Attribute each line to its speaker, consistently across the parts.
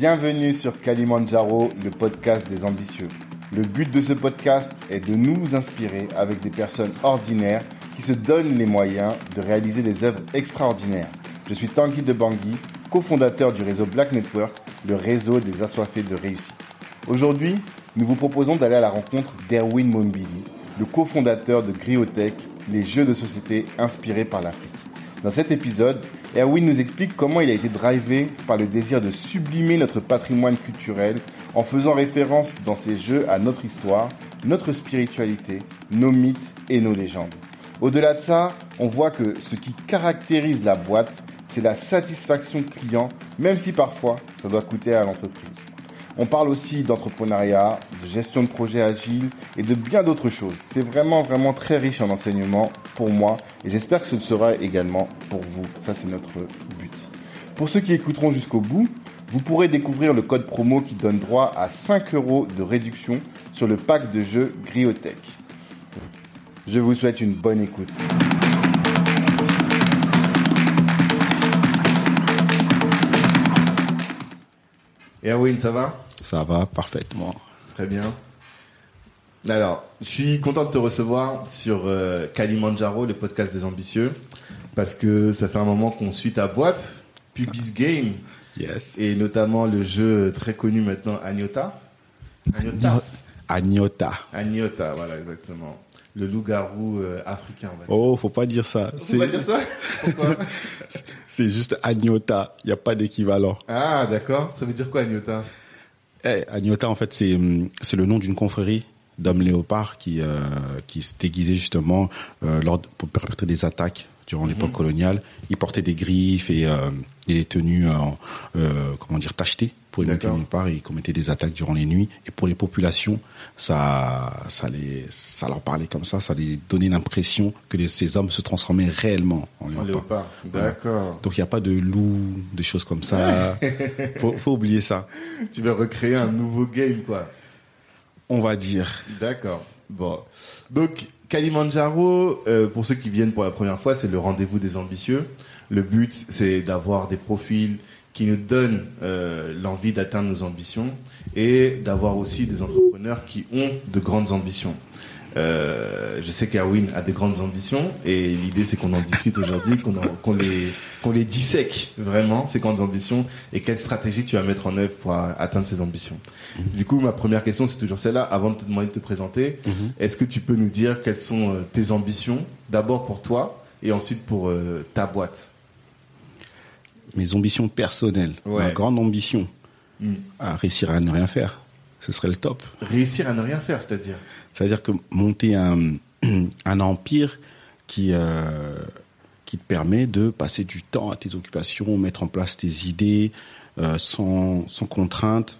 Speaker 1: Bienvenue sur Kalimandjaro, le podcast des ambitieux. Le but de ce podcast est de nous inspirer avec des personnes ordinaires qui se donnent les moyens de réaliser des œuvres extraordinaires. Je suis Tanguy de Bangui, cofondateur du réseau Black Network, le réseau des assoiffés de réussite. Aujourd'hui, nous vous proposons d'aller à la rencontre d'Erwin Mombili, le cofondateur de Griotech, les jeux de société inspirés par l'Afrique. Dans cet épisode, Erwin nous explique comment il a été drivé par le désir de sublimer notre patrimoine culturel en faisant référence dans ses jeux à notre histoire, notre spiritualité, nos mythes et nos légendes. Au-delà de ça, on voit que ce qui caractérise la boîte, c'est la satisfaction client, même si parfois ça doit coûter à l'entreprise. On parle aussi d'entrepreneuriat, de gestion de projet agile et de bien d'autres choses. C'est vraiment, vraiment très riche en enseignements pour moi et j'espère que ce sera également pour vous. Ça, c'est notre but. Pour ceux qui écouteront jusqu'au bout, vous pourrez découvrir le code promo qui donne droit à 5 euros de réduction sur le pack de jeux Griotech. Je vous souhaite une bonne écoute. Erwin, ça va?
Speaker 2: Ça va parfaitement.
Speaker 1: Très bien. Alors, je suis content de te recevoir sur euh, Kalimandjaro, le podcast des ambitieux, parce que ça fait un moment qu'on suit ta boîte, Pubis Game,
Speaker 2: Yes.
Speaker 1: et notamment le jeu très connu maintenant, Agnota. Agnotas.
Speaker 2: Agnota.
Speaker 1: Agnota, voilà, exactement. Le loup-garou euh, africain, on va dire.
Speaker 2: Oh, faut pas dire ça.
Speaker 1: Faut pas dire ça Pourquoi
Speaker 2: c'est juste Agnota. Il n'y a pas d'équivalent.
Speaker 1: Ah, d'accord. Ça veut dire quoi, Agnota?
Speaker 2: Eh, Agnota, en fait, c'est hum, c'est le nom d'une confrérie d'hommes léopards qui euh, qui se déguisaient justement euh, lors de- pour perpétrer des attaques durant l'époque coloniale. Ils portaient des griffes et, euh, et des tenues en, euh, comment dire tachetées pour
Speaker 1: D'accord.
Speaker 2: nulle part. Ils commettaient des attaques durant les nuits. Et pour les populations, ça ça les ça leur parlait comme ça. Ça les donnait l'impression que les- ces hommes se transformaient réellement en léopards.
Speaker 1: léopard. D'accord.
Speaker 2: Donc il n'y a pas de loup, des choses comme ça. faut, faut oublier ça.
Speaker 1: Tu veux recréer un nouveau game, quoi.
Speaker 2: On va dire.
Speaker 1: D'accord. Bon. Donc, Kalimandjaro, euh, pour ceux qui viennent pour la première fois, c'est le rendez-vous des ambitieux. Le but, c'est d'avoir des profils qui nous donnent euh, l'envie d'atteindre nos ambitions et d'avoir aussi des entrepreneurs qui ont de grandes ambitions. Euh, je sais qu'Erwin a de grandes ambitions et l'idée c'est qu'on en discute aujourd'hui, qu'on les qu'on les dissèque vraiment ces grandes ambitions et quelle stratégie tu vas mettre en œuvre pour atteindre ces ambitions. Du coup, ma première question c'est toujours celle-là. Avant de te demander de te présenter, est-ce que tu peux nous dire quelles sont euh, tes ambitions, d'abord pour toi et ensuite pour euh, ta boîte?
Speaker 2: Mes ambitions personnelles.
Speaker 1: Ouais.
Speaker 2: Ma grande ambition.
Speaker 1: Mm.
Speaker 2: À réussir à ne rien faire. Ce serait le top.
Speaker 1: Réussir à ne rien faire, c'est-à-dire?
Speaker 2: C'est-à-dire que monter un, un empire qui, euh, qui te permet de passer du temps à tes occupations, mettre en place tes idées euh, sans, sans contrainte,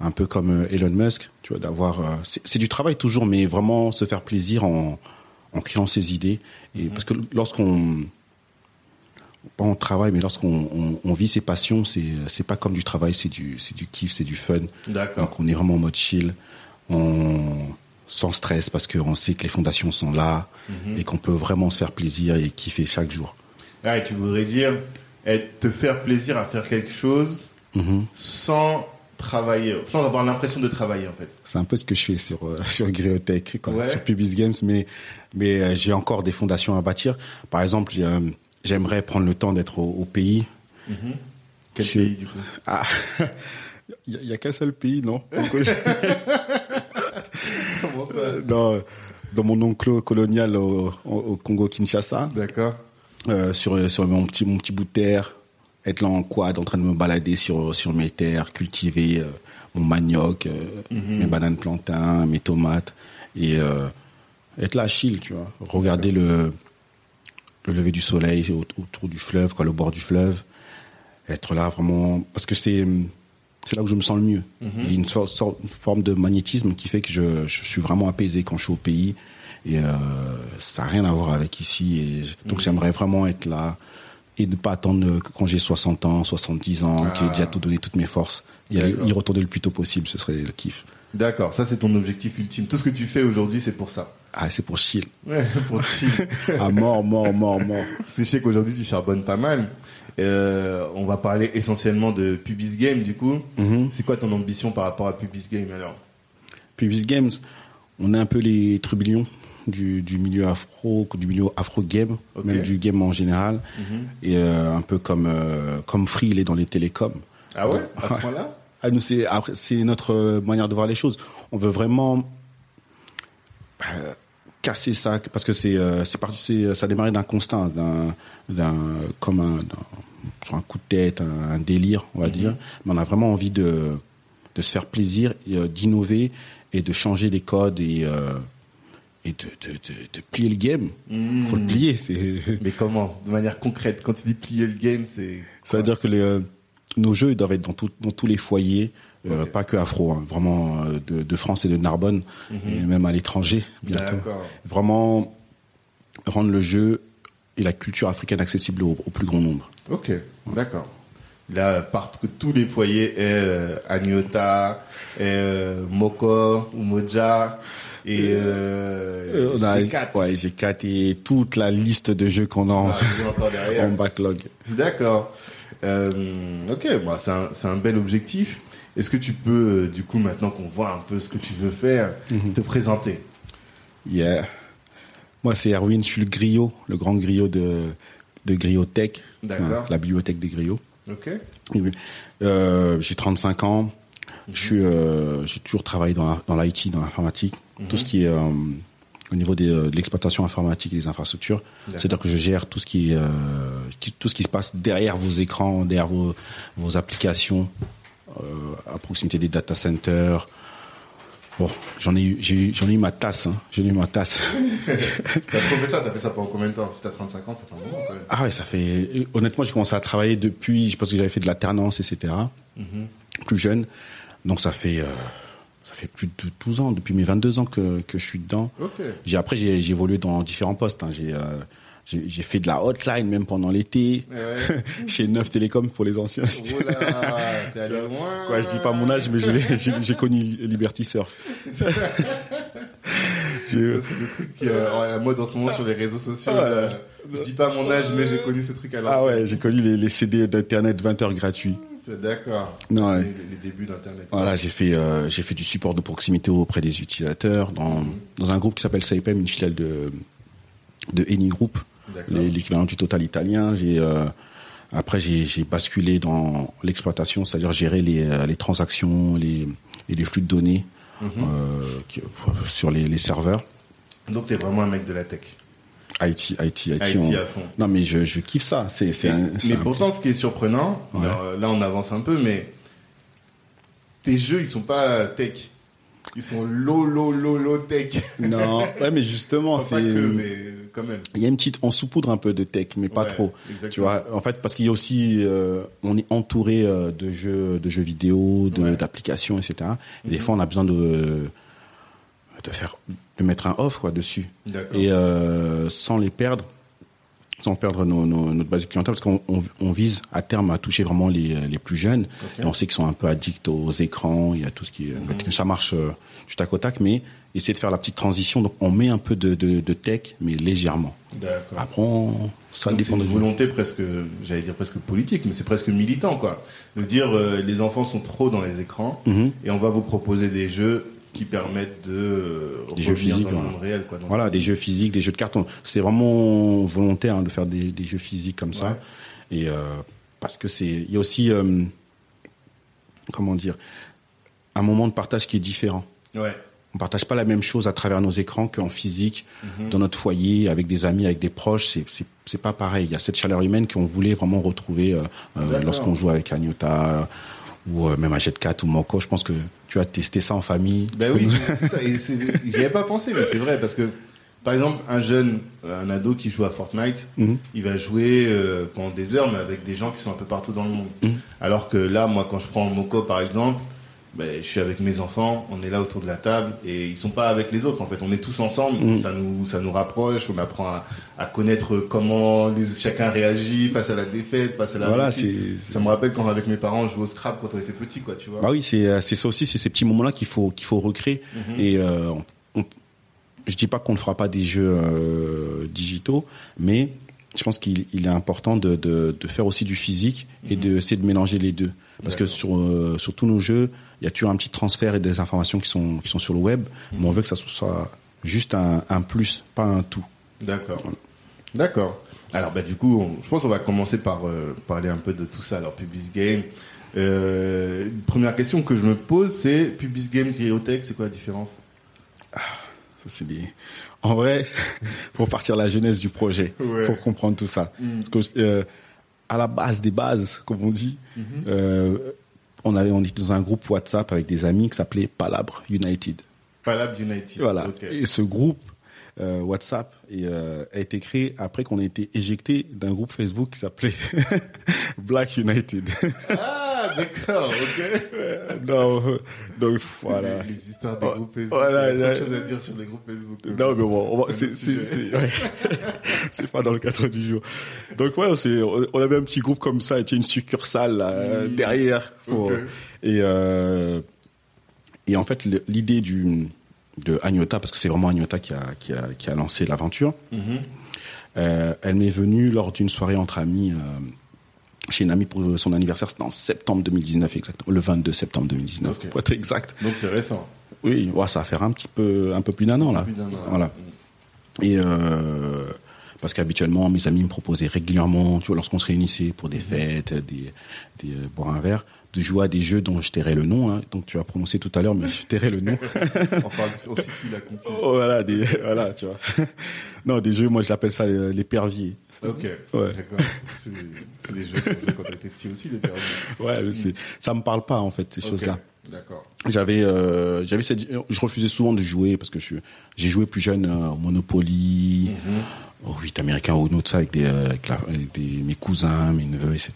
Speaker 2: un peu comme euh, Elon Musk, tu vois, d'avoir. euh, c'est du travail toujours, mais vraiment se faire plaisir en, en créant ses idées. Et parce que lorsqu'on pas on travaille, mais lorsqu'on on, on vit ses passions, c'est c'est pas comme du travail, c'est du c'est du kiff, c'est du fun.
Speaker 1: D'accord.
Speaker 2: Donc on est vraiment en mode chill, on sans stress parce qu'on sait que les fondations sont là
Speaker 1: Mhm.
Speaker 2: et qu'on peut vraiment se faire plaisir et kiffer chaque jour.
Speaker 1: Ah, et tu voudrais dire être, te faire plaisir à faire quelque chose
Speaker 2: Mhm.
Speaker 1: sans travailler, sans avoir l'impression de travailler en fait.
Speaker 2: C'est un peu ce que je fais sur euh, sur Griotech, quoi,
Speaker 1: Ouais.
Speaker 2: sur Pubis Games, mais mais euh, j'ai encore des fondations à bâtir. Par exemple, euh, j'aimerais prendre le temps d'être au, au pays.
Speaker 1: Quel
Speaker 2: Je-
Speaker 1: pays du coup?
Speaker 2: Ah, il y, a- il y a qu'un seul pays, non?
Speaker 1: Comment ça
Speaker 2: dans, dans mon enclos colonial au, au- au Congo Kinshasa,
Speaker 1: D'accord.
Speaker 2: euh, sur sur mon petit mon petit bout de terre, être là en quad, en train de me balader sur sur mes terres, cultiver euh, mon manioc, euh, mes bananes plantains, mes tomates. Et euh, être là chill, tu vois, regarder le le lever du soleil au- autour du fleuve, quoi, le bord du fleuve, être là vraiment. Parce que c'est c'est là où je me sens le mieux. Il y a une, sorte- sorte- une forme de magnétisme qui fait que je, je suis vraiment apaisé quand je suis au pays. Et euh, ça n'a rien à voir avec ici. Et donc j'aimerais vraiment être là et ne pas attendre quand j'ai 60 ans, 70 ans, que j'ai déjà tout donné, toutes mes forces. Y, aller-
Speaker 1: D'accord.
Speaker 2: y retourner le plus tôt possible, ce serait le kiff.
Speaker 1: D'accord, ça c'est ton objectif ultime. Tout ce que tu fais aujourd'hui, c'est pour ça.
Speaker 2: Ah, c'est pour chill.
Speaker 1: Ouais, pour chill.
Speaker 2: à mort, mort, mort, mort.
Speaker 1: Parce que je sais qu'aujourd'hui, tu charbonnes pas mal. Euh, on va parler essentiellement de Pubis Game, du coup.
Speaker 2: Mhm.
Speaker 1: C'est quoi ton ambition par rapport à Pubis Game, alors?
Speaker 2: Pubis Games, on est un peu les trublions du, du milieu afro, du milieu afro game,
Speaker 1: Ok.
Speaker 2: même du game en général, et euh, un peu comme euh, comme Free, il est dans les télécoms.
Speaker 1: Ah ouais? À ce point-là?
Speaker 2: Ah, nous, c'est notre euh, manière de voir les choses. On veut vraiment euh, casser ça parce que c'est euh, c'est parti, c'est ça a démarré d'un constat, d'un d'un comme un sur un coup de tête, un, un délire, on va dire. Mais on a vraiment envie de de se faire plaisir, euh, d'innover et de changer les codes et euh, et de, de, de, de plier le game. Faut le plier. C'est
Speaker 1: Mais comment? De manière concrète, quand tu dis plier le game, c'est...
Speaker 2: Ça veut dire que les, euh, nos jeux ils doivent être dans, tout- dans tous les foyers, euh, pas que afro, hein, vraiment euh, de, de France et de Narbonne, et même à l'étranger bientôt.
Speaker 1: D'accord.
Speaker 2: Vraiment rendre le jeu et la culture africaine accessible au, au plus grand nombre.
Speaker 1: Ok, d'accord. Là, partout, tous les foyers est euh, Agnota, euh, Moko, ou Moja, et euh,
Speaker 2: on a
Speaker 1: G4.
Speaker 2: ouais, G4 et toute la liste de jeux qu'on a en,
Speaker 1: Ah,
Speaker 2: en backlog.
Speaker 1: D'accord. Euh, ok, bah, c'est un, c'est un bel objectif. Est-ce que tu peux, euh, du coup, maintenant qu'on voit un peu ce que tu veux faire,
Speaker 2: Mhm.
Speaker 1: te présenter?
Speaker 2: Yeah. Moi, c'est Erwin, je suis le griot, le grand griot de, de Griotech,
Speaker 1: D'accord.
Speaker 2: hein, la bibliothèque des griots.
Speaker 1: Ok.
Speaker 2: Euh, j'ai 35 ans. Je suis, euh, j'ai toujours travaillé dans l'IT, dans l'informatique, tout ce qui est euh, au niveau des, de l'exploitation informatique et des infrastructures. C'est-à-dire que je gère tout ce qui est, qui- tout ce qui se passe derrière vos écrans, derrière vos, vos applications, à proximité des data centers. Bon, j'en ai eu, j'en ai eu ma tasse, hein. J'ai eu ma tasse.
Speaker 1: T'as trouvé ça? T'as fait ça pendant combien de temps? Si t'as 35 ans, ça fait un moment quand même.
Speaker 2: Ah ouais, ça fait. Honnêtement, j'ai commencé à travailler depuis. Je pense que j'avais fait de l'alternance, etc. Plus jeune, donc ça fait euh, ça fait plus de 12 ans, depuis mes 22 ans que que je suis dedans.
Speaker 1: Ok.
Speaker 2: J'ai après j'ai j'ai évolué dans différents postes. hein. J'ai euh, j'ai fait de la hotline même pendant l'été
Speaker 1: Ouais.
Speaker 2: chez Neuf Télécom pour les anciens.
Speaker 1: Oh là, t'es allé loin.
Speaker 2: Quoi, je dis pas mon âge, mais j'ai connu Liberty Surf.
Speaker 1: C'est le truc qui est euh, à la mode en ce moment sur les réseaux sociaux.
Speaker 2: Ah,
Speaker 1: là. Je dis pas mon âge, mais j'ai connu ce truc à.
Speaker 2: Ah ouais, j'ai connu les, les CD d'internet 20 heures gratuits.
Speaker 1: D'accord.
Speaker 2: Ouais.
Speaker 1: les, les débuts d'Internet.
Speaker 2: Voilà, j'ai fait euh, j'ai fait du support de proximité auprès des utilisateurs dans dans un groupe qui s'appelle SAIPEM, une filiale de de Eni Group, l'équivalent du Total italien. J'ai euh, après j'ai basculé dans l'exploitation, c'est-à-dire gérer les euh, les transactions, les et les flux de données
Speaker 1: Mhm.
Speaker 2: euh, qui- sur les, les serveurs.
Speaker 1: Donc t'es vraiment un mec de la tech.
Speaker 2: IT, IT, IT.
Speaker 1: IT
Speaker 2: on-
Speaker 1: à fond.
Speaker 2: Non mais je, je kiffe ça. C'est c'est
Speaker 1: Mais,
Speaker 2: c'est
Speaker 1: mais pourtant, ce qui est surprenant,
Speaker 2: Ouais.
Speaker 1: alors, là on avance un peu, mais tes jeux ils sont pas tech. Ils sont low, low, low, low tech.
Speaker 2: non, ouais mais justement
Speaker 1: Enfin, pas
Speaker 2: c'est
Speaker 1: que, mais quand même.
Speaker 2: il y a une petite on saupoudre un peu de tech mais pas
Speaker 1: Ouais,
Speaker 2: trop.
Speaker 1: exactement.
Speaker 2: Tu vois, en fait, parce qu'il y a aussi, euh, on est entouré euh, de jeux, de jeux vidéo, de-
Speaker 1: Ouais. Mhm.
Speaker 2: d'applications, etc. Et des fois, on a besoin de de faire, de mettre un off quoi dessus.
Speaker 1: D'accord.
Speaker 2: Et euh, sans les perdre, sans perdre nos, nos- notre base de clientèle, parce qu'on on, on vise à terme à toucher vraiment les, les plus jeunes. Et on sait qu'ils sont un peu addicts aux écrans, il y a tout ce qui,
Speaker 1: Mhm.
Speaker 2: ça marche du tac au tac, mais essayer de faire la petite transition. Donc, on met un peu de, de, de tech, mais légèrement.
Speaker 1: D'accord.
Speaker 2: Après, on- ça
Speaker 1: Donc,
Speaker 2: dépend
Speaker 1: une
Speaker 2: de
Speaker 1: volonté presque, j'allais dire presque politique, mais c'est presque militant, quoi. De dire, euh, les enfants sont trop dans les écrans,
Speaker 2: Mhm.
Speaker 1: et on va vous proposer des jeux qui permettent de euh,
Speaker 2: Des jeux physiques,
Speaker 1: dans le monde réel, quoi.
Speaker 2: Voilà, des jeux physiques, des jeux de carton. C'est vraiment volontaire hein, de faire des, des jeux physiques comme ça.
Speaker 1: Ouais.
Speaker 2: Et euh, parce que c'est, il y a aussi, euh, comment dire, un moment de partage qui est différent.
Speaker 1: Ouais.
Speaker 2: On partage pas la même chose à travers nos écrans qu'en physique,
Speaker 1: Mhm.
Speaker 2: dans notre foyer, avec des amis, avec des proches. C'est, c'est, c'est pas pareil. Il y a cette chaleur humaine qu'on voulait vraiment retrouver euh, euh, lorsqu'on joue avec Agnota ou euh, même à Jet 4 ou Moko. Je pense que tu as testé ça en famille.
Speaker 1: Ben oui, c'est ça, et c'est- j'y avais pas pensé, mais c'est vrai, parce que, par exemple, un jeune, euh, un ado qui joue à Fortnite,
Speaker 2: Mhm.
Speaker 1: il va jouer euh, pendant des heures, mais avec des gens qui sont un peu partout dans le monde.
Speaker 2: Mhm.
Speaker 1: Alors que là, moi, quand je prends Moko, par exemple, ben, je suis avec mes enfants, on est là autour de la table, et ils sont pas avec les autres, en fait. On est tous ensemble,
Speaker 2: Mhm.
Speaker 1: ça nous, ça nous rapproche, on apprend à, à connaître comment les, chacun réagit face à la défaite, face à la
Speaker 2: Voilà, c'est-
Speaker 1: Ça me rappelle quand avec mes parents, je jouais au Scrabble quand on était petit, quoi, tu vois.
Speaker 2: Bah oui, c'est euh, c'est ça aussi, c'est ces petits moments-là qu'il faut qu'il faut recréer.
Speaker 1: Mhm.
Speaker 2: Et euh, on, je dis pas qu'on ne fera pas des jeux euh, digitaux, mais je pense qu'il il est important de, de, de faire aussi du physique et de essayer de mélanger les deux. Parce que sur, euh, sur tous nos jeux, il y a toujours un petit transfert et des informations qui sont, qui sont sur le web, mais on veut que ça soit juste un, un plus, pas un tout.
Speaker 1: D'accord. D'accord. Alors, bah, du coup, on- je pense qu'on va commencer par euh, parler un peu de tout ça. Alors, Pubis Game. Euh, première question que je me pose, c'est Pubis Game, Cryotech, c'est quoi la différence?
Speaker 2: Ça, c'est des... En vrai, pour partir la jeunesse du projet,
Speaker 1: Ouais.
Speaker 2: pour comprendre tout ça. Parce que, euh, à la base des bases, comme on dit, euh, on, avait, on était dans un groupe WhatsApp avec des amis qui s'appelait Palabre United.
Speaker 1: Palab United.
Speaker 2: Voilà. Et ce groupe euh, WhatsApp et, euh, a été créé après qu'on ait été éjecté d'un groupe Facebook qui s'appelait Black United.
Speaker 1: Ah, d'accord, ok.
Speaker 2: non, euh, donc voilà.
Speaker 1: Les, les histoires des groupes Facebook.
Speaker 2: Voilà,
Speaker 1: il y a de choses à dire sur les groupes Facebook.
Speaker 2: Non, mais bon,
Speaker 1: C'est
Speaker 2: ouais. Pas dans le cadre du jour. Donc ouais, on, avait un petit groupe comme ça, puis une succursale là, euh, derrière. pour-. Et euh, et en fait, l'idée du de Agnota, parce que c'est vraiment Agnota qui a qui a qui a lancé l'aventure. euh, elle m'est venue lors d'une soirée entre amis. euh, chez une amie pour son anniversaire, c'était en septembre 2019 exactement, le 22 septembre 2019
Speaker 1: Ok.
Speaker 2: pour être exact.
Speaker 1: Donc, c'est récent.
Speaker 2: Oui, ouais, ça va faire un petit peu, un peu plus d'un an là.
Speaker 1: Plus d'un an.
Speaker 2: Voilà. Et euh, parce qu'habituellement, mes amis me proposaient régulièrement, tu vois, lorsqu'on se réunissait pour des fêtes, des, des euh, boire un verre, de jouer à des jeux dont je tairai le nom. Hein, donc tu as prononcé tout à l'heure, mais je tairai le nom.
Speaker 1: On situe la.
Speaker 2: Oh, voilà, des, voilà, tu vois. non, des jeux, moi j'appelle ça les, les perviers.
Speaker 1: Ok,
Speaker 2: Ouais.
Speaker 1: d'accord. C'est des jeux qu'on quand on était petit aussi, permis.
Speaker 2: Ouais, mais ça me parle pas en fait ces choses-là.
Speaker 1: D'accord.
Speaker 2: J'avais, euh, j'avais cette, je refusais souvent de jouer parce que je, j'ai joué plus jeune euh, au Monopoly, au 8 américain, au tout ça avec des, euh, avec, la- avec des- mes cousins, mes neveux, etc.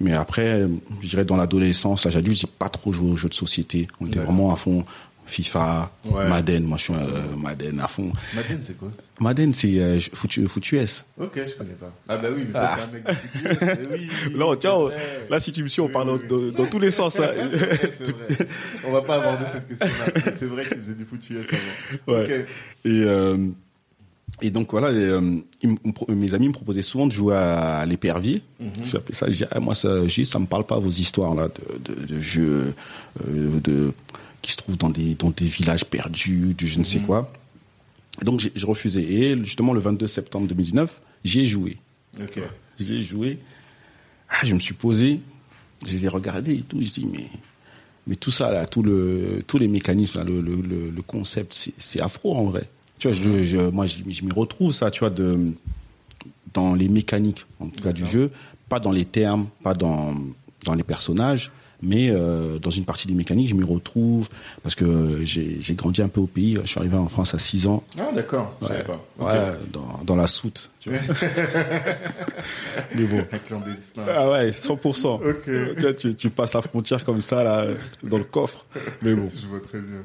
Speaker 2: Mais après, je dirais dans l'adolescence, l'âge adulte, j'ai pas trop joué aux jeux de société. On était vraiment à fond FIFA,
Speaker 1: Ouais.
Speaker 2: Madden. Moi, je suis euh, Madden à fond.
Speaker 1: Madeleine, c'est quoi?
Speaker 2: Madden, c'est euh, foutu, foutu S.
Speaker 1: Ok, je connais pas. Ah bah oui, mais toi,
Speaker 2: Ah.
Speaker 1: t'es un mec du futur. eh oui,
Speaker 2: Non, tiens, là, si tu me suis, on
Speaker 1: Oui,
Speaker 2: parle
Speaker 1: oui,
Speaker 2: dans, tous les sens. hein.
Speaker 1: C'est vrai, vrai. On va pas aborder cette question-là. C'est vrai que tu faisais du foot US avant.
Speaker 2: Ouais. Et, euh, et donc voilà, euh, mes amis me proposaient souvent de jouer à l'épervier. J'appelais ça, je dis, ah, moi ça, je dis, ça me parle pas vos histoires là de, de, de jeux euh, de qui se trouvent dans des dans des villages perdus, du je ne sais quoi. Donc j'ai j'ai refusé. Et justement le 22 septembre 2019, j'y ai joué.
Speaker 1: Ok.
Speaker 2: J'y ai joué. Ah, je me suis posé, je les ai regardés et tout. Je dis mais mais tout ça là, tout le tous les mécanismes là, le le, le, le concept, c'est c'est afro en vrai. Tu vois, je, je moi je, je m'y retrouve ça, tu vois, de dans les mécaniques en tout cas du jeu, pas dans les termes, pas dans dans les personnages. Mais euh, dans une partie des mécaniques, je m'y retrouve parce que j'ai j'ai grandi un peu au pays. Je suis arrivé en France à 6 ans.
Speaker 1: Ah d'accord, je savais pas.
Speaker 2: Ouais, dans, dans la soute. Tu vois. Mais bon. Ah ouais, 100%.
Speaker 1: Ok.
Speaker 2: Tu, vois, tu, tu passes la frontière comme ça, là, dans le coffre. Mais bon,
Speaker 1: Je vois très bien.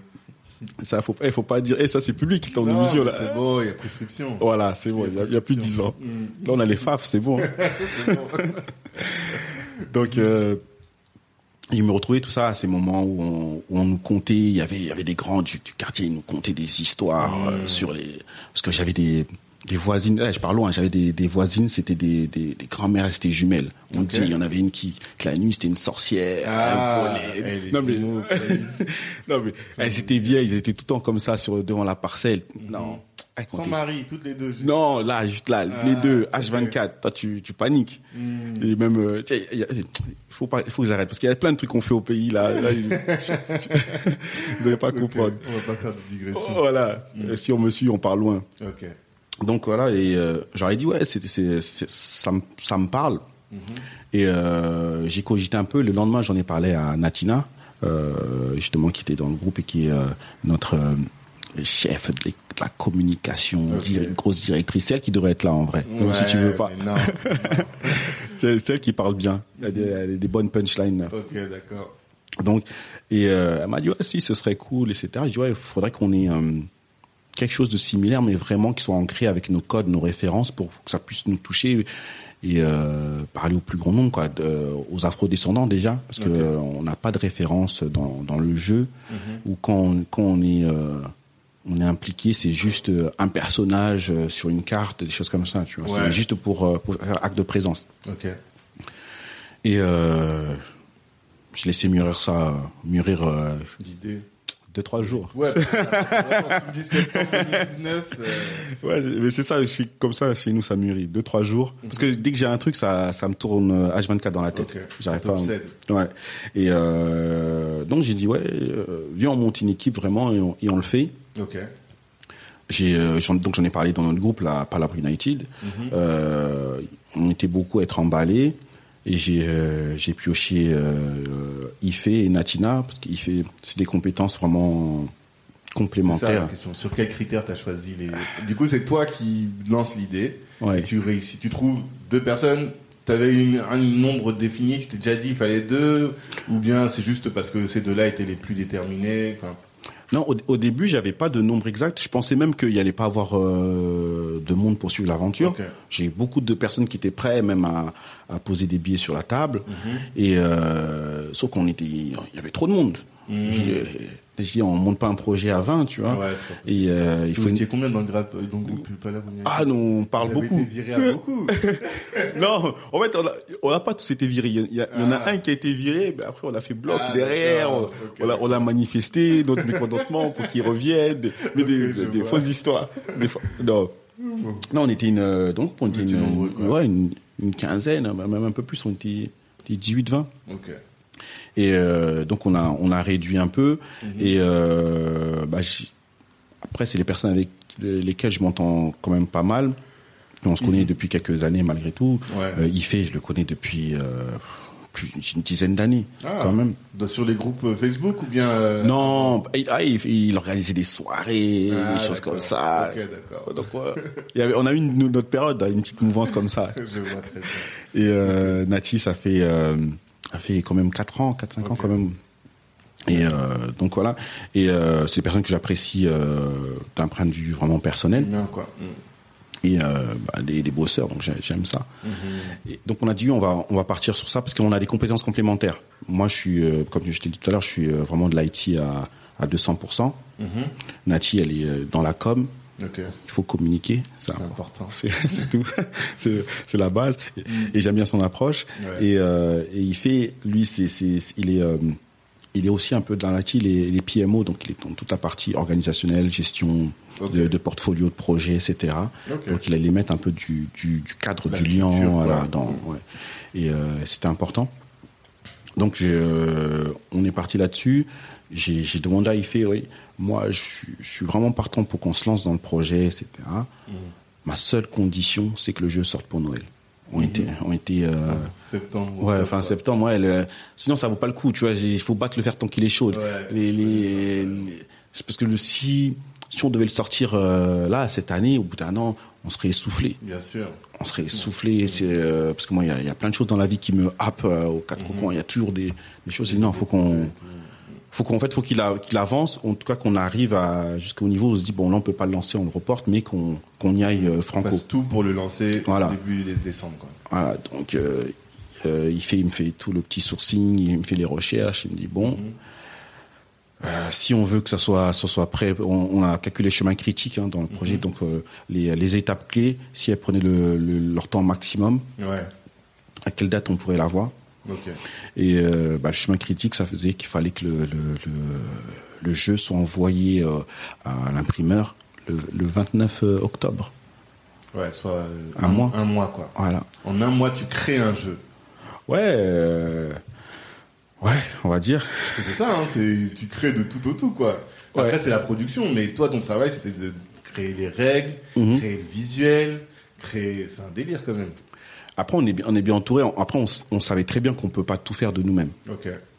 Speaker 2: Ça, faut, eh, faut pas dire, eh, ça c'est public,
Speaker 1: Non, mais
Speaker 2: là.
Speaker 1: C'est bon, il y a prescription.
Speaker 2: Voilà, c'est bon, il y a, il y a plus de 10 ans. Là, on a les FAF, c'est bon.
Speaker 1: Bon.
Speaker 2: Donc, euh, il me retrouvais tout ça à ces moments où on, où on nous contait, il y avait, il y avait des grands du, du quartier, ils nous contaient des histoires euh, sur les, parce que j'avais des, des voisines, eh, je parle loin, j'avais des, des voisines, c'était des, des, et c'était jumelles. On dit, il y en avait une qui, que la nuit, c'était une sorcière,
Speaker 1: Ah,
Speaker 2: elle volait.
Speaker 1: les
Speaker 2: non, mais, non, mais, elles étaient vieilles, ils étaient tout le temps comme ça sur, devant la parcelle. Non. Eh, quand
Speaker 1: Sans mari, toutes les deux. juste.
Speaker 2: non, là, juste là, les
Speaker 1: Ah,
Speaker 2: deux,
Speaker 1: ok.
Speaker 2: H24, toi, tu, tu paniques.
Speaker 1: Hmm.
Speaker 2: Et même, euh, il y a- il faut pas, il faut que j'arrête, parce qu'il y a plein de trucs qu'on fait au pays, là. là, vous n'allez pas
Speaker 1: Ok,
Speaker 2: comprendre.
Speaker 1: On va pas faire de digression.
Speaker 2: Oh, voilà. Euh, Si on me suit, on part loin.
Speaker 1: Ok.
Speaker 2: Donc voilà, et euh, j'aurais dit, ouais, c'est, c'est, c'est- ça, me, ça me parle. Et euh, j'ai cogité un peu. Le lendemain, j'en ai parlé à Natina, euh, justement, qui était dans le groupe et qui est euh, notre euh, chef de, la communication, grosse directrice, celle qui devrait être là en vrai. Même si
Speaker 1: Ouais,
Speaker 2: tu veux pas.
Speaker 1: Non.
Speaker 2: C'est celle qui parle bien. Elle a des, elle a des bonnes punchlines.
Speaker 1: ok, d'accord.
Speaker 2: Donc, et euh, elle m'a dit, ouais, si, ce serait cool, etc. Je dis, ouais, il faudrait qu'on ait euh, quelque chose de similaire, mais vraiment qui soit ancré avec nos codes, nos références, pour que ça puisse nous toucher et euh, parler au plus grand nombre, quoi, de- aux afro-descendants déjà, parce que
Speaker 1: Ok.
Speaker 2: euh, on n'a pas de référence dans, dans le jeu, ou quand, quand on est... euh, on est impliqué, c'est juste euh, un personnage euh, sur une carte, des choses comme ça, tu vois.
Speaker 1: Ouais.
Speaker 2: C'est juste pour, pour faire acte de présence.
Speaker 1: Ok.
Speaker 2: Et euh, je laissais mûrir ça, mûrir
Speaker 1: L'idée.
Speaker 2: Deux trois jours.
Speaker 1: Ouais, parce que vraiment, tu me dis septembre 2019. euh,
Speaker 2: Ouais, mais c'est ça, comme ça chez nous ça mûrit deux trois jours. Parce que dès que j'ai un truc, ça, ça me tourne euh, H24 dans la tête.
Speaker 1: Ok.
Speaker 2: J'arrive
Speaker 1: Ça
Speaker 2: pas. à-. Ouais. Et euh, donc j'ai dit ouais, euh, viens on monte une équipe vraiment et on, et on le fait.
Speaker 1: Ok.
Speaker 2: J'ai euh, donc j'en ai parlé dans notre groupe là, Palabre United. Euh, on était beaucoup à être emballés et j'ai euh, j'ai pioché euh, Ife et Natina parce qu'Ife c'est des compétences vraiment
Speaker 1: C'est ça la
Speaker 2: complémentaires.
Speaker 1: question. Sur quels critères t'as choisi les. Du coup, c'est toi qui lance l'idée.
Speaker 2: Ouais.
Speaker 1: Et tu réussis. Tu trouves deux personnes. T'avais une, un nombre défini. Tu t'es déjà dit il fallait deux. Ou bien c'est juste parce que ces deux-là étaient les plus déterminés. Enfin.
Speaker 2: Non, au, au début, j'avais pas de nombre exact. Je pensais même qu'il y allait pas avoir euh, de monde pour suivre l'aventure. J'ai beaucoup de personnes qui étaient prêtes même à, à poser des billets sur la table.
Speaker 1: Mhm.
Speaker 2: Et euh, sauf qu'on était, il y avait trop de monde. J'ai dit, on monte pas un projet à 20, tu vois.
Speaker 1: Ouais.
Speaker 2: Et euh, il
Speaker 1: Vous
Speaker 2: faut une...
Speaker 1: étiez combien dans le grade dans le groupe vous n'y
Speaker 2: Ah non, on parle
Speaker 1: Vous avez
Speaker 2: beaucoup.
Speaker 1: été viré à beaucoup.
Speaker 2: non, en fait, on a, on a pas tous été virés. Il y, a- il y en a
Speaker 1: Ah.
Speaker 2: un qui a été viré, mais après on a fait bloc
Speaker 1: Ah,
Speaker 2: derrière, on,
Speaker 1: d'accord, ok.
Speaker 2: on l'a- manifesté, notre mécontentement pour qu'il revienne, mais des, des fausses histoires. Des fa- non. non, on était une, euh, donc on était
Speaker 1: étiez
Speaker 2: une,
Speaker 1: nombreux, quoi.
Speaker 2: ouais, une, une quinzaine, même un peu plus, on était, on était 18-20.
Speaker 1: Ok.
Speaker 2: Et euh, donc on a on a réduit un peu
Speaker 1: Mhm.
Speaker 2: et euh, bah, après c'est les personnes avec lesquelles je m'entends quand même pas mal. On se connaît depuis quelques années malgré tout.
Speaker 1: Mhm. Ouais.
Speaker 2: Euh, je le connais depuis plus d'une dizaine d'années
Speaker 1: Ah.
Speaker 2: quand même.
Speaker 1: Sur les groupes Facebook ou bien. euh,
Speaker 2: Non, il, ah, il, organisait des soirées,
Speaker 1: Ah,
Speaker 2: des choses comme ça.
Speaker 1: Ok, d'accord.
Speaker 2: Donc, ouais, il y avait, on a eu une, notre période, une petite mouvance comme ça.
Speaker 1: Je vois très bien.
Speaker 2: Et euh, Nati, ça fait, euh, ça fait quand même 4 ans, 4-5 ans quand même. Et euh, donc voilà. Et euh, c'est des personnes que j'apprécie euh, d'un point de vue vraiment personnel.
Speaker 1: Bien, quoi. Mm.
Speaker 2: Et bah, des, des bosseurs, donc j'ai- j'aime ça. Et donc on a dit on va on va partir sur ça parce qu'on a des compétences complémentaires. Moi je suis comme je t'ai dit tout à l'heure, je suis vraiment de l'IT à à 200%.
Speaker 1: Mhm.
Speaker 2: Nati elle est dans la com. Il faut communiquer, c'est important.
Speaker 1: important.
Speaker 2: C'est tout. C'est la base. Et, et j'aime bien son approche.
Speaker 1: Ouais.
Speaker 2: Et, euh, et il fait, lui, c'est, c'est, il est, euh, il est aussi un peu dans est, il est PMO, donc il est dans toute la partie organisationnelle, gestion de, de portfolio, de projet, etc. Donc il allait mettre un peu du, du, du cadre,
Speaker 1: La
Speaker 2: du lien, voilà, dans, ouais. Et euh, c'était important. Donc euh, on est parti là-dessus. J'ai, j'ai demandé à Ife, oui, moi je, suis- je suis vraiment partant pour qu'on se lance dans le projet, etc.
Speaker 1: Mm.
Speaker 2: Ma seule condition, c'est que le jeu sorte pour Noël. On était, on était, euh,
Speaker 1: Septembre.
Speaker 2: ouais,
Speaker 1: octobre,
Speaker 2: fin septembre. Ouais, le- sinon ça vaut pas le coup, tu vois. Il faut battre le fer tant qu'il est chaud.
Speaker 1: Ouais,
Speaker 2: les, les, les- c'est parce que le, si, si on devait le sortir euh, là cette année, au bout d'un an, on serait essoufflé.
Speaker 1: Bien sûr.
Speaker 2: On serait essoufflé. C'est euh, parce que moi, il y a, il y a plein de choses dans la vie qui me happent euh, aux quatre
Speaker 1: Mhm.
Speaker 2: coins. Il y a toujours des, des choses. Et non, faut qu'on, faut qu'en fait, faut qu'il avance. En tout cas, qu'on arrive à jusqu'au niveau où on se dit bon, là, on peut pas le lancer, on le reporte, mais qu'on qu'on y aille euh,
Speaker 1: On
Speaker 2: franco.
Speaker 1: passe tout pour le lancer
Speaker 2: Voilà.
Speaker 1: début dé- décembre. Quoi.
Speaker 2: Voilà, donc euh, euh, il fait, il me fait tout le petit sourcing, il me fait les recherches, il me dit bon, euh, si on veut que ça soit, ça soit prêt, on, on a calculé les chemins critiques hein, dans le projet, donc euh, les, les étapes clés, si elles prenaient le, le- leur temps maximum,
Speaker 1: Ouais.
Speaker 2: à quelle date on pourrait l'avoir Et euh, bah, le chemin critique, ça faisait qu'il fallait que le, le, le, le jeu soit envoyé euh, à l'imprimeur le, le 29 octobre.
Speaker 1: Ouais, soit euh,
Speaker 2: Un mois.
Speaker 1: Un mois, quoi.
Speaker 2: Voilà.
Speaker 1: En un mois, tu crées un jeu.
Speaker 2: Ouais, euh, ouais, on va dire.
Speaker 1: C'est ça, hein, c'est tu crées de tout au tout, quoi. Après,
Speaker 2: Ouais.
Speaker 1: c'est la production, mais toi, ton travail, c'était de créer les règles,
Speaker 2: Mhm.
Speaker 1: créer le visuel, créer. C'est un délire quand même.
Speaker 2: Après, on est bien, on est bien entouré. Après, on, savait très bien qu'on peut pas tout faire de nous-mêmes.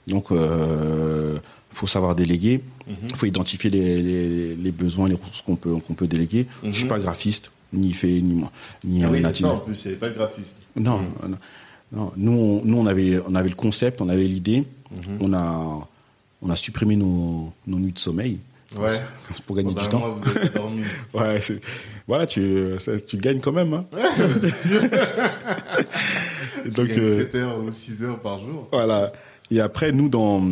Speaker 2: Donc, euh, faut savoir déléguer. Il faut identifier les, les, les besoins, les ressources qu'on peut qu'on peut déléguer. Je suis
Speaker 1: Mhm.
Speaker 2: pas graphiste, ni fait, ni moi, ni
Speaker 1: Ah oui, c'est ça en plus, avait pas de graphisme.
Speaker 2: Non, non, non. Nous, on, nous, on avait, on avait le concept, on avait l'idée.
Speaker 1: Mhm.
Speaker 2: On a, on a supprimé nos, nos nuits de sommeil
Speaker 1: Ouais.
Speaker 2: pour gagner
Speaker 1: Pendant
Speaker 2: du temps.
Speaker 1: mois, vous dormi.
Speaker 2: Ouais, voilà, tu, ça, tu gagnes quand même. Hein.
Speaker 1: c'est sûr. Donc,
Speaker 2: donc, euh,
Speaker 1: 7 heures ou 6 heures par jour.
Speaker 2: Voilà. Et après, nous, dans,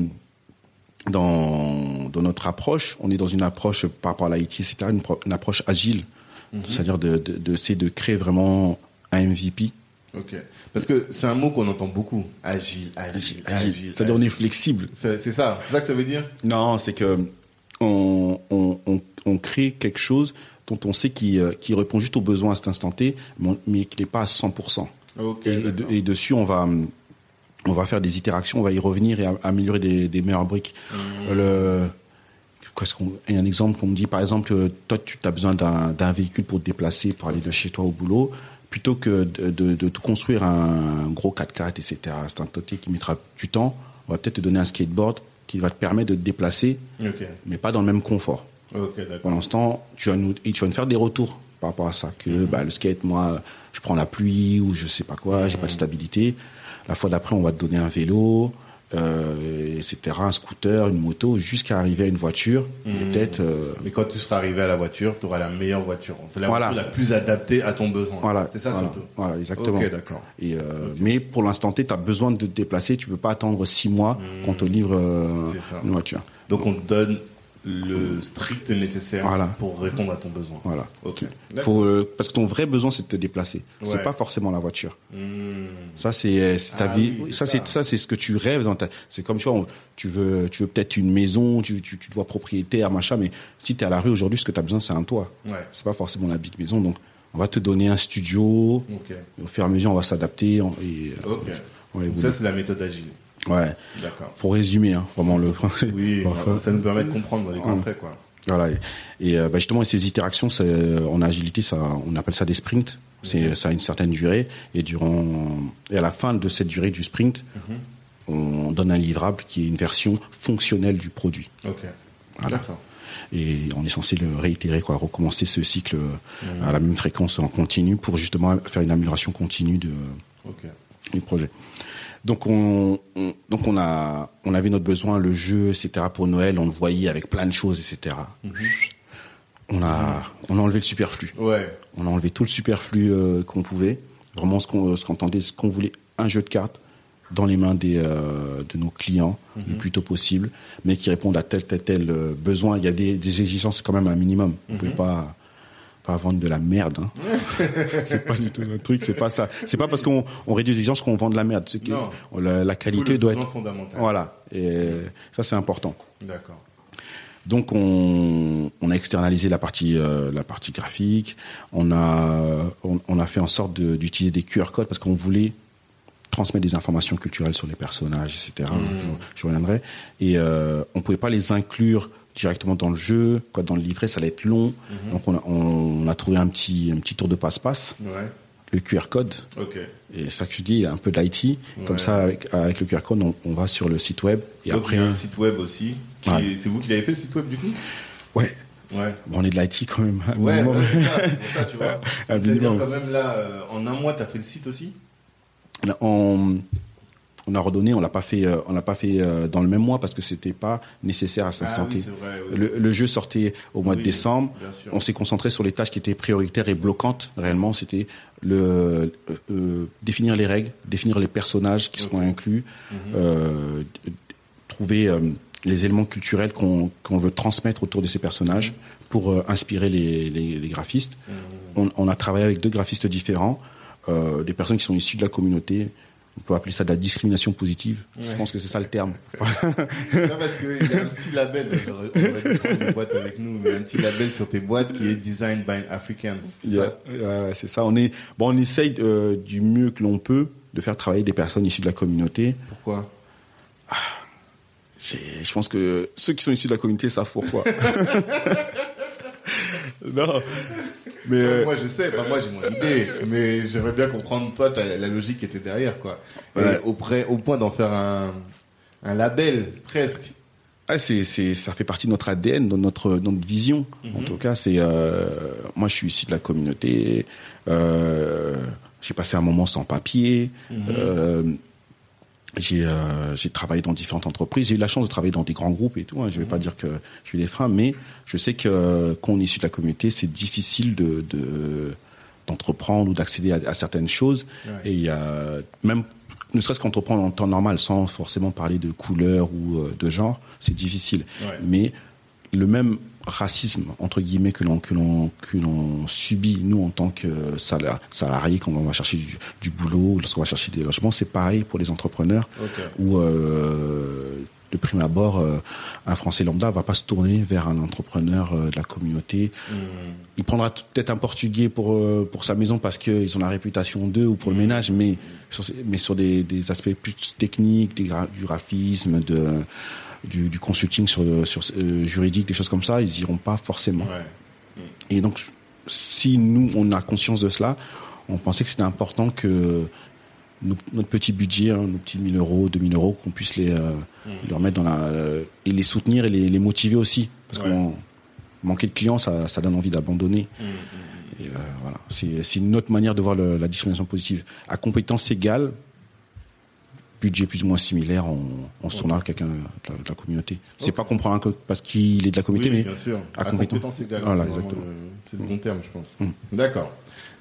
Speaker 2: dans, dans notre approche, on est dans une approche par rapport à l'IT, etc., une, une, approche agile, mhm. c'est-à-dire de, de, de, de créer vraiment un MVP.
Speaker 1: Ok. Parce que c'est un mot qu'on entend beaucoup. Agile, agile, agile.
Speaker 2: C'est-à-dire on est flexible.
Speaker 1: C'est ça. C'est ça que ça veut dire?
Speaker 2: Non, c'est que on, on, on, on, crée quelque chose dont on sait qui, euh, qui répond juste aux besoins à cet instant T, mais qui n'est pas à 100%. et, et, dessus, on va on va faire des itérations, on va y revenir et améliorer des, des meilleures briques. Mmh. Le, qu'est-ce qu'on, un exemple qu'on me dit, par exemple, toi, tu as besoin d'un véhicule pour te déplacer, pour aller de chez toi au boulot, plutôt que de, de, de construire un, gros 4x4, etc. C'est un toté qui mettra du temps. On va peut-être te donner un skateboard qui va te permettre de te déplacer, mais pas dans le même confort. Okay, Pour l'instant, tu vas nous, et tu vas nous faire des retours par rapport à ça. Que mmh. bah, le skate, moi, je prends la pluie ou je sais pas quoi, j'ai pas de mmh. stabilité. La fois d'après, on va te donner un vélo, euh, etc., un scooter, une moto, jusqu'à arriver à une voiture.
Speaker 1: Mmh. Peut-être. Euh... Mais quand tu seras arrivé à la voiture, tu auras la meilleure voiture, la voiture la plus adaptée à ton besoin.
Speaker 2: Voilà.
Speaker 1: C'est ça
Speaker 2: voilà.
Speaker 1: surtout.
Speaker 2: Voilà, exactement.
Speaker 1: Ok, d'accord.
Speaker 2: Et euh, okay. mais pour l'instant T, tu as besoin de te déplacer. Tu peux pas attendre six mois mmh. qu'on te livre euh, une voiture.
Speaker 1: Donc on te donne le strict nécessaire voilà. pour répondre à ton besoin.
Speaker 2: Voilà. Faut, euh, parce que ton vrai besoin c'est de te déplacer. Ouais. C'est pas forcément la voiture.
Speaker 1: Mmh.
Speaker 2: Ça c'est ta
Speaker 1: Ah
Speaker 2: vie.
Speaker 1: oui,
Speaker 2: ça
Speaker 1: c'est ça.
Speaker 2: c'est ce que tu rêves dans ta. C'est comme tu vois, on- tu veux tu veux peut-être une maison, tu tu, tu te vois propriétaire machin, mais si tu es à la rue aujourd'hui, ce que tu as besoin c'est un toit.
Speaker 1: Ouais.
Speaker 2: C'est pas forcément la big maison, donc on va te donner un studio.
Speaker 1: Ok.
Speaker 2: Au fur et à mesure, on va s'adapter et euh, on va
Speaker 1: ça c'est la méthode agile.
Speaker 2: Ouais.
Speaker 1: D'accord.
Speaker 2: Pour résumer, hein, vraiment le.
Speaker 1: Oui, ça nous permet de comprendre les concrets quoi.
Speaker 2: Voilà. Et, et, euh, bah, justement, ces itérations, euh, en agilité, ça, on appelle ça des sprints. C'est, ça a une certaine durée. Et durant, et à la fin de cette durée du sprint, on donne un livrable qui est une version fonctionnelle du produit.
Speaker 1: Ok.
Speaker 2: Voilà.
Speaker 1: D'accord.
Speaker 2: Et on est censé le réitérer, quoi, recommencer ce cycle euh, à la même fréquence en continu pour justement faire une amélioration continue de,
Speaker 1: Ok.
Speaker 2: du projet. Donc on, on- donc on a on avait notre besoin le jeu etc pour Noël on le voyait avec plein de choses etc. On a on a enlevé le superflu.
Speaker 1: Ouais.
Speaker 2: On a enlevé tout le superflu euh, qu'on pouvait. Vraiment ce qu'on ce qu'on entendait ce qu'on voulait un jeu de cartes dans les mains des euh, de nos clients le plus tôt possible, mais qui répondent à tel tel tel euh, besoin. Il y a des, des exigences quand même un minimum. On pouvait pas pas vendre de la merde. Hein. c'est pas du tout notre truc. C'est pas ça. C'est pas parce qu'on on réduit les exigences qu'on vend de la merde. Que la, la qualité doit être
Speaker 1: fondamental.
Speaker 2: voilà. Et ça c'est important.
Speaker 1: D'accord.
Speaker 2: Donc on, on a externalisé la partie euh, la partie graphique. On a on, on a fait en sorte de- d'utiliser des QR codes parce qu'on voulait transmettre des informations culturelles sur les personnages, etc. Je, je reviendrai. Et euh, on pouvait pas les inclure directement dans le jeu, quoi, dans le livret, ça allait être long. Donc on a, on a trouvé un petit un petit tour de passe-passe,
Speaker 1: Ouais.
Speaker 2: le QR code.
Speaker 1: Ok.
Speaker 2: Et ça que je dis, il y a un peu d'IT. Comme
Speaker 1: Ouais.
Speaker 2: ça, avec, avec le QR code, on, on va sur le site web. Et
Speaker 1: Donc
Speaker 2: après,
Speaker 1: il y a un site web aussi.
Speaker 2: Ouais.
Speaker 1: C'est vous qui l'avez fait le site web du coup?
Speaker 2: Ouais,
Speaker 1: Ouais.
Speaker 2: bon, on est de l'IT quand même.
Speaker 1: Ouais, c'est ça, ça, tu vois. C'est-à-dire quand même là, euh, en un mois, t'as fait le site aussi?
Speaker 2: Là, on, a redonné, on l'a pas fait, euh, on l'a pas fait euh, dans le même mois parce que c'était pas nécessaire à sa
Speaker 1: Ah
Speaker 2: santé.
Speaker 1: oui, c'est vrai, oui.
Speaker 2: le, le jeu sortait au mois de décembre. On s'est concentré sur les tâches qui étaient prioritaires et bloquantes. Réellement, c'était le euh, euh, définir les règles, définir les personnages qui seront inclus,
Speaker 1: Mhm.
Speaker 2: euh, trouver les éléments culturels qu'on veut transmettre autour de ces personnages pour euh, inspirer les, les, les graphistes.
Speaker 1: Mhm.
Speaker 2: On, on a travaillé avec deux graphistes différents, euh, des personnes qui sont issues de la communauté. On peut appeler ça de la discrimination positive. Je pense que c'est ça le terme.
Speaker 1: Non, parce qu'il y a un petit label, j'aurais- on aurait dû prendre une boîte avec nous, mais un petit label sur tes boîtes qui est Designed by Africans. c'est
Speaker 2: Yeah.
Speaker 1: ça?
Speaker 2: Euh. On est bon. On essaye euh, du mieux que l'on peut de faire travailler des personnes issues de la communauté.
Speaker 1: Pourquoi?
Speaker 2: J'ai- Je pense que ceux qui sont issus de la communauté savent pourquoi. non, mais euh,
Speaker 1: Moi je sais, enfin, moi j'ai mon idée, mais j'aimerais bien comprendre toi la logique qui était derrière quoi.
Speaker 2: Ouais.
Speaker 1: au, près- au point d'en faire un, un label presque.
Speaker 2: ah, c'est, c'est, ça fait partie de notre ADN, de notre, de notre vision. En tout cas, c'est euh, moi, je suis issu de la communauté. Euh, j'ai passé un moment sans papier. Euh, j'ai, euh, j'ai travaillé dans différentes entreprises. J'ai eu la chance de travailler dans des grands groupes et tout. Hein. Je vais pas dire que j'ai eu des freins, mais je sais que quand on est issu de la communauté, c'est difficile de, de d'entreprendre ou d'accéder à, à certaines choses.
Speaker 1: Ouais.
Speaker 2: Et il y a même ne serait-ce qu'entreprendre en temps normal, sans forcément parler de couleur ou euh, de genre, c'est difficile.
Speaker 1: Ouais.
Speaker 2: Mais le même racisme entre guillemets que l'on que l'on que l'on subit nous en tant que sala- salariés quand on va chercher du, du boulot, lorsqu'on va chercher des logements, c'est pareil pour les entrepreneurs
Speaker 1: Ok.
Speaker 2: où euh, de prime abord, euh, un Français lambda va pas se tourner vers un entrepreneur euh, de la communauté.
Speaker 1: Hmm.
Speaker 2: Il prendra peut-être un Portugais pour euh, pour sa maison parce qu'ils ont la réputation d'eux ou pour le ménage, mais sur, mais sur des, des aspects plus techniques, des du graphisme, de du, du consulting sur, sur euh, juridique, des choses comme ça, ils iront pas forcément.
Speaker 1: Ouais.
Speaker 2: Et donc, si nous, on a conscience de cela, on pensait que c'était important que nos- notre petit budget, hein, nos petits 1000 euros, 2000 euros, qu'on puisse les, euh, les remettre dans la, euh, et les soutenir et les, les motiver aussi. Parce
Speaker 1: Ouais.
Speaker 2: qu'on manquer de clients, ça, ça donne envie d'abandonner. Et euh, voilà, c'est c'est une autre manière de voir le- la discrimination positive. À compétence égale, budget plus ou moins similaire, on, on se tournera à quelqu'un de, la- de la communauté. C'est pas qu'on prend un parce qu'il est de la communauté,
Speaker 1: Oui,
Speaker 2: mais
Speaker 1: bien sûr.
Speaker 2: à
Speaker 1: À
Speaker 2: compétence. Voilà,
Speaker 1: c'est
Speaker 2: exactement.
Speaker 1: le- C'est le bon terme, je pense. D'accord.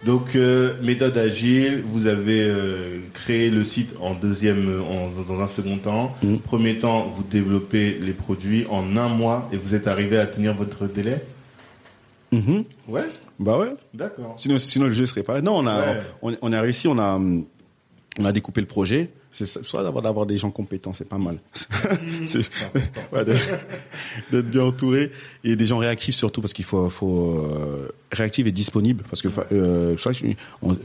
Speaker 1: Donc, euh, méthode agile, vous avez euh, créé le site en deuxième, en, dans un second temps. Premier temps, vous développez les produits en un mois et vous êtes arrivé à tenir votre délai?
Speaker 2: Mhm.
Speaker 1: Ouais,
Speaker 2: Bah ouais.
Speaker 1: d'accord.
Speaker 2: Sinon, sinon le jeu serait pas. Non, on a,
Speaker 1: Ouais.
Speaker 2: on, on a réussi, on a, on a découpé le projet. C'est soit d'avoir d'avoir des gens compétents, c'est pas mal. C'est- ouais, d'être bien entouré et des gens réactifs surtout parce qu'il faut, faut euh, réactifs et disponibles parce que euh,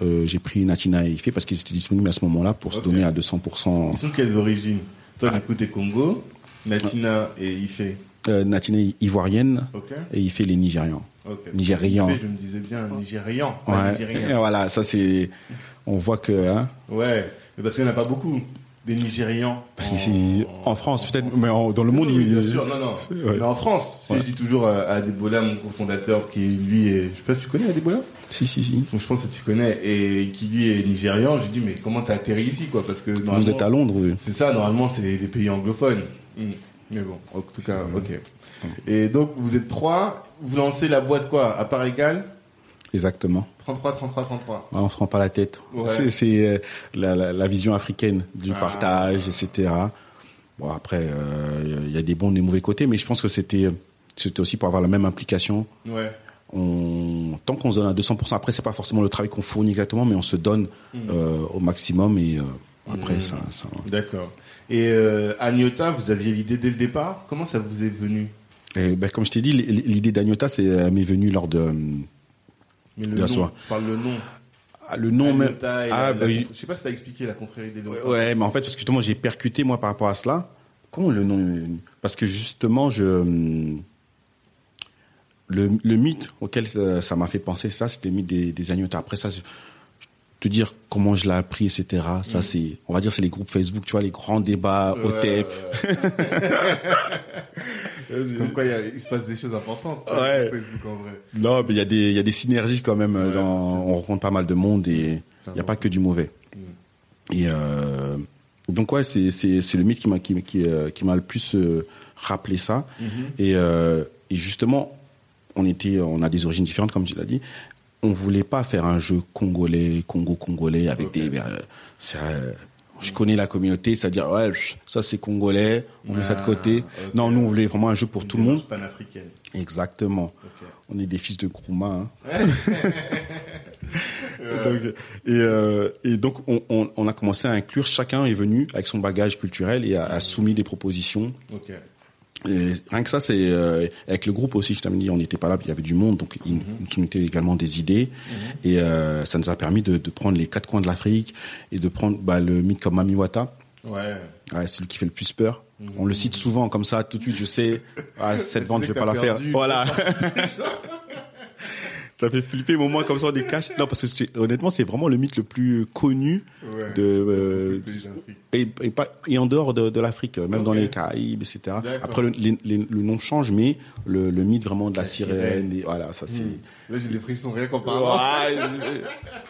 Speaker 2: euh, j'ai pris Natina et Ife parce qu'ils étaient disponibles à ce moment-là pour se donner à 200%.
Speaker 1: Ils sont quelles origines? Toi, du coup, t'es Congo, Natina et Ife.
Speaker 2: Euh, Natina est ivoirienne et Ife les Nigérians.
Speaker 1: Ok.
Speaker 2: Nigérian.
Speaker 1: Ife, je me disais bien Nigérian,
Speaker 2: Ouais. Et voilà, ça c'est, on voit que hein,
Speaker 1: Ouais, mais parce qu'il n'y en a pas beaucoup, des Nigérians.
Speaker 2: ici en France peut-être, mais en- dans le monde
Speaker 1: Oui, oui,
Speaker 2: il-
Speaker 1: bien sûr, non, non.
Speaker 2: ouais.
Speaker 1: Mais en France, si
Speaker 2: Ouais.
Speaker 1: je dis toujours à, Adebola, mon cofondateur, qui lui est, je sais pas si tu connais Adebola
Speaker 2: Si si si.
Speaker 1: Donc, Je pense que tu connais, et qui lui est nigérian, je lui dis, mais comment t'as atterri ici, quoi? Parce que
Speaker 2: Vous êtes à Londres, oui.
Speaker 1: c'est ça, normalement, c'est les pays anglophones. Hmm. Mais bon, en tout cas, ok. Et donc, vous êtes trois, vous lancez la boîte quoi? À part égale?
Speaker 2: Exactement.
Speaker 1: 33, 33, 33.
Speaker 2: Ouais, On se prend pas la tête.
Speaker 1: Ouais.
Speaker 2: C'est, euh, la, la, la vision africaine du
Speaker 1: Ah.
Speaker 2: partage, etc. Bon après, euh, il y a des bons et des mauvais côtés, mais je pense que c'était, c'était aussi pour avoir la même implication.
Speaker 1: Ouais.
Speaker 2: On, tant qu'on se donne à 200%, après c'est pas forcément le travail qu'on fournit exactement, mais on se donne
Speaker 1: Mm.
Speaker 2: euh, au maximum et euh, après ça, ça.
Speaker 1: D'accord. Et euh, Agnota, vous aviez l'idée dès le départ? Comment ça vous est venu?
Speaker 2: Et, ben, comme je t'ai dit, l'idée d'Agnota, c'est euh, m'est venue lors de euh,
Speaker 1: Mais le
Speaker 2: Bien
Speaker 1: nom,
Speaker 2: sûr.
Speaker 1: je parle le nom.
Speaker 2: ah, le nom même. Ah,
Speaker 1: la-
Speaker 2: bah
Speaker 1: la-. Je sais pas si t'as expliqué la confrérie des noms.
Speaker 2: Ouais, mais en fait, parce que justement, j'ai percuté, moi, par rapport à cela. Comment le nom Parce que justement, je. hum, Le, le mythe auquel euh, ça m'a fait penser, ça, c'était le mythe des, des agneaux. Après ça, te dire comment je l'ai appris, etc. Ça, c'est, on va dire, c'est les groupes Facebook, tu vois, les grands débats au TEP.
Speaker 1: Comme quoi, il y a- il se passe des choses importantes sur
Speaker 2: Ouais.
Speaker 1: Facebook en vrai.
Speaker 2: Non, mais il y a des, il y a des synergies quand même.
Speaker 1: Ouais,
Speaker 2: dans, on rencontre pas mal de monde et il n'y a pas que du mauvais. Et euh, donc ouais, c'est le mythe qui m'a qui qui, euh, qui m'a le plus euh, rappelé ça. Et euh, et justement, on était, on a des origines différentes comme tu l'as dit. On voulait pas faire un jeu congolais, Congo-congolais avec des. euh, euh, je connais la communauté, c'est-à-dire ouais, ça c'est congolais, on met ça de
Speaker 1: Ah,
Speaker 2: côté.
Speaker 1: ok.
Speaker 2: Non, nous on voulait vraiment un jeu pour tout le monde.
Speaker 1: panafricaine.
Speaker 2: Exactement. On est des fils de Krouma. Hein. Et donc, et, euh, et donc on, on, on a commencé à inclure, chacun est venu avec son bagage culturel et a, a soumis des propositions. Et rien que ça, c'est euh, avec le groupe aussi. Je t'avais dit, on n'était pas là, il y avait du monde, donc ils nous soumettaient également des idées. Et euh, ça nous a permis de, de prendre les quatre coins de l'Afrique et de prendre bah, le mythe comme Mamiwata.
Speaker 1: Ouais.
Speaker 2: Ouais, c'est celui qui fait le plus peur. On le cite souvent comme ça, tout de suite, je sais, ah, cette vente, je vais pas la faire. Voilà. ça fait flipper, au moins comme ça on les cache. Non, parce que honnêtement, c'est vraiment le mythe le plus connu
Speaker 1: Ouais.
Speaker 2: de euh, et, et pas et en dehors de, de l'Afrique, même dans les Caraïbes, etc. Après, le, les- les- le nom change, mais le, le mythe vraiment de la,
Speaker 1: La
Speaker 2: sirène,
Speaker 1: sirène.
Speaker 2: et voilà, ça c'est.
Speaker 1: Là, j'ai des frissons rien qu'en parlant.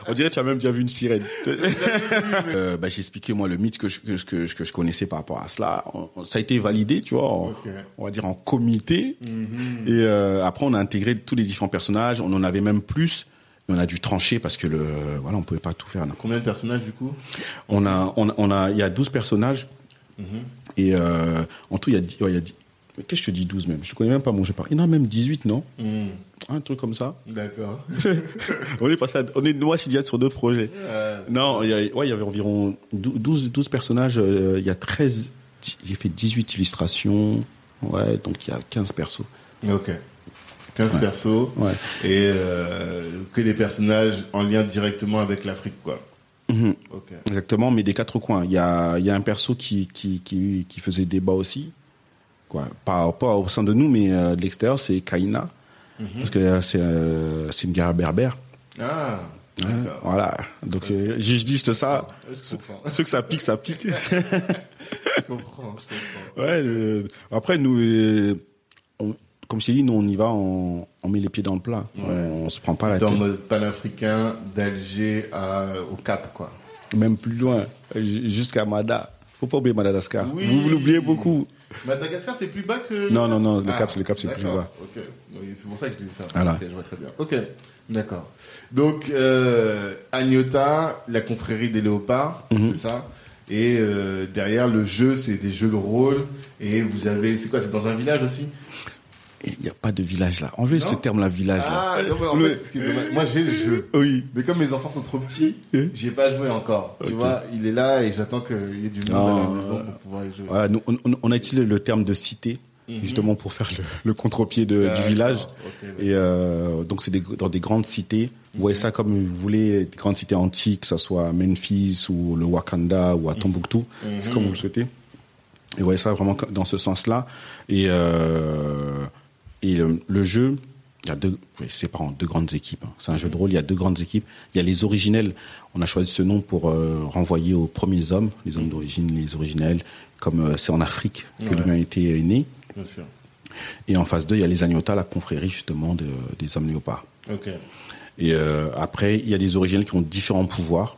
Speaker 2: On dirait que tu as même déjà vu une sirène. euh, bah, j'ai expliqué moi le mythe que je, que, que, je- que je connaissais par rapport à cela. On- ça a été validé, tu vois, en- on va dire en comité.
Speaker 1: Mhm.
Speaker 2: Et euh, après, on a intégré tous les différents personnages. On en avait même plus. on a dû trancher parce que le voilà on pouvait pas tout faire. non.
Speaker 1: Combien de personnages du coup?
Speaker 2: On a on, a- on a il y a 12 personnages et euh, en tout il y a ouais, il y a mais qu'est-ce que je te dis 12 même? Je ne connais même pas mon par. Il y en a même 18 non?
Speaker 1: Hmm,
Speaker 2: Un truc comme ça.
Speaker 1: D'accord.
Speaker 2: on est passé à, on est Sylvia sur d'autres projets. Non, il y, a, ouais, il y avait environ 12, 12 personnages. euh, il y a 13. J'ai fait 18 illustrations. Ouais, donc il y a 15 persos.
Speaker 1: Ok. 15
Speaker 2: Ouais.
Speaker 1: persos.
Speaker 2: Ouais.
Speaker 1: Et euh, que des personnages en lien directement avec l'Afrique, quoi.
Speaker 2: Mhm.
Speaker 1: Ok.
Speaker 2: Exactement, mais des quatre coins. Il y a, il y a un perso qui, qui, qui, qui faisait débat aussi. Quoi. Pas, pas au sein de nous, mais euh, de l'extérieur, c'est Kaina. Parce que euh, c'est euh, une guerre berbère.
Speaker 1: Ah,
Speaker 2: Ouais,
Speaker 1: d'accord.
Speaker 2: voilà. Donc, euh, j'ai juste ça.
Speaker 1: Ouais, je.
Speaker 2: Ceux que ça pique, ça pique.
Speaker 1: Je comprends, je comprends.
Speaker 2: Ouais. après, nous, euh, on- comme je t'ai dit, nous, on y va, on, on met les pieds dans le plat.
Speaker 1: Ouais.
Speaker 2: On, se prend pas la
Speaker 1: Dans
Speaker 2: tête.
Speaker 1: le mode panafricain, d'Alger au Cap, quoi.
Speaker 2: Même plus loin, ju- jusqu'à Mada. Faut pas oublier Madagascar.
Speaker 1: Oui.
Speaker 2: Vous, vous l'oubliez beaucoup.
Speaker 1: Madagascar, c'est plus bas que.
Speaker 2: Non, non, non, le
Speaker 1: Ah,
Speaker 2: Cap, c'est le Cap, c'est plus bas.
Speaker 1: Ok, Oui, c'est pour ça que je dis ça.
Speaker 2: Voilà.
Speaker 1: Je vois très bien. Ok, d'accord. Donc, euh, Agnota, la confrérie des léopards,
Speaker 2: Mhm.
Speaker 1: c'est ça. Et euh, derrière, le jeu, c'est des jeux de rôle. Et vous avez, c'est quoi C'est dans un village aussi?
Speaker 2: Il n'y a pas de village là. Enlevez
Speaker 1: Non
Speaker 2: ce terme-là, village là.
Speaker 1: Ah, non, mais en
Speaker 2: Le-
Speaker 1: fait, ce qui est dommage, moi j'ai le jeu.
Speaker 2: Oui.
Speaker 1: Mais comme mes enfants sont trop petits,
Speaker 2: Eh
Speaker 1: j'y ai pas joué encore. Tu vois, il est là et j'attends qu'il y ait du monde à la
Speaker 2: Ah.
Speaker 1: maison pour pouvoir y jouer.
Speaker 2: Voilà, nous, on, on- a utilisé le terme de cité, justement pour faire le, le contre-pied de- du village. Et euh, donc c'est des- dans des grandes cités. Vous voyez ça comme vous voulez, des grandes cités antiques, que ce soit à Memphis ou le Wakanda ou à Tombouctou. C'est comme vous le souhaitez. Et vous voyez ça vraiment dans ce sens-là. Et, euh, et le, le jeu, il y a deux, c'est pas en deux grandes équipes. hein. C'est un jeu de rôle, il y a deux grandes équipes. Il y a les originels. On a choisi ce nom pour euh, renvoyer aux premiers hommes, les hommes d'origine, les originels, comme euh, c'est en Afrique que
Speaker 1: Ouais.
Speaker 2: l'humanité est née.
Speaker 1: Bien sûr.
Speaker 2: Et en face d'eux, il y a les Agnotas, la confrérie justement de- des hommes léopards.
Speaker 1: Ok.
Speaker 2: Et euh, après, il y a des originels qui ont différents pouvoirs.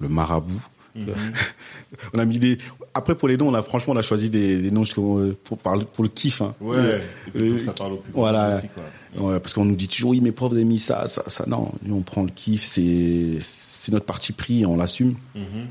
Speaker 2: Le marabout. on a mis des. Après, pour les noms, on a franchement, on a choisi des, des noms pour, pour, parler- pour le kiff. Hein.
Speaker 1: Ouais.
Speaker 2: Le- le-
Speaker 1: ça parle au plus grand
Speaker 2: Voilà.
Speaker 1: aussi, quoi.
Speaker 2: Ouais, parce qu'on nous dit toujours, oui, mes profs, vous avez mis ça, ça, ça. Non, nous, on prend le kiff. C'est, c'est notre parti pris, on l'assume.
Speaker 1: Mhm.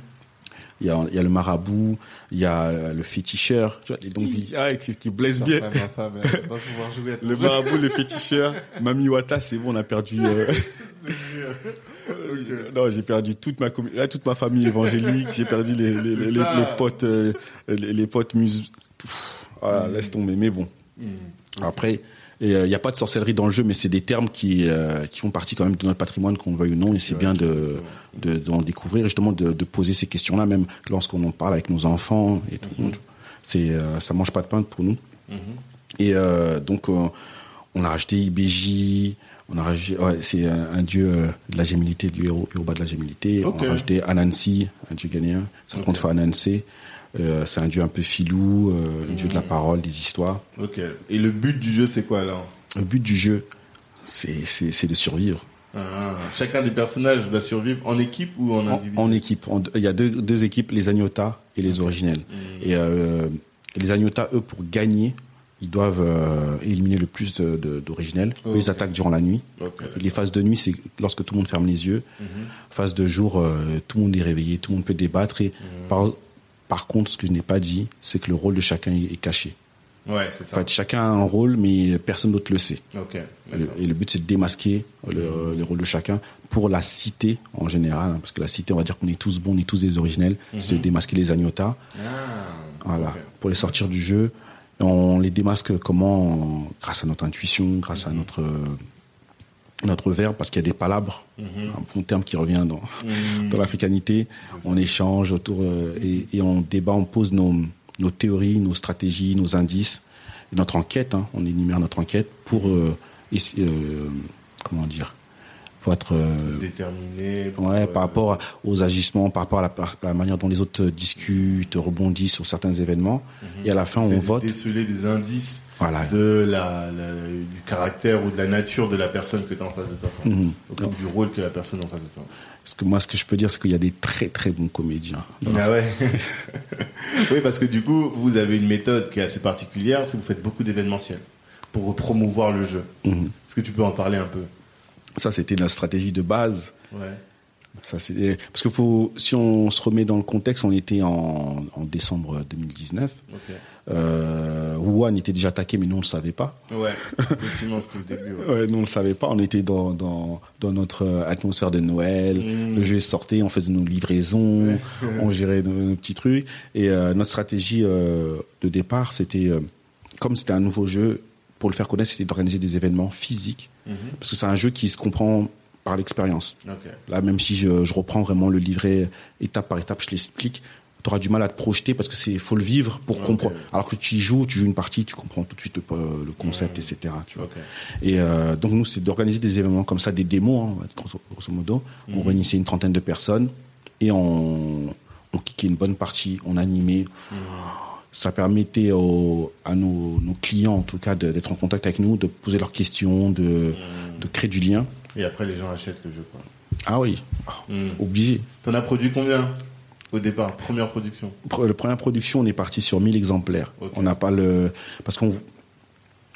Speaker 2: Il y a, il y a le marabout, il y a euh, le féticheur, tu vois, et donc ah, qui, qui blesse bien.
Speaker 1: Ma femme, elle va pas pouvoir jouer à ton
Speaker 2: Le marabout, le féticheur, Mami Wata, c'est bon, on a perdu. euh, Non, j'ai perdu toute ma toute ma famille évangélique. J'ai perdu les les, les, les potes euh, les, les potes mus. Pff, Voilà, laisse tomber. Mais bon. Après, il n'y a pas de sorcellerie dans le jeu, mais c'est des termes qui euh, qui font partie quand même de notre patrimoine, qu'on le veuille ou non. Et c'est bien de de d'en découvrir, justement, de, de poser ces questions-là, même lorsqu'on en parle avec nos enfants et tout. C'est euh, ça mange pas de pain pour nous. Et euh, donc, euh, on a rajouté IBJ, on a rajouté, ouais, c'est un, dieu de la gémilité, du héros, Yoruba de la gémilité. On a rajouté Anansi, un dieu ghanéen, ça compte fois Anansé. Euh, c'est un dieu un peu filou, euh, un dieu de la parole, des histoires.
Speaker 1: Ok. Et le but du jeu, c'est quoi alors?
Speaker 2: Le but du jeu, c'est, c'est, c'est de survivre.
Speaker 1: Ah, Chacun des personnages doit survivre en équipe ou en individu?
Speaker 2: en équipe. En- Il y a deux, deux équipes, les Agnotas et les originels. Et euh, les Agnotas, eux, pour gagner, ils doivent euh, éliminer le plus d'originels. Ils attaquent durant la nuit. Les phases de nuit, c'est lorsque tout le monde ferme les yeux. Phase de jour, euh, tout le monde est réveillé, tout le monde peut débattre. Et par, par contre, ce que je n'ai pas dit, c'est que le rôle de chacun est caché.
Speaker 1: Ouais, c'est ça.
Speaker 2: En fait, chacun a un rôle, mais personne d'autre le sait.
Speaker 1: Ok.
Speaker 2: Et le,
Speaker 1: d'accord.
Speaker 2: et le but, c'est de démasquer le, le rôle de chacun pour la cité en général, hein, parce que la cité, on va dire qu'on est tous bons, on est tous des originels, c'est de démasquer les agnotas,
Speaker 1: Ah,
Speaker 2: voilà, pour les sortir du jeu. On les démasque comment? Grâce à notre intuition, grâce à notre euh, notre verbe, parce qu'il y a des palabres, un bon terme qui revient dans dans l'africanité. On échange autour euh, et, et on débat, on pose nos nos théories, nos stratégies, nos indices, notre enquête. hein, on énumère notre enquête pour euh, euh, comment dire, pour être euh,
Speaker 1: Déterminé. pour,
Speaker 2: Ouais, par rapport aux agissements, par rapport à la, manière dont les autres discutent, rebondissent sur certains événements. Et à la fin, on vote.
Speaker 1: Déceler des indices
Speaker 2: Voilà.
Speaker 1: de la, la- du caractère ou de la nature de la personne que tu as en face de toi.
Speaker 2: Mhm.
Speaker 1: Comme du rôle que la personne a en face de toi.
Speaker 2: Parce que moi, ce que je peux dire, c'est qu'il y a des très très bons comédiens.
Speaker 1: Ah ouais. oui, parce que du coup, vous avez une méthode qui est assez particulière, c'est que vous faites beaucoup d'événementiels pour promouvoir le jeu.
Speaker 2: Mhm.
Speaker 1: Est-ce que tu peux en parler un peu?
Speaker 2: Ça, c'était notre stratégie de base.
Speaker 1: Ouais.
Speaker 2: Ça, c'est parce que faut, si on se remet dans le contexte, on était en, en décembre 2019.
Speaker 1: Ok.
Speaker 2: Euh, Wuhan était déjà attaqué, mais nous on le savait pas.
Speaker 1: Ouais. Effectivement, c'était le début. Ouais.
Speaker 2: Ouais, nous on le savait pas. On était dans dans, dans notre euh, atmosphère de Noël.
Speaker 1: Mm.
Speaker 2: Le jeu est sorti, on faisait nos livraisons, on gérait nos, nos petits trucs. Et euh, notre stratégie euh, de départ, c'était euh, comme c'était un nouveau jeu, pour le faire connaître, c'était d'organiser des événements physiques,
Speaker 1: Mhm.
Speaker 2: parce que c'est un jeu qui se comprend par l'expérience. Là, même si je, je reprends vraiment le livret étape par étape, je l'explique, tu auras du mal à te projeter parce que c'est faut le vivre pour comprendre. Alors que tu y joues, tu joues une partie, tu comprends tout de suite le, le concept, etc. Tu vois.
Speaker 1: Ok.
Speaker 2: Et euh, donc nous, c'est d'organiser des événements comme ça, des démos, hein, grosso, grosso modo. On réunissait une trentaine de personnes et on, on kickait une bonne partie, on animait. Ça permettait aux- à nos, nos clients, en tout cas, d'être en contact avec nous, de poser leurs questions, de, de créer du lien.
Speaker 1: Et après, les gens achètent le jeu. Quoi.
Speaker 2: Ah oui,
Speaker 1: Mm.
Speaker 2: obligé.
Speaker 1: T'en as produit combien? Au départ Première production.
Speaker 2: La première production, on est parti sur 1000 exemplaires. On n'a pas le parce qu'on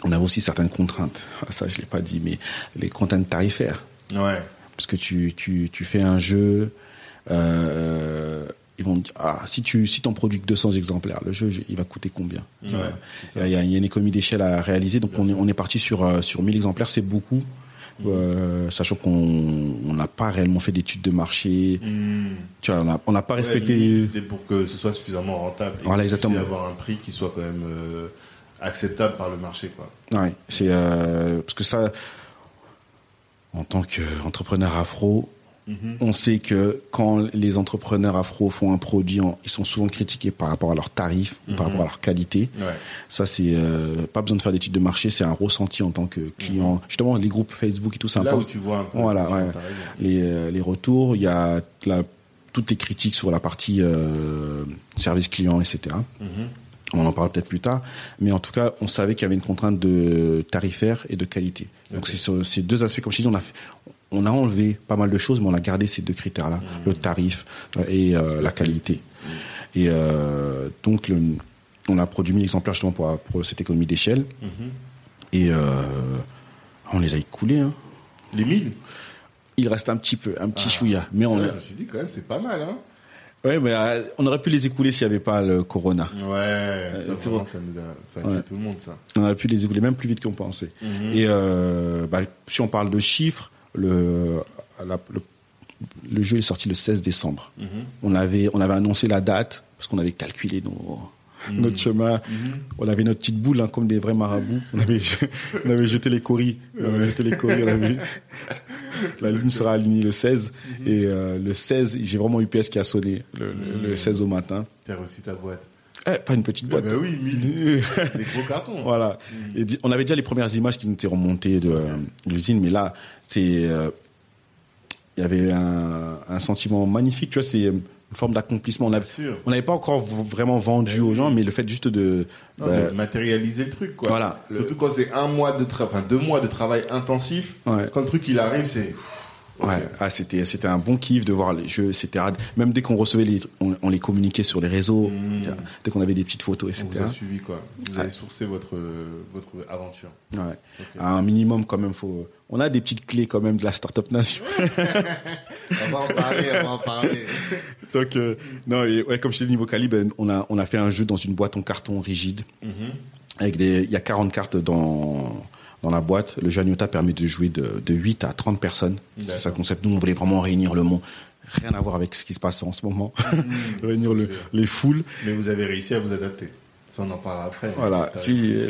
Speaker 2: on avait aussi certaines contraintes. Ah, Ça, je l'ai pas dit, mais les contraintes tarifaires.
Speaker 1: Ouais.
Speaker 2: Parce que tu tu tu fais un jeu, euh, ils vont dire ah si tu si t'en produis que 200 exemplaires, le jeu il va coûter combien?
Speaker 1: Ouais,
Speaker 2: y, a, il y a une économie d'échelle à réaliser, donc on est on est parti sur euh, sur 1000 exemplaires, c'est beaucoup. Euh, sachant qu'on on n'a pas réellement fait d'études de marché,
Speaker 1: Hmm.
Speaker 2: tu vois, on n'a pas
Speaker 1: Ouais,
Speaker 2: respecté.
Speaker 1: pour que ce soit suffisamment rentable. Et
Speaker 2: Voilà, exactement.
Speaker 1: avoir un prix qui soit quand même euh, acceptable par le marché. Quoi.
Speaker 2: Ouais, c'est euh, parce que ça, en tant qu'entrepreneur afro,
Speaker 1: Mhm.
Speaker 2: on sait que quand les entrepreneurs afro font un produit, ils sont souvent critiqués par rapport à leurs tarifs, ou par rapport à leur qualité.
Speaker 1: Ouais.
Speaker 2: Ça, c'est euh, pas besoin de faire d'études de marché, c'est un ressenti en tant que client. Justement, les groupes Facebook et tout, c'est
Speaker 1: Là où tu vois un peu.
Speaker 2: Voilà,
Speaker 1: les
Speaker 2: ouais. euh, les retours. Il y a la- toutes les critiques sur la partie euh, service client, etc.
Speaker 1: Mhm.
Speaker 2: On en parle peut-être plus tard, mais en tout cas, on savait qu'il y avait une contrainte de tarifaire et de qualité. Donc c'est ces deux aspects, comme je dis, on a fait, on a enlevé pas mal de choses, mais on a gardé ces deux critères-là, le tarif euh, et euh, la qualité. Et euh, donc, le- on a produit 1000 exemplaires justement pour, pour cette économie d'échelle,
Speaker 1: Mhm.
Speaker 2: et euh, on les a écoulés. Hein.
Speaker 1: Les 1000
Speaker 2: Il reste un petit peu, un petit
Speaker 1: Ah,
Speaker 2: chouïa, mais on,
Speaker 1: Ouais, Je me suis dit quand même, c'est pas mal. Hein
Speaker 2: ouais, mais on aurait pu les écouler s'il n'y avait pas le corona.
Speaker 1: ouais, ça, vraiment, ça nous a, ça a
Speaker 2: Ouais.
Speaker 1: fait tout le monde, ça.
Speaker 2: On aurait pu les écouler même plus vite qu'on pensait.
Speaker 1: Mhm.
Speaker 2: Et bah, si on parle de chiffres, le, la- le, le jeu est sorti le 16 décembre.
Speaker 1: Mhm.
Speaker 2: On avait, on avait annoncé la date parce qu'on avait calculé nos,
Speaker 1: Mhm.
Speaker 2: notre chemin. On avait notre petite boule, hein, comme des vrais marabouts. On avait, on avait jeté les coris. On avait jeté les coris. on avait- La lune sera alignée le 16.
Speaker 1: Mhm.
Speaker 2: Et euh, le 16, j'ai vraiment UPS qui a sonné le, le- le 16 au matin.
Speaker 1: T'as reçu ta boîte.
Speaker 2: Eh, pas une petite boîte.
Speaker 1: bah oui, 1000. Des gros cartons.
Speaker 2: Voilà. Et on avait déjà les premières images qui nous étaient remontées de, de l'usine, mais là, c'est, euh, il y avait un, un sentiment magnifique. Tu vois, c'est une forme d'accomplissement. On on n'avait pas encore vraiment vendu aux gens, mais le fait juste de,
Speaker 1: Non,
Speaker 2: bah,
Speaker 1: de matérialiser le truc, quoi.
Speaker 2: Voilà.
Speaker 1: Surtout quand c'est un mois de travail, enfin deux mois de travail intensif.
Speaker 2: Ouais.
Speaker 1: Quand le truc il arrive, c'est.
Speaker 2: Ouais, ah, c'était c'était un bon kiff de voir les jeux, etc. Même dès qu'on recevait les, on, on les communiquait sur les réseaux,
Speaker 1: Mmh.
Speaker 2: dès qu'on avait des petites photos,
Speaker 1: On
Speaker 2: etc.
Speaker 1: vous a suivi, quoi. Vous avez
Speaker 2: Ouais.
Speaker 1: sourcé votre, votre aventure.
Speaker 2: Ouais. À un minimum quand même, faut. On a des petites clés quand même de la startup nation.
Speaker 1: On va en parler, on va en parler.
Speaker 2: Donc euh, non, et, ouais, comme je dit niveau calibre, on a on a fait un jeu dans une boîte en carton rigide
Speaker 1: Mhm.
Speaker 2: avec des il y a 40 cartes dans dans la boîte. Le jeu Agnota permet de jouer de, de 8 à 30 personnes. C'est ça le concept. Nous, on voulait vraiment réunir le monde. Rien à voir avec ce qui se passe en ce moment. réunir le- les foules.
Speaker 1: Mais vous avez réussi à vous adapter. Ça, on en parlera après.
Speaker 2: Voilà.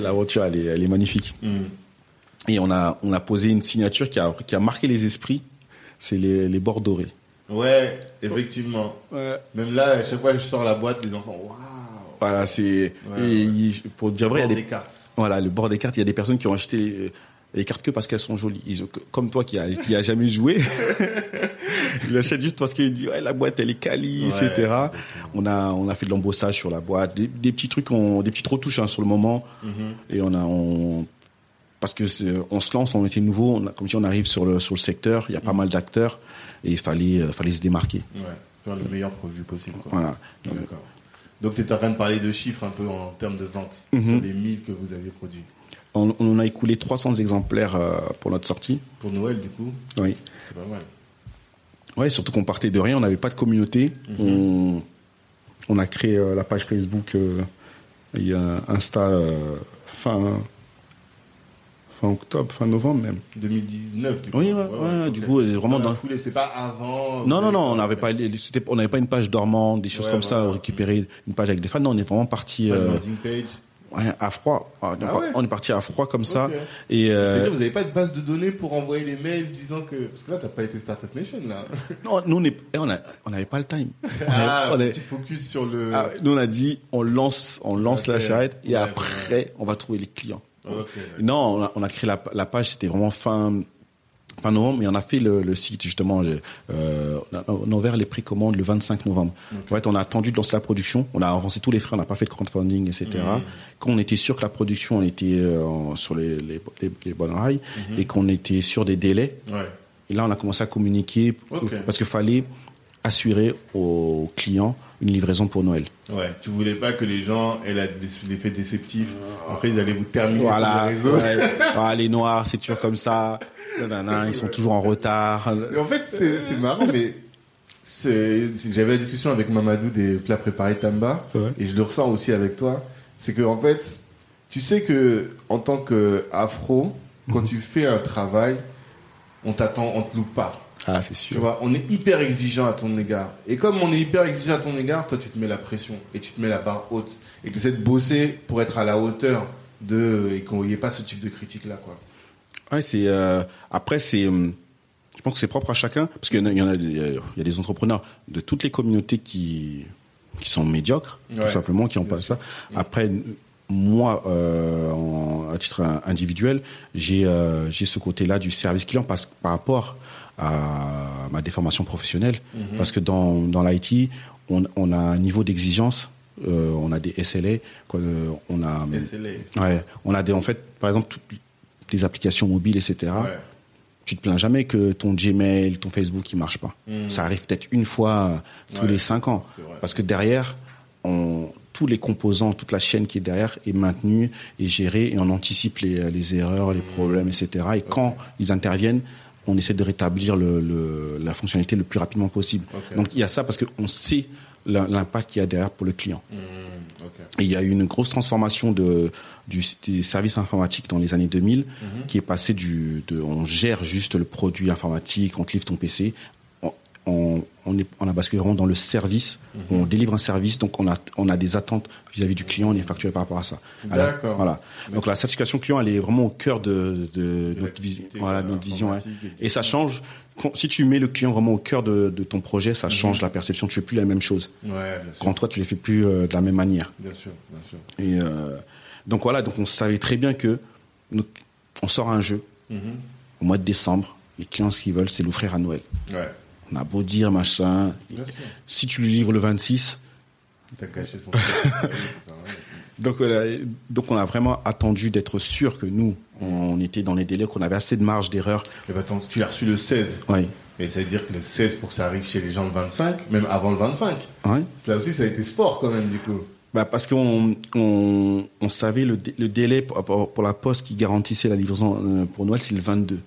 Speaker 2: L'aventure, elle est, elle est magnifique.
Speaker 1: Mhm.
Speaker 2: Et on a, on a posé une signature qui a, qui a marqué les esprits. C'est les, les bords dorés.
Speaker 1: Ouais, effectivement.
Speaker 2: Ouais.
Speaker 1: Même là, à chaque fois que je sors la boîte, les enfants, waouh.
Speaker 2: Voilà, c'est,
Speaker 1: Ouais,
Speaker 2: pour dire vrai, il y a
Speaker 1: Bord
Speaker 2: des,
Speaker 1: des cartes.
Speaker 2: Voilà, le bord des cartes, il y a des personnes qui ont acheté les, les cartes que parce qu'elles sont jolies. Ils ont, comme toi qui a, qui a jamais joué, il achète juste parce qu'il dit ouais, la boîte elle est quali,
Speaker 1: Ouais,
Speaker 2: etc.
Speaker 1: exactement.
Speaker 2: On a on a fait de l'embossage sur la boîte, des, des petits trucs, on- des petites retouches hein, sur le moment,
Speaker 1: Mhm.
Speaker 2: et on a on parce que on se lance, on était nouveau, on a, comme si on arrive sur le sur le secteur, il y a pas
Speaker 1: Mhm.
Speaker 2: mal d'acteurs et il fallait euh, fallait se démarquer.
Speaker 1: Ouais, faire le meilleur produit possible. Quoi.
Speaker 2: Voilà.
Speaker 1: D'accord. Donc, tu es en train de parler de chiffres un peu en termes de vente
Speaker 2: Mhm.
Speaker 1: sur les 1000 que vous avez produits.
Speaker 2: on, on a écoulé 300 exemplaires euh, pour notre sortie.
Speaker 1: Pour Noël, du coup,
Speaker 2: Oui.
Speaker 1: c'est pas mal.
Speaker 2: Ouais, surtout qu'on partait de rien, on n'avait pas de communauté. on, on a créé euh, la page Facebook et Insta fin, fin octobre, fin novembre même.
Speaker 1: 2019, du coup.
Speaker 2: Oui, ouais, ouais, du coup, c'est vraiment
Speaker 1: la
Speaker 2: dans-
Speaker 1: foulée, c'était pas avant.
Speaker 2: Non, non, non, on n'avait pas, c'était- on n'avait pas une page dormante, des choses comme ça, récupérer une page avec des fans. Non, on est vraiment parti
Speaker 1: Pas
Speaker 2: euh,
Speaker 1: page.
Speaker 2: ouais, à froid. Ah,
Speaker 1: Ah ouais
Speaker 2: On est parti à froid comme ça. Et euh,
Speaker 1: C'est-à-dire, vous n'avez pas de base de données pour envoyer les mails disant que. Parce que là, t'as pas été Startup Nation, là.
Speaker 2: non, nous, on eh, on a- on n'avait pas le time. On
Speaker 1: Ah,
Speaker 2: avait- on
Speaker 1: petit focus sur le.
Speaker 2: ah, nous, on a dit, on lance, on lance la charrette et
Speaker 1: Ouais,
Speaker 2: après, on va trouver les clients. Non, on a, on a créé la, la page, c'était vraiment fin, fin novembre, mais on a fait le, le site justement. euh, on, a, ouvert les précommandes le 25 novembre. En fait, on a attendu de lancer la production, on a avancé tous les frais, on n'a pas fait de crowdfunding, etc.
Speaker 1: Mhm.
Speaker 2: Quand on était sûr que la production on était euh, sur les, les, les, les bonnes rails
Speaker 1: Mhm.
Speaker 2: et qu'on était sur des délais,
Speaker 1: Ouais.
Speaker 2: et là on a commencé à communiquer parce qu'il fallait assurer aux clients une livraison pour Noël.
Speaker 1: Ouais. Tu voulais pas que les gens aient l'effet déceptif. Après, ils allaient vous terminer
Speaker 2: Voilà,
Speaker 1: sur les réseaux.
Speaker 2: ouais. Ah, les noirs, c'est toujours comme ça. Nanana, ils sont toujours en retard.
Speaker 1: Et en fait, c'est marrant, mais j'avais la discussion avec Mamadou des plats préparés Tamba,
Speaker 2: Ouais.
Speaker 1: et je le ressens aussi avec toi. C'est que en fait, tu sais que en tant que afro, quand
Speaker 2: Mhm.
Speaker 1: tu fais un travail, on t'attend, on te loupe pas.
Speaker 2: Ah, c'est
Speaker 1: Tu
Speaker 2: sûr.
Speaker 1: vois, on est hyper exigeant à ton égard. Et comme on est hyper exigeant à ton égard, toi, tu te mets la pression et tu te mets la barre haute et tu essaies de bosser pour être à la hauteur de et qu'il n'y ait pas ce type de critique là, quoi.
Speaker 2: Ouais, c'est euh, après c'est hum, je pense que c'est propre à chacun parce qu'il y en a il y en a des- il y a des entrepreneurs de toutes les communautés qui qui sont médiocres
Speaker 1: Ouais,
Speaker 2: tout simplement qui n'ont pas ça. Après moi euh, en- à titre individuel, j'ai euh, j'ai ce côté-là du service client parce par rapport à ma déformation professionnelle
Speaker 1: Mhm.
Speaker 2: parce que dans dans l'IT, on on a un niveau d'exigence euh, on a des SLA, euh, on a
Speaker 1: SLA.
Speaker 2: Ouais, on a des, en fait, par exemple, toutes les applications mobiles, etc.
Speaker 1: Ouais.
Speaker 2: Tu te plains jamais que ton Gmail, ton Facebook, il marche pas.
Speaker 1: Mhm.
Speaker 2: Ça arrive peut-être une fois tous
Speaker 1: Ouais,
Speaker 2: les cinq ans. Parce que derrière, on, tous les composants, toute la chaîne qui est derrière est maintenue et gérée et on anticipe les, les erreurs, les problèmes, etc. Et quand ils interviennent, on essaie de rétablir le, le- la fonctionnalité le plus rapidement possible. Donc il y a ça parce qu'on sait l'im- l'impact qu'il y a derrière pour le client.
Speaker 1: Mmh, ok.
Speaker 2: Et il y a eu une grosse transformation de, du, des services informatiques dans les années 2000,
Speaker 1: Mhm.
Speaker 2: qui est passé du, de, on gère juste le produit informatique, on te livre ton PC, on, on, est, on a basculé vraiment dans le service,
Speaker 1: Mhm.
Speaker 2: on délivre un service, donc on a, on a des attentes vis-à-vis du client, on est facturé par rapport à ça.
Speaker 1: D'accord.
Speaker 2: Voilà. Donc la satisfaction client, elle est vraiment au cœur de, de,
Speaker 1: De
Speaker 2: notre, vision,
Speaker 1: l'activité,
Speaker 2: voilà, notre vision.
Speaker 1: et
Speaker 2: ça change. Si tu mets le client vraiment au cœur de, de ton projet,
Speaker 1: Mhm.
Speaker 2: ça change la perception. Tu fais plus la même chose.
Speaker 1: Ouais, bien sûr.
Speaker 2: Quand toi, tu les fais plus euh, de la même manière.
Speaker 1: Bien sûr, bien sûr.
Speaker 2: Et euh, donc voilà, donc on savait très bien que on sort un jeu
Speaker 1: Mhm.
Speaker 2: au mois de décembre. Les clients, ce qu'ils veulent, c'est l'offrir à Noël.
Speaker 1: Ouais,
Speaker 2: On a beau dire machin. Si tu lui livres le 26,
Speaker 1: T'as caché son.
Speaker 2: Donc, euh, donc on a vraiment attendu d'être sûr que nous, on était dans les délais, qu'on avait assez de marge d'erreur.
Speaker 1: Bah, attends, tu l'as reçu le 16.
Speaker 2: Ouais.
Speaker 1: Mais ça veut dire que le 16, pour que ça arrive chez les gens le 25, même avant le 25.
Speaker 2: Ouais.
Speaker 1: Là aussi, ça a été sport quand même, du coup.
Speaker 2: Bah parce qu'on on, on savait le, dé- le délai pour, pour- pour la poste qui garantissait la livraison euh, pour Noël, c'est le 22.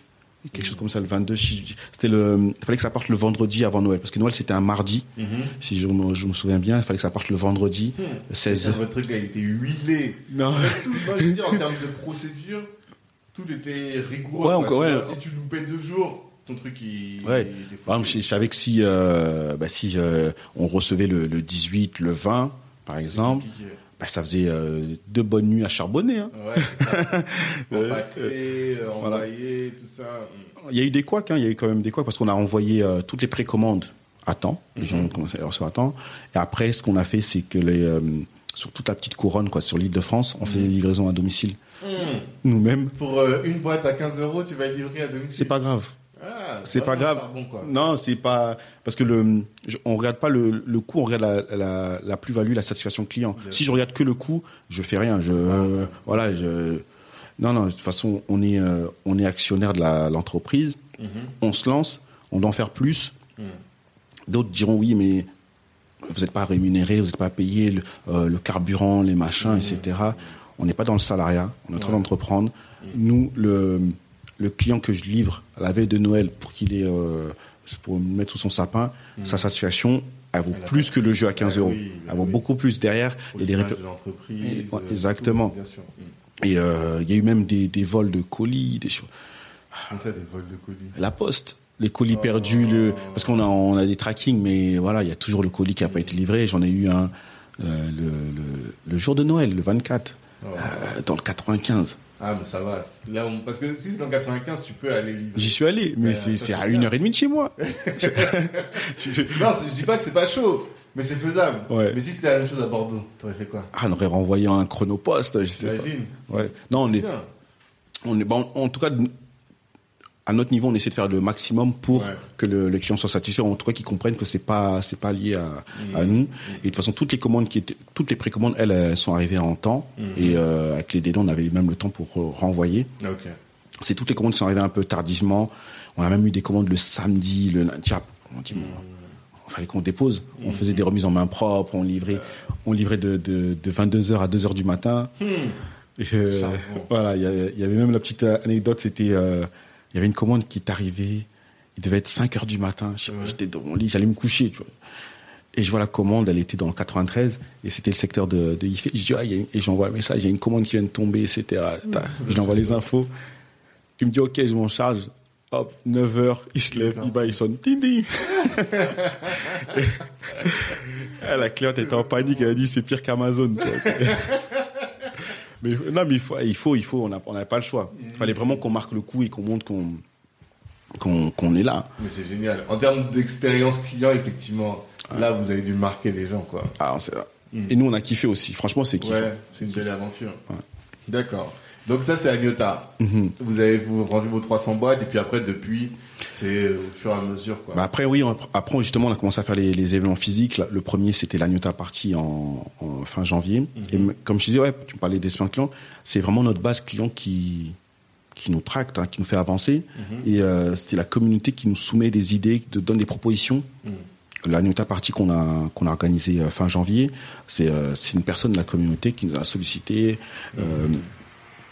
Speaker 2: Quelque chose comme ça, le 22. si- C'était le, il fallait que ça parte le vendredi avant Noël, parce que Noël c'était un mardi. Si je me, je me souviens bien, il fallait que ça parte le vendredi,
Speaker 1: Hmm.
Speaker 2: 16
Speaker 1: C'est Votre truc, il était huilé.
Speaker 2: Non.
Speaker 1: Tout, moi, je veux dire, en termes de procédure, tout était rigoureux.
Speaker 2: Ouais,
Speaker 1: quoi,
Speaker 2: ouais.
Speaker 1: vois. Si tu loupais deux jours, ton truc, il.
Speaker 2: Ouais. Par exemple, je, je savais que si, euh, bah, si euh, on recevait le, le 18, le 20, par exemple,
Speaker 1: compliqué.
Speaker 2: Bah, ça faisait euh, deux bonnes nuits à charbonner. Hein.
Speaker 1: Ouais, c'est ça.
Speaker 2: Euh,
Speaker 1: euh, envoyé, tout ça.
Speaker 2: Il y a eu des couacs, hein, il y a eu quand même des couacs parce qu'on a envoyé euh, toutes les précommandes à temps. Les gens ont commencé à recevoir à temps. Et après, ce qu'on a fait, c'est que les, sur toute la petite couronne, quoi, sur l'île de France, on fait des livraisons à domicile.
Speaker 1: Hmm.
Speaker 2: Nous-mêmes.
Speaker 1: Pour une boîte à 15 euros, tu vas livrer à domicile.
Speaker 2: C'est pas grave.
Speaker 1: Ah,
Speaker 2: C'est pas grave.
Speaker 1: quoi.
Speaker 2: Non, c'est pas parce que le on regarde pas le, le coût, on regarde la, la, la plus-value, la satisfaction client.
Speaker 1: Bien
Speaker 2: Si je regarde que le coût, je fais rien. Je voilà, je non non. De toute façon, on est euh, on est actionnaire de l'entreprise.
Speaker 1: Mhm.
Speaker 2: On se lance, on doit en faire plus.
Speaker 1: Mhm.
Speaker 2: D'autres diront oui, mais vous n'êtes pas rémunéré, vous n'êtes pas payé le, euh, le carburant, les machins, etc. On n'est pas dans le salariat, on est en train d'entreprendre. Nous, le, le client que je livre à la veille de Noël pour qu'il ait, euh, pour mettre sous son sapin, sa satisfaction, elle vaut
Speaker 1: Elle
Speaker 2: plus que le jeu à 15
Speaker 1: Ah
Speaker 2: euros.
Speaker 1: oui,
Speaker 2: elle vaut
Speaker 1: oui.
Speaker 2: beaucoup plus derrière.
Speaker 1: Pour
Speaker 2: Et les
Speaker 1: l'image
Speaker 2: rép-
Speaker 1: de l'entreprise.
Speaker 2: Et- ouais,
Speaker 1: euh,
Speaker 2: exactement.
Speaker 1: tout, bien sûr. Mm.
Speaker 2: Et euh, il y a eu même des, des vols de colis, des choses.
Speaker 1: Ça, des vols de colis.
Speaker 2: La poste, les colis
Speaker 1: Oh.
Speaker 2: perdus, le... parce qu'on a, on a des trackings, mais voilà, il y a toujours le colis qui n'a pas été livré. J'en ai eu un euh, le, le, le jour de Noël, le 24,
Speaker 1: Oh.
Speaker 2: euh, dans le 95.
Speaker 1: Ah, mais ça va. Là, on- Parce que si c'est dans 95, tu peux aller livrer.
Speaker 2: J'y suis allé, mais
Speaker 1: Ouais,
Speaker 2: c'est à une heure et demie de chez moi.
Speaker 1: Non, je dis pas que c'est pas chaud, mais c'est faisable.
Speaker 2: Ouais.
Speaker 1: Mais si c'était la même chose à Bordeaux, t'aurais fait quoi?
Speaker 2: Ah, on aurait renvoyé un chronopost, je sais pas. Ouais. Non, on est, on est, bon, en tout cas, à notre niveau, on essaie de faire le maximum pour
Speaker 1: Ouais.
Speaker 2: que le, le client soit satisfait, en tout cas qu'ils comprennent que c'est pas, c'est pas lié à,
Speaker 1: Mmh.
Speaker 2: à nous. Et de toute façon, toutes les commandes qui étaient, toutes les précommandes, elles, elles sont arrivées en temps.
Speaker 1: Mmh.
Speaker 2: Et euh, avec les délais, on avait même le temps pour euh, renvoyer. C'est toutes les commandes qui sont arrivées un peu tardivement. On a même eu des commandes le samedi, le. Tiens, On dit, il fallait qu'on dépose. On faisait des remises en main propre, on livrait, on livrait de, de, de 22h à 2h du matin. Et, euh, voilà, il y, avait- il y avait même la petite euh, anecdote, c'était, euh, y avait une commande qui est arrivée, il devait être 5 heures du matin, j'étais dans mon lit, j'allais me coucher, tu vois. Et je vois la commande, elle était dans le 93, et c'était le secteur de, de IFE. Je dis, ah, il y a une- et j'envoie un message, il y a une commande qui vient de tomber, etc. Je lui envoie les infos. Il me dit, ok, je m'en charge. Hop, 9 heures, il se lève, il va, il sonne, ding ding. Ah, la cliente était en panique, elle a dit, c'est pire qu'Amazon. C'est- mais non, mais il faut, il faut, il faut on n'a on n'avait pas le choix. Il fallait vraiment qu'on marque le coup et qu'on montre qu'on est là.
Speaker 1: Mais c'est génial. En termes d'expérience client, effectivement, là, vous avez dû marquer les gens, quoi.
Speaker 2: Ah, on sait- Et nous, on a kiffé aussi. Franchement, c'est kiffant.
Speaker 1: Ouais, c'est une belle aventure. D'accord. Donc ça, c'est Agnota. Vous avez vous vendu vos 300 boîtes et puis après, depuis, c'est au fur et à mesure, quoi.
Speaker 2: Bah après, oui, on- après, justement, on a commencé à faire les, les événements physiques. Le premier, c'était l'Agnota Party en, en fin janvier. Et m- comme je disais, ouais, tu me parlais des clients, c'est vraiment notre base client qui, qui nous tracte, hein, qui nous fait avancer. Et euh, c'est la communauté qui nous soumet des idées, qui nous donne des propositions. L'Agnota Party qu'on a, qu'on a organisé euh, fin janvier, c'est euh, une personne de la communauté qui nous a sollicité. euh,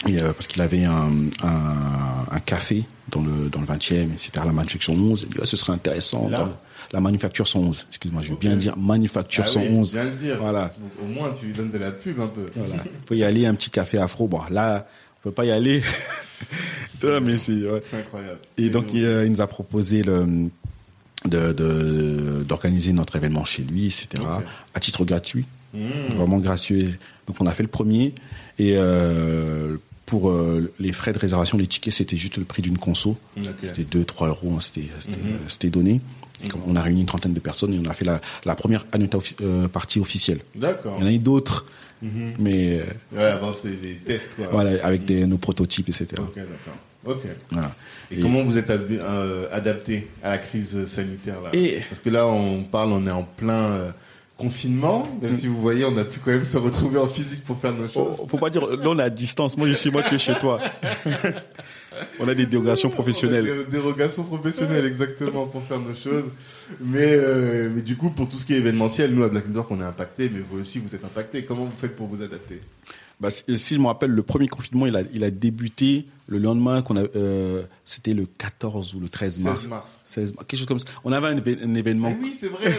Speaker 2: et, euh, parce qu'il avait un, un, un café dans le, dans le 20e, etc., la manufacture 11. Il dit, ouais, ce serait intéressant.
Speaker 1: Là
Speaker 2: dans la manufacture 111. Excuse-moi, je vais bien dire manufacture
Speaker 1: Ah oui,
Speaker 2: 111.
Speaker 1: bien le dire.
Speaker 2: Voilà.
Speaker 1: Donc, au moins, tu lui donnes de la pub un peu.
Speaker 2: Voilà. Faut y aller, un petit café afro. Bon, là, on peut pas y aller. Mais c'est, ouais.
Speaker 1: Incroyable.
Speaker 2: Et donc, il, euh, il nous a proposé le, de, de, d'organiser notre événement chez lui, etc., à titre gratuit.
Speaker 1: Mmh.
Speaker 2: Vraiment gracieux. Donc, on a fait le premier. Et euh, pour euh, les frais de réservation, les tickets, c'était juste le prix d'une conso.
Speaker 1: Ok.
Speaker 2: C'était 2-3 euros, hein, c'était, c'était, c'était donné. Et comme on a réuni une trentaine de personnes et on a fait la, la première Annuta offi- euh, partie officielle.
Speaker 1: D'accord.
Speaker 2: Il y en a eu d'autres, mais euh,
Speaker 1: Ouais, avant, c'était des tests, quoi.
Speaker 2: voilà, avec des, nos prototypes, etc.
Speaker 1: Ok, d'accord. Ok.
Speaker 2: Voilà.
Speaker 1: Et,
Speaker 2: Et-
Speaker 1: comment vous êtes euh, adapté à la crise sanitaire là?
Speaker 2: Et-
Speaker 1: Parce que là, on parle, on est en plein euh, confinement. Même si vous voyez, on a pu quand même se retrouver en physique pour faire nos choses.
Speaker 2: Oh, faut pas dire, là on est à distance. Moi je suis chez moi, tu es chez toi. on a des dérogations professionnelles.
Speaker 1: Des dérogations professionnelles, exactement, pour faire nos choses. Mais, euh, mais du coup, pour tout ce qui est événementiel, nous, à Black Network, on est impacté, mais vous aussi, vous êtes impacté. Comment vous faites pour vous adapter?
Speaker 2: Bah, si si je me rappelle, le premier confinement, il a, il a débuté le lendemain qu'on a, euh, c'était le 14 ou le 13 mars.
Speaker 1: 16 mars.
Speaker 2: 16 mars, quelque chose comme ça. On avait un événement.
Speaker 1: Eh oui, c'est vrai,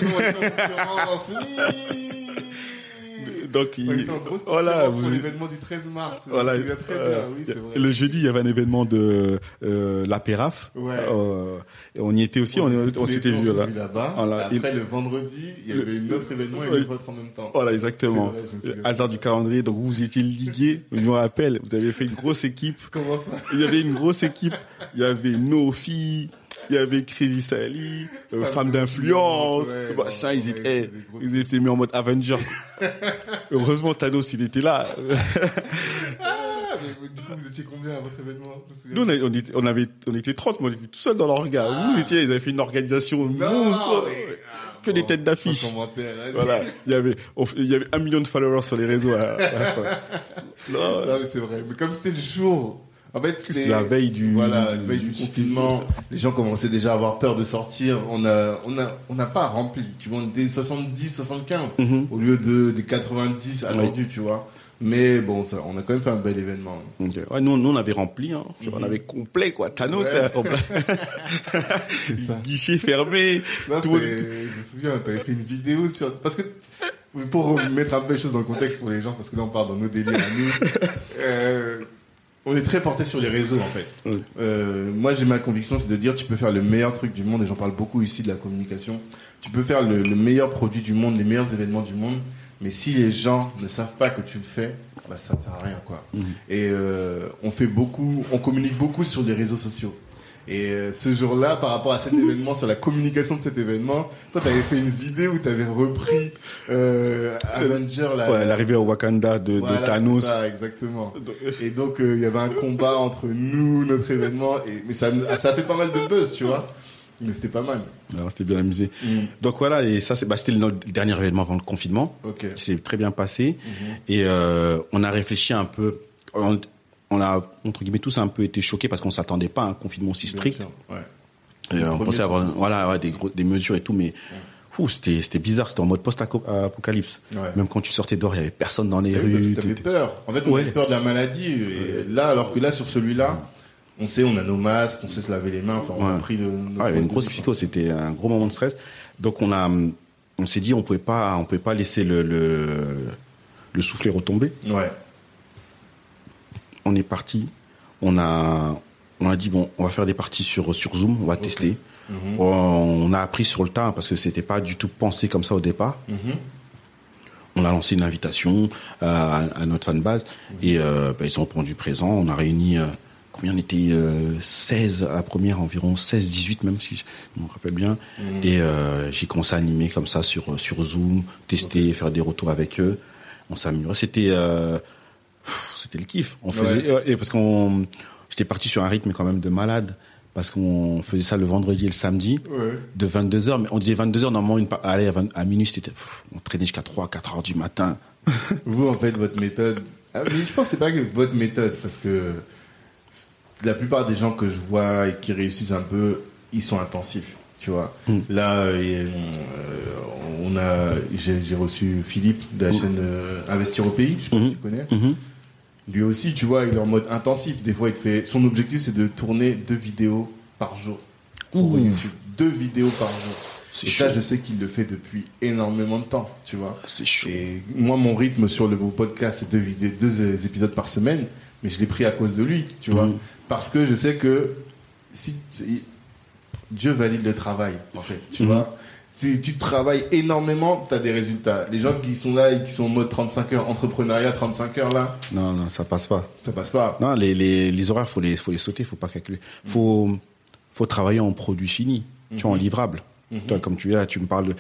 Speaker 2: Donc,
Speaker 1: On
Speaker 2: il-
Speaker 1: était en grosse
Speaker 2: voilà, vous-
Speaker 1: l'événement du 13 mars.
Speaker 2: Voilà,
Speaker 1: très
Speaker 2: euh,
Speaker 1: bien, oui, c'est vrai.
Speaker 2: le jeudi, il y avait un événement de euh, la Péraf.
Speaker 1: Ouais.
Speaker 2: Euh, on y était aussi, on, s'était vu là.
Speaker 1: là-bas.
Speaker 2: Voilà.
Speaker 1: Et Après, le vendredi, il y avait un autre événement et le vôtre en même temps.
Speaker 2: Voilà, exactement.
Speaker 1: Vrai.
Speaker 2: Hasard du calendrier. Donc, vous, vous étiez ligués. Je me rappelle, vous avez fait une grosse équipe.
Speaker 1: Comment ça
Speaker 2: Il y avait une grosse équipe. Il y avait nos filles. Il y avait Crazy Sally, euh,
Speaker 1: Femme d'influence, ouais,
Speaker 2: machin,
Speaker 1: non,
Speaker 2: ils étaient, ils étaient mis en mode Avenger. Heureusement, Thanos, il était là.
Speaker 1: Ah, mais du coup, vous étiez combien à votre événement
Speaker 2: Nous, on, a- on était, on avait, on était 30, mais on était tout seul dans l'orga. Vous étiez, ils avaient fait une organisation monstre.
Speaker 1: mais-
Speaker 2: Que des têtes d'affiche.
Speaker 1: Hein.
Speaker 2: Voilà. Il y avait, on- il y avait un million de followers sur les réseaux. à- à. Non,
Speaker 1: Non, mais c'est vrai. Mais comme c'était le jour. En fait,
Speaker 2: C'est
Speaker 1: c'était
Speaker 2: la veille du-
Speaker 1: voilà, la
Speaker 2: du-
Speaker 1: veille du,
Speaker 2: du-
Speaker 1: confinement. Les gens commençaient déjà à avoir peur de sortir. On a, on a, on n'a pas rempli. Tu vois, on était 70, 75
Speaker 2: Mhm.
Speaker 1: au lieu de des 90 attendus, tu vois. Mais bon, ça, on a quand même fait un bel événement.
Speaker 2: Ouais, nous, nous, on avait rempli, hein. On avait complet, quoi. Thanos,
Speaker 1: Ouais.
Speaker 2: euh, complet. guichet fermé.
Speaker 1: Non,
Speaker 2: tout-
Speaker 1: c'était- je me souviens, t'avais fait une vidéo sur. Parce que, pour mettre un peu les choses dans le contexte pour les gens, parce que là, on parle dans nos délires à nous. euh, on est très porté sur les réseaux, en fait.
Speaker 2: Oui.
Speaker 1: Euh, moi, j'ai ma conviction, c'est de dire tu peux faire le meilleur truc du monde, et j'en parle beaucoup ici de la communication. Tu peux faire le, le meilleur produit du monde, les meilleurs événements du monde, mais si les gens ne savent pas que tu le fais, bah, ça ne sert à rien, quoi.
Speaker 2: Mhm.
Speaker 1: Et euh, on fait beaucoup, on communique beaucoup sur les réseaux sociaux. Et euh, ce jour-là, par rapport à cet événement, sur la communication de cet événement, toi, tu avais fait une vidéo où tu avais repris euh, Avenger, la,
Speaker 2: Ouais, l'arrivée au Wakanda de, Thanos.
Speaker 1: ça, exactement. Et donc, euh, il y avait un combat entre nous, notre événement, et, mais ça, ça a fait pas mal de buzz, tu vois. Mais c'était pas mal.
Speaker 2: Alors, c'était bien amusé. Donc voilà, et ça, c'est, bah, c'était notre dernier événement avant le confinement.
Speaker 1: Ok.
Speaker 2: qui s'est très bien passé.
Speaker 1: Mhm.
Speaker 2: Et euh, on a réfléchi un peu. On, on a, entre guillemets, tous un peu été choqués parce qu'on s'attendait pas à un confinement aussi strict.
Speaker 1: sûr, Ouais.
Speaker 2: Et, euh, on pensait avoir voilà, ouais, des, gros, des mesures et tout, mais c'était, c'était bizarre. C'était en mode post-apocalypse. Même quand tu sortais dehors, il y avait personne dans les
Speaker 1: T'avais- parce que
Speaker 2: rues.
Speaker 1: T'avais peur. En fait, on avait peur de la maladie. Et là, alors que là, sur celui-là, on sait, on a nos masques, on sait se laver les mains. Enfin, on a pris le.
Speaker 2: Ah, il y avait une grosse psycho, c'était un gros moment de stress. Donc on a, on s'est dit, on pouvait pas, on pouvait pas laisser le, le, le soufflet retomber.
Speaker 1: Ouais.
Speaker 2: On est parti. On a, on a dit bon, on va faire des parties sur sur Zoom, on va tester.
Speaker 1: Mhm.
Speaker 2: On a appris sur le tas parce que c'était pas du tout pensé comme ça au départ.
Speaker 1: Mhm.
Speaker 2: On a lancé une invitation euh, à, à notre fanbase et euh, bah, ils ont répondu présent. On a réuni euh, combien on était euh, 16 à la première, environ 16, 18 même si je me rappelle bien.
Speaker 1: Mhm.
Speaker 2: Et j'ai commencé à animer comme ça sur sur Zoom, tester, faire des retours avec eux. On s'améliorait. C'était c'était le kiff. On faisait euh, et parce qu'on j'étais parti sur un rythme quand même de malade parce qu'on faisait ça le vendredi et le samedi
Speaker 1: Ouais.
Speaker 2: de 22h mais on disait 22h normalement une allez à, 20 à minuit c'était on traînait jusqu'à 3 4 heures du matin.
Speaker 1: Vous, en fait, votre méthode. Ah, mais je pense que c'est pas que votre méthode, parce que la plupart des gens que je vois et qui réussissent un peu, ils sont intensifs, tu vois.
Speaker 2: Mm.
Speaker 1: Là, euh, on a, j'ai reçu Philippe de la chaîne euh, Investir au pays, je sais pas si
Speaker 2: Mhm.
Speaker 1: tu connais.
Speaker 2: Mhm.
Speaker 1: Lui aussi, tu vois, il est en mode intensif. Des fois, il te fait. Son objectif, c'est de tourner deux vidéos par jour pour. YouTube. Deux vidéos par jour.
Speaker 2: C'est
Speaker 1: Et ça, je sais qu'il le fait depuis énormément de temps, tu vois.
Speaker 2: C'est chaud.
Speaker 1: Et moi, mon rythme sur le podcast, c'est deux, vidéos, deux épisodes par semaine, mais je l'ai pris à cause de lui, tu vois.
Speaker 2: Mhm.
Speaker 1: Parce que je sais que si Dieu valide le travail, en fait, tu
Speaker 2: Mhm.
Speaker 1: vois. Si tu travailles énormément, tu as des résultats. Les gens qui sont là et qui sont en mode 35 heures, entrepreneuriat 35 heures là,
Speaker 2: Non non, ça passe pas.
Speaker 1: ça passe pas.
Speaker 2: Non, les les les horaires faut les faut les sauter, faut pas calculer. Faut faut travailler en produit fini, tu vois en livrable. Toi comme tu es là, tu me parles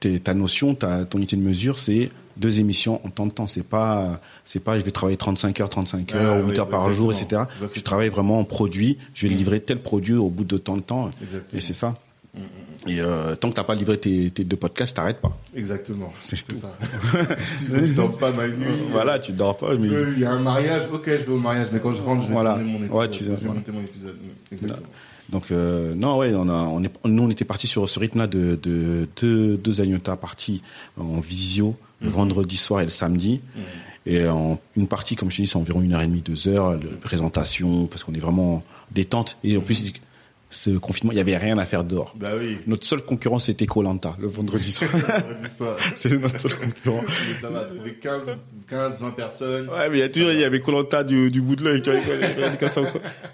Speaker 2: de ta notion, ta ton unité de mesure, c'est deux émissions en temps de temps, c'est pas c'est pas je vais travailler 35 heures, 35
Speaker 1: Ah,
Speaker 2: heures, 8
Speaker 1: oui,
Speaker 2: heures par jour, etc.
Speaker 1: Tu
Speaker 2: travaille vraiment en produit, je vais livrer tel produit au bout de tant de temps
Speaker 1: Exactement.
Speaker 2: et c'est ça. Et euh, tant que t'as pas livré tes, tes deux podcasts, t'arrêtes pas.
Speaker 1: Exactement.
Speaker 2: C'est tout.
Speaker 1: ça. si ne dors pas ma nuit.
Speaker 2: Voilà, tu dors pas, mais
Speaker 1: Euh, Il y a un mariage, ok, je vais au mariage, mais quand je rentre, je vais
Speaker 2: Voilà.
Speaker 1: mon épisode.
Speaker 2: Ouais, tu-
Speaker 1: je vais
Speaker 2: voilà.
Speaker 1: monter mon épisode. Exactement.
Speaker 2: Donc euh, non ouais on a on est nous on était parti sur ce rythme là de de deux deux agnotas partis en visio le vendredi soir et le samedi et en une partie comme je te dis c'est environ une heure et demie deux heures de présentation parce qu'on est vraiment détente et en plus ce confinement il y avait rien à faire dehors
Speaker 1: Bah oui.
Speaker 2: notre seul concurrent c'était Colanta le vendredi soir
Speaker 1: soir.
Speaker 2: c'était notre seul concurrent
Speaker 1: Mais ça va trouver 15, 15, 20 personnes.
Speaker 2: ouais mais il y a toujours il y avait Colanta du, du bout de l'œil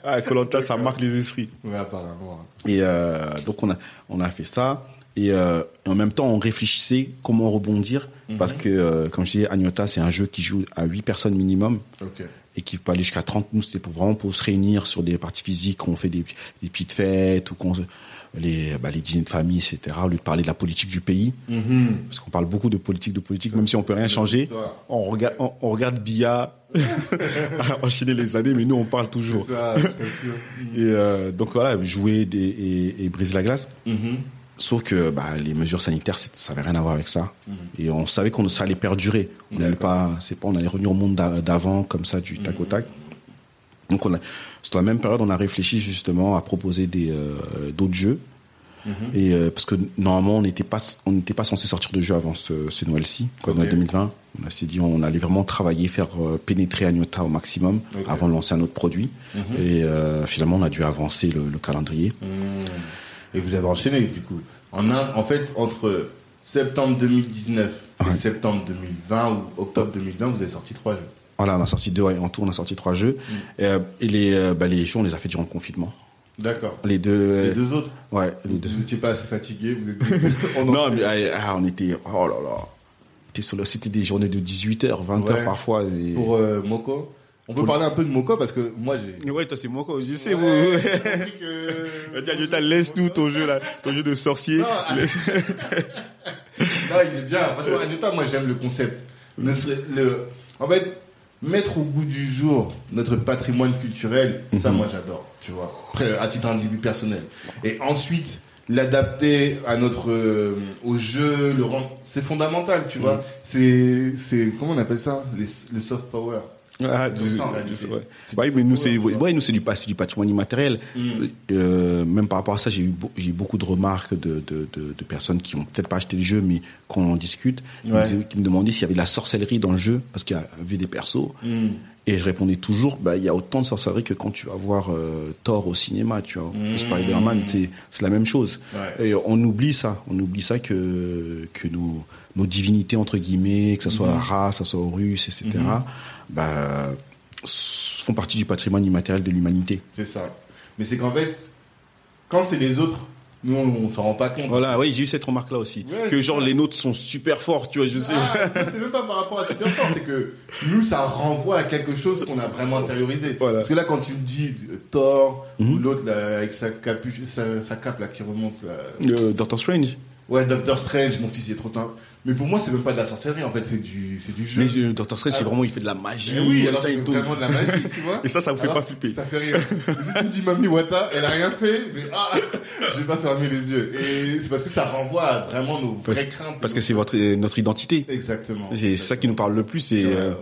Speaker 2: ah Colanta ça marque les esprits
Speaker 1: Ouais, apparemment.
Speaker 2: Et euh, donc on a on a fait ça et, euh, en même temps on réfléchissait comment rebondir parce que euh, comme je disais Agnota c'est un jeu qui joue à 8 personnes minimum. Et qui peut aller jusqu'à 30 nous c'était pour vraiment pour se réunir sur des parties physiques on fait des des petites fêtes ou qu'on les bah, les dîners de famille etc au lieu de parler de la politique du pays
Speaker 1: Mhm.
Speaker 2: parce qu'on parle beaucoup de politique de politique même si on peut rien changer on regarde on, on regarde Bia enchaîner les années mais nous on parle toujours
Speaker 1: C'est ça, sûr.
Speaker 2: et euh, donc voilà jouer des, et, et briser la glace
Speaker 1: Mhm.
Speaker 2: Sauf que bah, les mesures sanitaires, ça n'avait rien à voir avec ça. Et on savait qu'on ça allait perdurer. On n'allait pas, c'est pas, on allait revenir au monde d'a- d'avant comme ça du tac au tac. Donc on a, c'est dans la même période, on a réfléchi justement à proposer des euh, d'autres jeux.
Speaker 1: Mhm.
Speaker 2: Et euh, parce que normalement on n'était pas on n'était pas censé sortir de jeu avant ce, ce Noël-ci, quoi. Noël 2020. On s'est dit on allait vraiment travailler, faire euh, pénétrer Agnota au maximum avant de lancer un autre produit.
Speaker 1: Mhm.
Speaker 2: Et euh, finalement on a dû avancer le, le calendrier.
Speaker 1: Mmh. Et vous avez enchaîné, du coup. En, un, en fait, entre septembre 2019 et
Speaker 2: Ouais.
Speaker 1: septembre 2020 ou octobre 2020, vous avez sorti trois jeux.
Speaker 2: Voilà, on a sorti deux, en tout on a sorti trois jeux.
Speaker 1: Mm.
Speaker 2: Et, euh, et les euh, bah, les jeux on les a fait durant le confinement.
Speaker 1: D'accord.
Speaker 2: Les deux,
Speaker 1: Les deux autres
Speaker 2: ouais, les deux.
Speaker 1: Vous n'étiez pas assez fatigué, vous êtes on
Speaker 2: Non, mais ah, ah, on était, oh là là. C'était des journées de 18h, 20h
Speaker 1: Ouais.
Speaker 2: parfois. et-
Speaker 1: Pour euh, Moko? On peut parler un peu de Moko parce que moi j'ai.
Speaker 2: Ouais, toi, c'est quoi. Je sais,
Speaker 1: Ouais,
Speaker 2: vous.
Speaker 1: que-
Speaker 2: Tiens, Agnota, laisse-nous ton jeu, là. Ton jeu de sorcier.
Speaker 1: Non.
Speaker 2: Laisse-
Speaker 1: Non, il est bien. Franchement, Agnota, moi j'aime le concept. Le... En fait, mettre au goût du jour notre patrimoine culturel, ça
Speaker 2: Mhm.
Speaker 1: moi j'adore, tu vois. Après, à titre individu personnel. Et ensuite, l'adapter à notre euh, au jeu, le rendre, c'est fondamental, tu vois.
Speaker 2: Mhm.
Speaker 1: C'est c'est comment on appelle ça, Les- le soft power.
Speaker 2: Ah, je-
Speaker 1: ça,
Speaker 2: ouais.
Speaker 1: Du
Speaker 2: mais nous, c'est, ouais, nous, c'est du, du patrimoine immatériel.
Speaker 1: Mhm.
Speaker 2: Euh, même par rapport à ça, j'ai eu, eu beaucoup de remarques de, de, de, de personnes qui ont peut-être pas acheté le jeu, mais qu'on en discute, qui,
Speaker 1: Ouais.
Speaker 2: me qui me demandaient s'il y avait de la sorcellerie dans le jeu, parce qu'il y a vu des persos.
Speaker 1: Mm.
Speaker 2: Et je répondais toujours, bah, il y a autant de sorcellerie que quand tu vas voir euh, Thor au cinéma, tu vois, ou Spider-Man, c'est, c'est la même chose.
Speaker 1: Ouais.
Speaker 2: Et on oublie ça, on oublie ça que, que nos, nos divinités, entre guillemets, que ce soit
Speaker 1: Mhm.
Speaker 2: Ra, que ce soit Horus, etc., bah, font partie du patrimoine immatériel de l'humanité.
Speaker 1: C'est ça. Mais c'est qu'en fait, quand c'est les autres, nous on, on s'en rend pas compte.
Speaker 2: Voilà, oui, j'ai eu cette remarque-là aussi.
Speaker 1: Ouais,
Speaker 2: que genre
Speaker 1: ça.
Speaker 2: les nôtres sont super forts, tu vois, je sais.
Speaker 1: Ah, c'est même pas par rapport à Super Fort, c'est que nous, ça renvoie à quelque chose qu'on a vraiment intériorisé.
Speaker 2: Voilà.
Speaker 1: Parce que là, quand tu me dis euh, Thor, ou
Speaker 2: Mhm.
Speaker 1: l'autre avec sa capuche, sa, sa cape là qui remonte, là.
Speaker 2: Euh, Doctor Strange.
Speaker 1: Ouais, Doctor Strange, mon fils il est trop tard. Mais pour moi, c'est même pas de la sorcellerie, en fait, c'est du, c'est du jeu.
Speaker 2: Mais euh, Doctor Strange, c'est vraiment, il fait de la magie.
Speaker 1: Eh oui, alors
Speaker 2: il tourne.
Speaker 1: vraiment de la magie, tu vois.
Speaker 2: Et ça, ça vous fait
Speaker 1: Alors,
Speaker 2: pas flipper.
Speaker 1: Ça fait rire. Et si tu me dis Mami Wata, elle a rien fait, mais ah, je vais pas fermer les yeux. Et c'est parce que ça renvoie à vraiment nos
Speaker 2: Parce,
Speaker 1: vraies craintes.
Speaker 2: parce que c'est votre, euh, notre identité.
Speaker 1: Exactement.
Speaker 2: C'est ça qui nous parle le plus. Et,
Speaker 1: Ouais, ouais.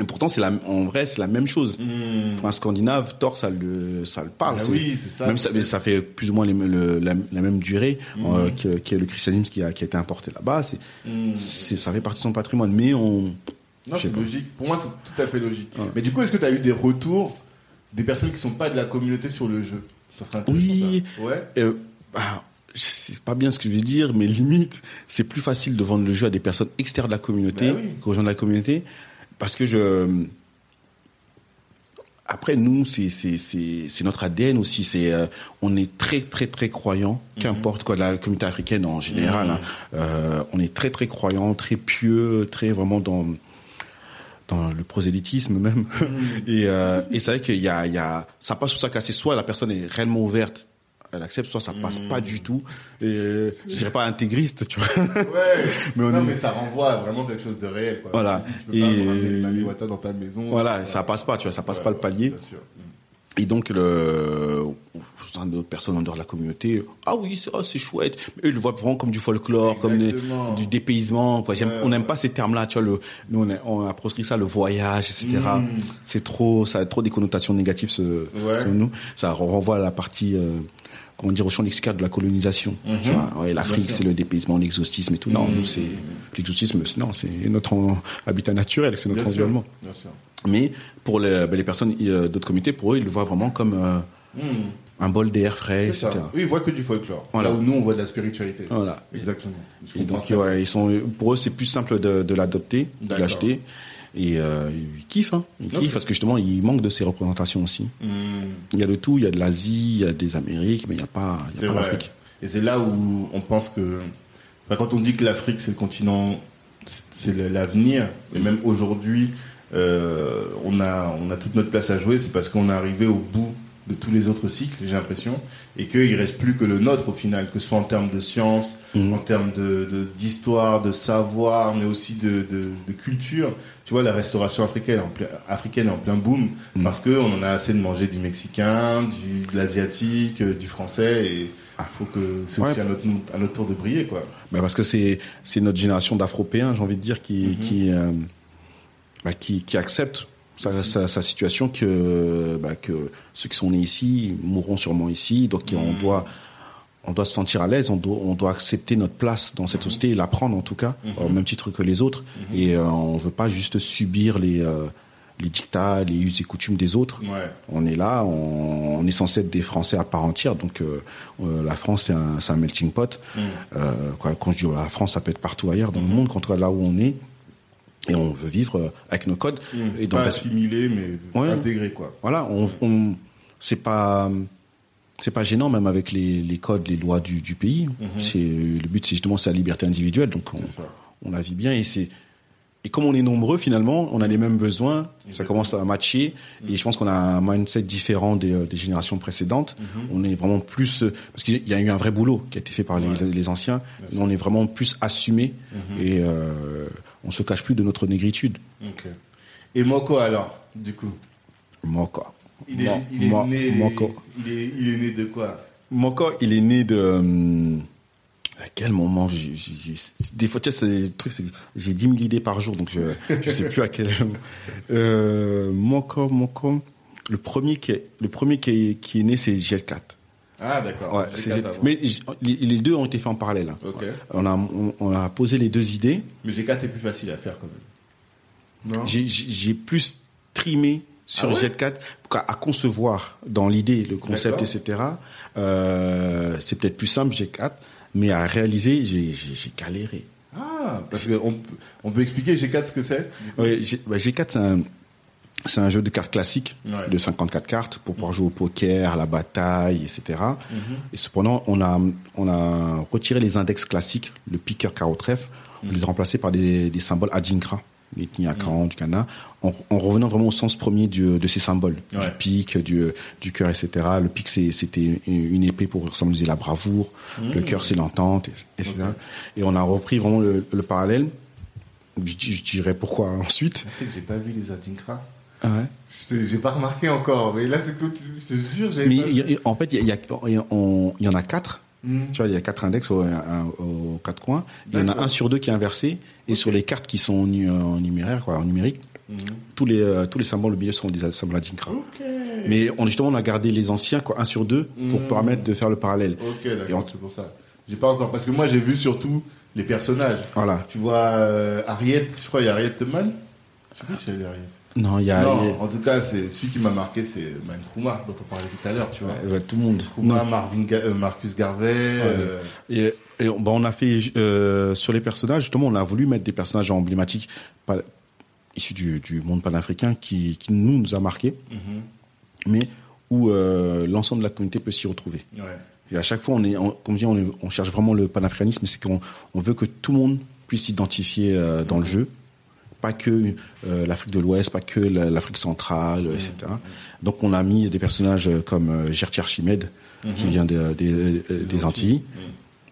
Speaker 2: Et pourtant, c'est la, en vrai, c'est la même chose.
Speaker 1: Hmm.
Speaker 2: Pour un Scandinave, Thor, ça le, ça le parle.
Speaker 1: Ah
Speaker 2: c'est-
Speaker 1: oui, c'est ça.
Speaker 2: Même ça, mais ça fait plus ou moins les- le- la, la même durée
Speaker 1: Mhm.
Speaker 2: euh, que, que le christianisme qui a, qui a été importé là-bas. C'est,
Speaker 1: Hmm.
Speaker 2: c'est, ça fait partie de son patrimoine. Mais on,
Speaker 1: Non, c'est
Speaker 2: pas.
Speaker 1: logique. Pour moi, c'est tout à fait logique. Mais du coup, est-ce que tu as eu des retours des personnes qui sont pas de la communauté sur le jeu? Ça
Speaker 2: Oui.
Speaker 1: ça. Ouais.
Speaker 2: Euh, bah, sais pas bien ce que je vais dire, mais limite, c'est plus facile de vendre le jeu à des personnes externes de la communauté
Speaker 1: Bah oui.
Speaker 2: qu'aux gens de la communauté, parce que je. Après, nous, c'est c'est c'est c'est notre ADN aussi. C'est euh, on est très très très croyants,
Speaker 1: Mhm.
Speaker 2: qu'importe quoi, la communauté africaine en général. hein. Euh, on est très très croyants, très pieux, très vraiment dans dans le prosélytisme même. et euh, et c'est vrai qu'il y a il y a ça passe ou ça casse. Soit la personne est réellement ouverte, elle accepte, soit ça passe pas du tout. Et je dirais pas intégriste, tu vois.
Speaker 1: Ouais.
Speaker 2: Mais on
Speaker 1: non,
Speaker 2: est-
Speaker 1: mais ça renvoie à vraiment quelque chose de réel. Quoi.
Speaker 2: Voilà.
Speaker 1: Tu peux pas
Speaker 2: Et-
Speaker 1: Wata dans ta maison.
Speaker 2: Voilà, ça passe pas, tu vois, ça passe
Speaker 1: Ouais,
Speaker 2: pas le palier.
Speaker 1: Bien sûr.
Speaker 2: Et donc, le, d'autres personnes en dehors de la communauté, ah oui, c'est oh, c'est chouette. Mais eux, ils le voient vraiment comme du folklore, comme des- du dépaysement. Quoi.
Speaker 1: Ouais,
Speaker 2: on n'aime
Speaker 1: ouais.
Speaker 2: pas ces termes-là, tu vois. Le, nous, on a, on a proscrit ça, le voyage, etc.
Speaker 1: Mm.
Speaker 2: C'est trop, ça a trop des connotations négatives. Ce,
Speaker 1: Ouais.
Speaker 2: nous, ça renvoie à la partie. euh, Comment dire au champ lexical de la colonisation.
Speaker 1: Mhm.
Speaker 2: Tu vois, ouais,
Speaker 1: Bien
Speaker 2: l'Afrique c'est le dépaysement, l'exotisme et tout. Non,
Speaker 1: Mhm.
Speaker 2: nous c'est l'exotisme, c'est- non, c'est notre habitat naturel, c'est notre
Speaker 1: Bien sûr.
Speaker 2: environnement.
Speaker 1: Bien sûr.
Speaker 2: Mais pour les, ben, les personnes d'autres communautés, pour eux, ils le voient vraiment comme euh,
Speaker 1: Hmm.
Speaker 2: un bol d'air frais, etc.
Speaker 1: ça. Oui, ils voient que du folklore.
Speaker 2: Voilà.
Speaker 1: Là où nous, on voit de la spiritualité.
Speaker 2: Voilà.
Speaker 1: Exactement.
Speaker 2: Et donc, ouais, ils sont, pour eux, c'est plus simple de, de l'adopter, de l'acheter. Et euh, ils kiffent, hein. Ils
Speaker 1: Ok.
Speaker 2: kiffent parce que justement, il manque de ces représentations aussi.
Speaker 1: Hmm.
Speaker 2: Il y a de tout, il y a de l'Asie, il y a des Amériques, mais il n'y a pas, il y
Speaker 1: C'est
Speaker 2: a pas l'Afrique.
Speaker 1: Et c'est là où on pense que, enfin, quand on dit que l'Afrique c'est le continent, c'est l'avenir, et même aujourd'hui, euh, on a on a toute notre place à jouer, c'est parce qu'on est arrivé au bout de tous les autres cycles, j'ai l'impression, et qu'il reste plus que le nôtre au final, que ce soit en termes de science,
Speaker 2: Mhm.
Speaker 1: en termes de de- d'histoire, de, savoir, mais aussi de, de, de culture. Tu vois, la restauration africaine en plein, africaine est en plein boom
Speaker 2: Mhm.
Speaker 1: parce que on en a assez de manger du mexicain, du de l'asiatique, euh, du français, et il faut que c'est
Speaker 2: Ouais.
Speaker 1: aussi à notre, à notre tour de briller, quoi.
Speaker 2: Ben, parce que c'est, notre génération d'Afropéens, j'ai envie de dire, qui, qui, euh, bah, qui, qui accepte sa, sa, sa situation que, bah, que ceux qui sont nés ici mourront sûrement ici. Donc on doit on doit se sentir à l'aise, on doit, on doit accepter notre place dans cette société et la prendre en tout cas, au même titre que les autres. Et euh, on veut pas juste subir les euh, les dictats, les us et coutumes des autres.
Speaker 1: Ouais.
Speaker 2: On est là, on, on est censé être des Français à part entière. Donc euh, euh, la France c'est un, un melting pot. Euh, quoi, quand je dis la France, ça peut être partout ailleurs dans le monde, quand on est là où on est. Et on veut vivre euh, avec nos codes et dans
Speaker 1: Pas assimilé, mais
Speaker 2: Ouais.
Speaker 1: intégré, quoi.
Speaker 2: voilà, on, on c'est pas c'est pas gênant même avec les, les codes, les lois du, du pays. C'est le but, c'est justement la liberté individuelle, donc on, on la vit bien et c'est et comme on est nombreux finalement, on a les mêmes besoins, ça commence à matcher et je pense qu'on a un mindset différent des, euh, des générations précédentes.
Speaker 1: Mhm.
Speaker 2: On est vraiment plus euh, parce qu'il y a eu un vrai boulot qui a été fait par les,
Speaker 1: Ouais.
Speaker 2: les anciens. On est vraiment plus assumé et euh, on se cache plus de notre négritude.
Speaker 1: Ok. Et Moko, alors, du coup?
Speaker 2: Quoi.
Speaker 1: Il est, il né.
Speaker 2: Moko.
Speaker 1: Il est, il est né de quoi?
Speaker 2: Moko, il est né de. hum, à quel moment? Des fois, tu sais, c'est le truc, c'est que j'ai 10 000 idées par jour, donc je je sais plus à quel. Euh, Moko, Moko. Le premier qui est, le premier qui est, qui est né, c'est G4.
Speaker 1: Ah, d'accord.
Speaker 2: Ouais, mais les, deux ont été faits en parallèle. hein. On a, on, on a posé les deux idées.
Speaker 1: Mais G4 est plus facile à faire, quand même. Non?
Speaker 2: J'ai- plus trimé sur
Speaker 1: Ah ouais?
Speaker 2: Jet4 à, à concevoir dans l'idée, le concept, etc. Euh, c'est peut-être plus simple G4, mais à réaliser, j'ai galéré.
Speaker 1: Ah, parce qu'on peut, on peut expliquer G4 ce que c'est?
Speaker 2: G, bah, G4, c'est un, c'est un jeu de cartes classique
Speaker 1: Ouais.
Speaker 2: de 54 cartes pour pouvoir jouer au poker, à la bataille, etc.
Speaker 1: Mhm.
Speaker 2: Et cependant, on a, on a retiré les index classiques, le piqueur carreau trèfle, on les a remplacés par des, des symboles adinkra, l'ethnie Akran, du Ghana, en, en revenant vraiment au sens premier du- de ces symboles,
Speaker 1: Ouais.
Speaker 2: du pic, du, du cœur, etc. Le pic, c'était une épée pour symboliser la bravoure, le cœur, c'est l'entente, et- etc. Et on a repris vraiment le, le parallèle. Je, je dirais pourquoi ensuite.
Speaker 1: Tu sais que j'ai pas vu les Adinkra.
Speaker 2: Ah ouais.
Speaker 1: J'ai pas remarqué encore, mais là c'est tout. Je te jure,
Speaker 2: Mais
Speaker 1: pas
Speaker 2: y en fait, il y, y en a quatre.
Speaker 1: Hmm.
Speaker 2: Tu vois, il y a quatre index aux, aux quatre coins. Il y en a un sur deux qui est inversé. Et sur les cartes qui sont en, nu- en numéraire, quoi, en numérique,
Speaker 1: Mhm.
Speaker 2: tous les euh, tous les symboles au milieu sont des symboles Adinkra.
Speaker 1: Ok.
Speaker 2: Mais on, justement, on a gardé les anciens, quoi, un sur deux, pour
Speaker 1: Mhm.
Speaker 2: permettre de faire le parallèle.
Speaker 1: Ok, d'accord, c'est pour ça. J'ai pas encore, parce que moi j'ai vu surtout les personnages.
Speaker 2: Voilà.
Speaker 1: Tu vois euh, Harriet, je crois il y a Harriet Tubman. Je sais pas si elle est Harriet.
Speaker 2: Non, il y a,
Speaker 1: non,
Speaker 2: il y a-
Speaker 1: en tout cas, c'est celui qui m'a marqué, c'est Man Nkrumah, dont on parlait tout à l'heure, tu vois.
Speaker 2: ouais, tout le monde.
Speaker 1: Nkrumah, Marvin Ga- euh, Marcus Garvey. euh,
Speaker 2: Et, et on, bah, on a fait euh, sur les personnages, justement, on a voulu mettre des personnages emblématiques pas- issus du, du monde panafricain qui, qui nous nous a marqué,
Speaker 1: mhm,
Speaker 2: mais où l'ensemble de la communauté peut s'y retrouver.
Speaker 1: ouais.
Speaker 2: Et à chaque fois, on est, on- comme je dis, on, est- on cherche vraiment le panafricanisme, c'est qu'on on veut que tout le monde puisse s'identifier dans le jeu, pas que euh, l'Afrique de l'Ouest, pas que la- l'Afrique centrale, euh, etc. Donc, on a mis des personnages euh, comme euh, Gertie Archimède, qui vient des- Antilles,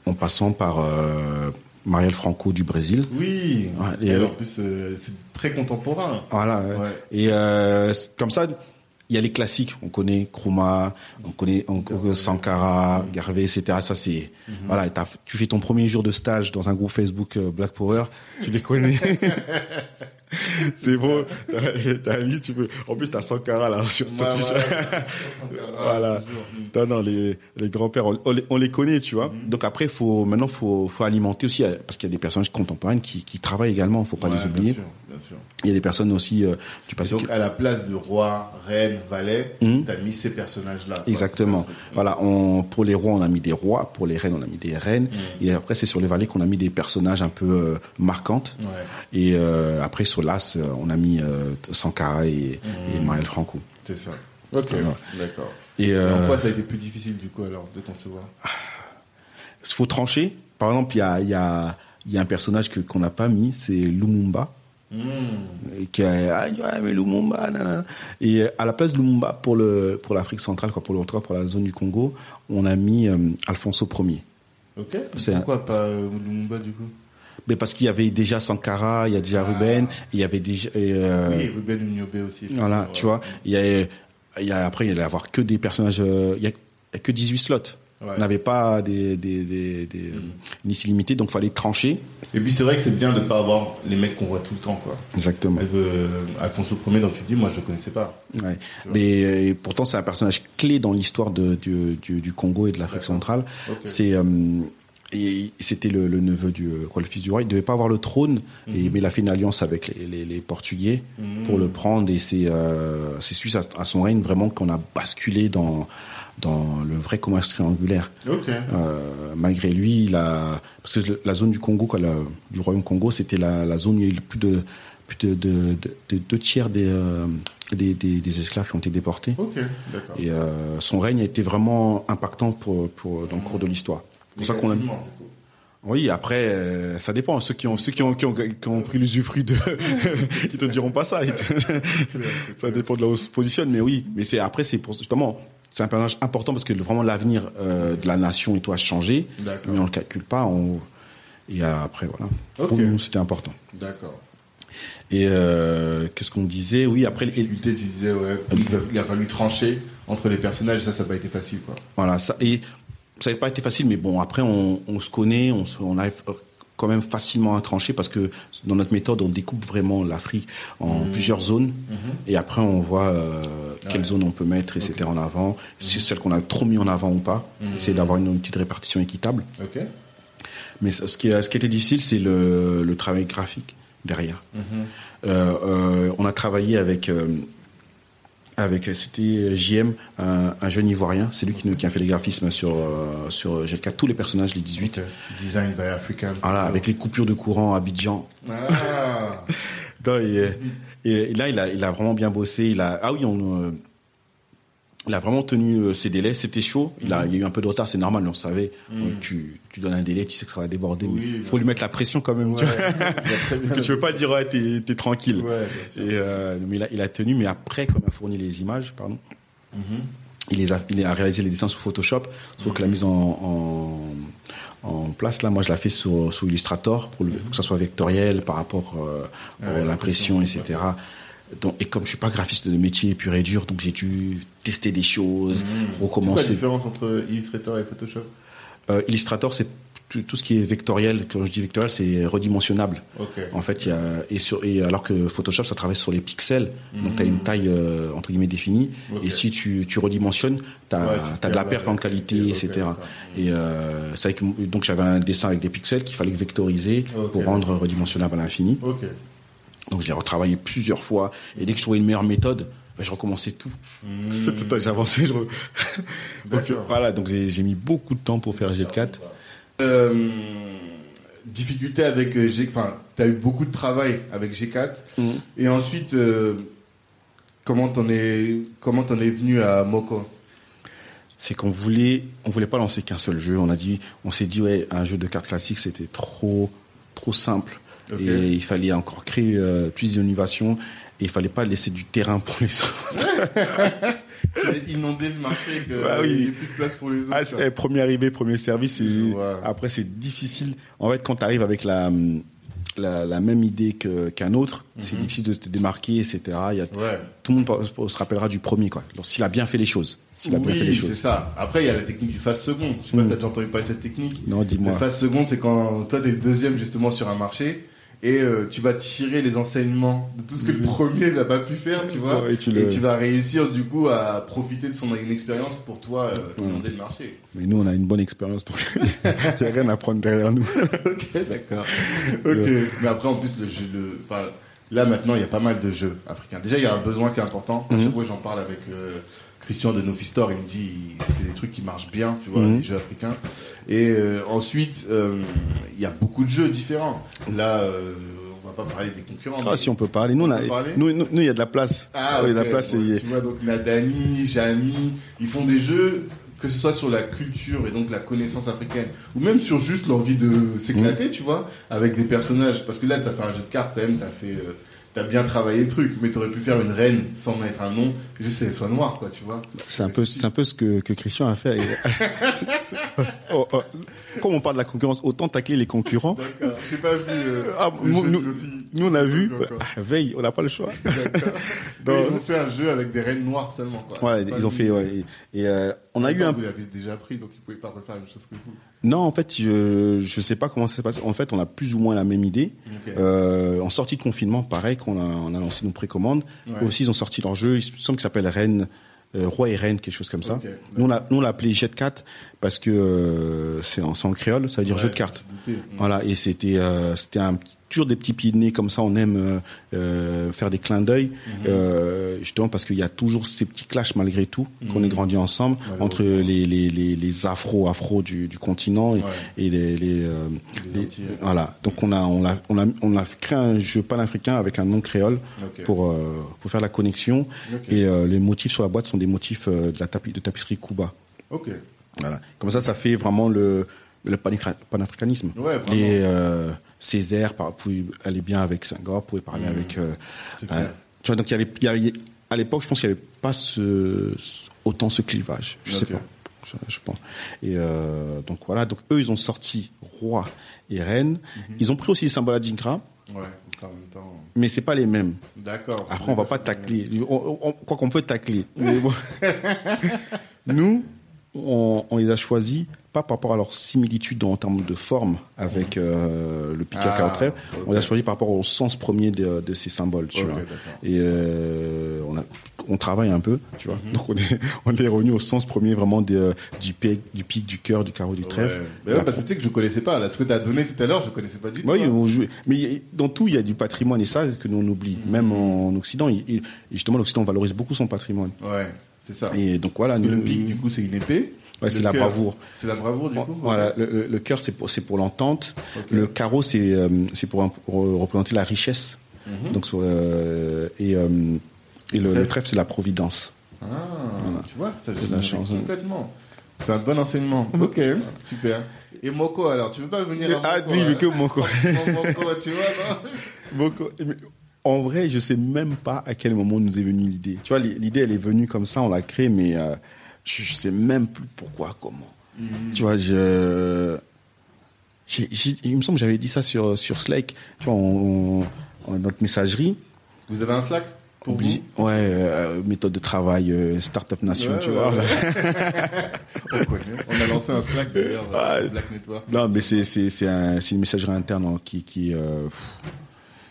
Speaker 2: en passant par euh, Marielle Franco du Brésil.
Speaker 1: Oui,
Speaker 2: Ouais, et
Speaker 1: et en plus, c'est très contemporain.
Speaker 2: Voilà. ouais. Et comme ça, il y a les classiques. On connaît Kruma, on connaît on- on- Sankara, Garvey, etc. Ça c'est voilà. et t'as- Tu fais ton premier jour de stage dans un groupe Facebook euh, Black Power, tu les connais. c'est bon. T'as la liste, tu peux. En plus, t'as Sankara là sur ton
Speaker 1: Ouais.
Speaker 2: Voilà. Non, non, les, les grands-pères, on, on les, on les connaît, tu vois. Donc après, faut, maintenant, faut, faut alimenter aussi, euh, parce qu'il y a des personnages contemporaines qui, qui travaillent également, faut pas
Speaker 1: Ouais,
Speaker 2: les oublier. Il y a des personnes aussi euh, du passé.
Speaker 1: Donc,
Speaker 2: qui-
Speaker 1: à la place de roi, reine, valet,
Speaker 2: Mhm.
Speaker 1: t'as mis ces personnages-là.
Speaker 2: Exactement. Voilà, on, pour les rois, on a mis des rois, pour les reines, on a mis des reines. Et après, c'est sur les valets qu'on a mis des personnages un peu euh, marquantes.
Speaker 1: Ouais.
Speaker 2: Et euh, après, sur l'As, euh, on a mis euh, Sankara et, et Marielle Franco.
Speaker 1: C'est ça. Ok, d'accord.
Speaker 2: Et
Speaker 1: Et En quoi ça a été plus difficile, du coup, alors, de concevoir?
Speaker 2: Il faut trancher. Par exemple, il y a, il y, a, il y a un personnage que qu'on n'a pas mis, c'est Lumumba. Et qui a, ah, mais Lumumba, nanana. Et euh, à la place de Lumumba pour le pour l'Afrique centrale, quoi, pour le pour la zone du Congo, on a mis euh, Alfonso Ier.
Speaker 1: Ok. Pourquoi pas euh, Lumumba, du coup?
Speaker 2: Mais parce qu'il y avait déjà Sankara, il y a déjà
Speaker 1: Ah.
Speaker 2: Ruben, il y avait déjà euh,
Speaker 1: Oui, Ruben Nyobe aussi.
Speaker 2: voilà, tu vois, il y a, il y a après il y allait avoir que des personnages, il y a, il y a que 18 slots.
Speaker 1: Ouais.
Speaker 2: On n'avait pas des, des, des, des
Speaker 1: Mhm.
Speaker 2: illimitée, donc fallait trancher.
Speaker 1: Et puis c'est vrai que c'est bien de pas avoir les mecs qu'on voit tout le temps, quoi.
Speaker 2: Exactement.
Speaker 1: Euh, Alfonso Premier, donc tu dis, moi je le connaissais pas.
Speaker 2: Ouais. Mais euh, pourtant, c'est un personnage clé dans l'histoire de, du, du, du Congo et de l'Afrique centrale. C'est euh, et c'était le, le neveu du euh, quoi, le fils du roi. Il devait pas avoir le trône, et, mais il a fait une alliance avec les, les, les Portugais
Speaker 1: Mhm.
Speaker 2: pour le prendre. Et c'est euh, c'est suite à, à son règne vraiment qu'on a basculé dans dans le vrai commerce triangulaire.
Speaker 1: Ok.
Speaker 2: Euh, malgré lui, il a parce que la zone du Congo, quoi, la- du royaume Congo, c'était la, la zone où il y a eu plus de plus de, de, de- de deux tiers des, euh, des, des, des esclaves qui ont été déportés.
Speaker 1: Ok, d'accord.
Speaker 2: Et euh, son règne a été vraiment impactant pour, pour dans le cours de l'histoire. Pour ça qu'on a. Oui, après, euh, ça dépend. Ceux qui ont ceux qui ont qui ont, qui ont pris l'usufruit de, ils te diront pas ça. Te- ça dépend de là où on se positionne, mais oui. Mais c'est après, c'est pour justement, c'est un personnage important parce que vraiment l'avenir euh, de la nation et tout a changé, mais on le calcule pas. On... Et après, voilà. Pour nous, c'était important.
Speaker 1: D'accord.
Speaker 2: Et euh, qu'est-ce qu'on disait? Oui, après,
Speaker 1: Les difficultés, tu disais, ouais, il a, a fallu trancher entre les personnages, ça, ça n'a pas été facile, quoi.
Speaker 2: Voilà, ça, et ça n'a pas été facile, mais bon, après, on, on se connaît, on, se- on arrive quand même facilement à trancher parce que dans notre méthode, on découpe vraiment l'Afrique en plusieurs zones et après, on voit euh, quelles
Speaker 1: Ouais.
Speaker 2: zones on peut mettre, etc. en avant, si c'est celle qu'on a trop mis en avant ou pas, essayer d'avoir une, petite répartition équitable. Mais ce qui, ce qui était difficile, c'est le, le travail graphique derrière. Euh, euh, on a travaillé avec, euh, avec c'était JM, un, un jeune Ivoirien. C'est lui qui, nous- qui a fait les graphismes sur, euh, sur GK, tous les personnages, les 18.
Speaker 1: Ok. Design by African.
Speaker 2: Voilà, avec les coupures de courant à Abidjan.
Speaker 1: Ah.
Speaker 2: Non, et, et- et là, il a, il a vraiment bien bossé. Il a, ah oui, on, euh, il a vraiment tenu euh, ses délais. C'était chaud. Il, a, il y a eu un peu de retard, c'est normal, on savait. Donc, tu, tu donnes un délai, tu sais que ça va déborder.
Speaker 1: Oui, bien
Speaker 2: faut lui mettre la pression quand même.
Speaker 1: Ouais. Il
Speaker 2: Parce que tu veux pas dire, ouais, t'es, t'es tranquille.
Speaker 1: Ouais.
Speaker 2: Et, euh, mais il a, il a tenu, mais après, comme il a fourni les images, pardon, il, les a, il a réalisé les dessins sous Photoshop, sauf que la mise en, en, en place, là, moi, je la fais sur, sur Illustrator, pour le, que ça soit vectoriel par rapport euh,
Speaker 1: Ah
Speaker 2: à l'impression, etc. Donc, et comme je suis pas graphiste de métier pur et dur, donc j'ai dû tester des choses,
Speaker 1: C'est quoi la
Speaker 2: recommencer.
Speaker 1: différence entre Illustrator et Photoshop?
Speaker 2: Euh, Illustrator, c'est tout, ce qui est vectoriel. Quand je dis vectoriel, c'est redimensionnable.
Speaker 1: Ok.
Speaker 2: En fait, il y a et, sur, et alors que Photoshop, ça travaille sur les pixels, donc tu as une taille euh, entre guillemets définie. Et si tu, tu redimensionnes, tu as,
Speaker 1: Ouais, tu
Speaker 2: de la perte
Speaker 1: la
Speaker 2: en qualité, etc. Et euh, c'est donc j'avais un dessin avec des pixels qu'il fallait vectoriser pour rendre redimensionnable à l'infini. Donc je l'ai retravaillé plusieurs fois. Et dès que je trouvais une meilleure méthode, ben, je recommençais tout. J'ai avancé. Je... donc voilà, donc j'ai mis beaucoup de temps pour faire G4.
Speaker 1: Euh, difficulté avec euh, G, enfin, t'as eu beaucoup de travail avec G4.
Speaker 2: Mhm.
Speaker 1: Et ensuite, euh, comment t'en es, comment t'en es venu à Moko?
Speaker 2: C'est qu'on voulait, on voulait pas lancer qu'un seul jeu. On a dit, on s'est dit ouais, un jeu de cartes classique c'était trop, trop simple Et il fallait encore créer euh, plus d'innovation et il fallait pas laisser du terrain pour les autres.
Speaker 1: Tu inondé le marché, que
Speaker 2: Bah oui.
Speaker 1: il n'y a plus de place pour les autres.
Speaker 2: Ah, eh, premier arrivé, premier service. et après c'est difficile. En fait, quand tu arrives avec la, la, la même idée que- qu'un autre, c'est difficile de te démarquer, etc. Il y a,
Speaker 1: Mhm. Ouais.
Speaker 2: Tout le monde se rappellera du premier quoi. S'il a bien fait les choses, s'il a bien fait les
Speaker 1: Oui, c'est
Speaker 2: choses.
Speaker 1: ça. Après, il y a la technique du phase second. Je sais pas si déjà entendu parler de cette technique.
Speaker 2: Non, dis-moi.
Speaker 1: La phase seconde, c'est quand toi, t'es le deuxième justement sur un marché et euh, tu vas tirer les enseignements de tout ce que le premier n'a pas pu faire, tu vois.
Speaker 2: Ouais, et tu
Speaker 1: et
Speaker 2: le-
Speaker 1: tu vas réussir du coup à profiter de son expérience pour toi euh, inonder le marché.
Speaker 2: Mais nous, on a une bonne expérience, donc il n'y a rien à prendre derrière nous.
Speaker 1: ok, d'accord. Ok. Mais après, en plus, le jeu, le, enfin, là maintenant, il y a pas mal de jeux africains. Déjà, il y a un besoin qui est important. À
Speaker 2: Mhm.
Speaker 1: chaque fois, j'en parle avec euh, Christian de Nofistor. Il me dit, c'est des trucs qui marchent bien, tu vois,
Speaker 2: Mhm.
Speaker 1: les jeux africains. Et euh, ensuite, euh, il y a beaucoup de jeux différents. Là, euh, on va pas parler des concurrents.
Speaker 2: Ah, si on peut parler. Nous, on
Speaker 1: On
Speaker 2: il y a de la place.
Speaker 1: Ah,
Speaker 2: il y a de
Speaker 1: ok.
Speaker 2: la place.
Speaker 1: Ouais,
Speaker 2: et-
Speaker 1: Tu vois, donc Nadani, Jami, ils font des jeux, que ce soit sur la culture et donc la connaissance africaine, ou même sur juste l'envie de s'éclater,
Speaker 2: Mm.
Speaker 1: tu vois, avec des personnages. Parce que là, t'as fait un jeu de cartes quand même, t'as fait, euh, t'as bien travaillé le truc, mais t'aurais pu faire une reine sans mettre un nom, juste qu'elle soit noire, quoi, tu vois.
Speaker 2: C'est un peu, c'est un peu ce que, que Christian a fait. Oh, oh. Comme on parle de la concurrence, autant tacler les concurrents.
Speaker 1: D'accord, j'ai pas vu. euh,
Speaker 2: Ah, nous- on a vu, ah, veille, on n'a pas le choix.
Speaker 1: Ils ont fait un jeu avec des reines noires seulement. Quoi.
Speaker 2: Ouais, ils ont fait, ouais. Et, et, euh, on a eu un
Speaker 1: Vous l'avez déjà pris, donc ils pouvaient pas refaire la même chose que vous.
Speaker 2: Non, en fait, je je sais pas comment ça s'est passé. En fait, on a plus ou moins la même idée. Euh, en sortie de confinement, pareil, qu'on a on a lancé nos précommandes.
Speaker 1: Ouais.
Speaker 2: Aussi, ils ont sorti leur jeu. Il me semble qu'il s'appelle Reine. euh, Roi et Reine, quelque chose comme ça. Nous, on l'a, nous, on l'a appelé Jet 4 parce que euh, c'est en, c'est en créole, ça veut dire
Speaker 1: Ouais,
Speaker 2: jeu de cartes. Voilà, et c'était euh, c'était un toujours des petits pieds de nez comme ça. On aime euh, euh, faire des clins d'œil,
Speaker 1: Mhm.
Speaker 2: euh, justement parce qu'il y a toujours ces petits clashs malgré tout qu'on est grandi ensemble
Speaker 1: Ouais,
Speaker 2: entre
Speaker 1: ouais.
Speaker 2: les les les, les afro afro du, du continent et,
Speaker 1: Ouais.
Speaker 2: et les, les, euh,
Speaker 1: Les
Speaker 2: voilà. Donc on a on a on a on a créé un jeu panafricain avec un nom créole
Speaker 1: Ok.
Speaker 2: pour euh, pour faire la connexion
Speaker 1: Ok.
Speaker 2: et euh, les motifs sur la boîte sont des motifs de la tapi- de tapisserie Kuba.
Speaker 1: Ok.
Speaker 2: Voilà. Comme ça, ça fait vraiment le, le panafri- panafricanisme.
Speaker 1: Ouais, vraiment.
Speaker 2: Et euh, Césaire par- pouvait aller bien avec Senghor, pouvait parler avec. euh, euh, tu vois, donc il y avait, il y avait- à l'époque, je pense qu'il n'y avait pas ce, autant ce clivage. Je sais
Speaker 1: Ok.
Speaker 2: pas. Je, je pense. Et euh, donc voilà. Donc eux, ils ont sorti roi et reine.
Speaker 1: Mmh.
Speaker 2: Ils ont pris aussi les symboles Adinkra,
Speaker 1: Ouais, ça en même temps.
Speaker 2: mais c'est pas les mêmes.
Speaker 1: D'accord.
Speaker 2: Après, on va pas tacler. On- on- quoi qu'on peut tacler. Mais bon. Nous, on, on les a choisis pas par rapport à leur similitude en termes de forme avec euh, le piquet à
Speaker 1: Ah,
Speaker 2: carreau trèfle.
Speaker 1: ok.
Speaker 2: On a choisis par rapport au sens premier de, de ces symboles, tu vois. Et euh, on, a, on travaille un peu, tu vois.
Speaker 1: Mhm.
Speaker 2: Donc on est, on est revenu au sens premier vraiment de, du, pic, du pic, du cœur, du carreau, du
Speaker 1: Ouais.
Speaker 2: trèfle.
Speaker 1: Mais ouais, parce que tu sais que je connaissais pas. Là, ce que tu as donné tout à l'heure, je connaissais pas du tout.
Speaker 2: Oui,
Speaker 1: hein.
Speaker 2: Mais dans tout, il y a du patrimoine et ça que nous on oublie.
Speaker 1: Mhm.
Speaker 2: Même en Occident, et, et justement l'Occident valorise beaucoup son patrimoine.
Speaker 1: Ouais, c'est ça.
Speaker 2: Et donc voilà, nous,
Speaker 1: le pic, du coup, c'est une épée.
Speaker 2: Ouais, c'est la bravoure.
Speaker 1: C'est la bravoure, du coup.
Speaker 2: Voilà, le, cœur c'est pour c'est pour l'entente. Le carreau c'est euh, c'est pour, représenter la richesse. Donc sur, euh, et euh, et le, le trèfle c'est la providence.
Speaker 1: Ah, tu vois, ça
Speaker 2: la chance, hein.
Speaker 1: complètement. C'est un bon enseignement. Ok, super. Et Moko, alors, tu veux pas venir à
Speaker 2: Ah,
Speaker 1: Moko
Speaker 2: oui, mais
Speaker 1: hein
Speaker 2: que Moko.
Speaker 1: Moko, tu vois, non
Speaker 2: Donc, mais en vrai, je sais même pas à quel moment nous est venue l'idée. Tu vois, l'idée elle est venue comme ça, on l'a créée, mais euh, je, je sais même plus pourquoi, comment. Tu vois, je il me semble que j'avais dit ça sur sur Slack, tu vois, on, on- notre messagerie.
Speaker 1: Vous avez un Slack pour
Speaker 2: Obligé- ouais, euh, méthode de travail, euh, Startup Nation,
Speaker 1: Ouais,
Speaker 2: tu
Speaker 1: ouais,
Speaker 2: vois.
Speaker 1: ouais. On connaît. On a lancé un Slack d'ailleurs, euh, Black Network.
Speaker 2: Non, mais c'est c'est c'est un, c'est une messagerie interne hein, qui qui euh, pff,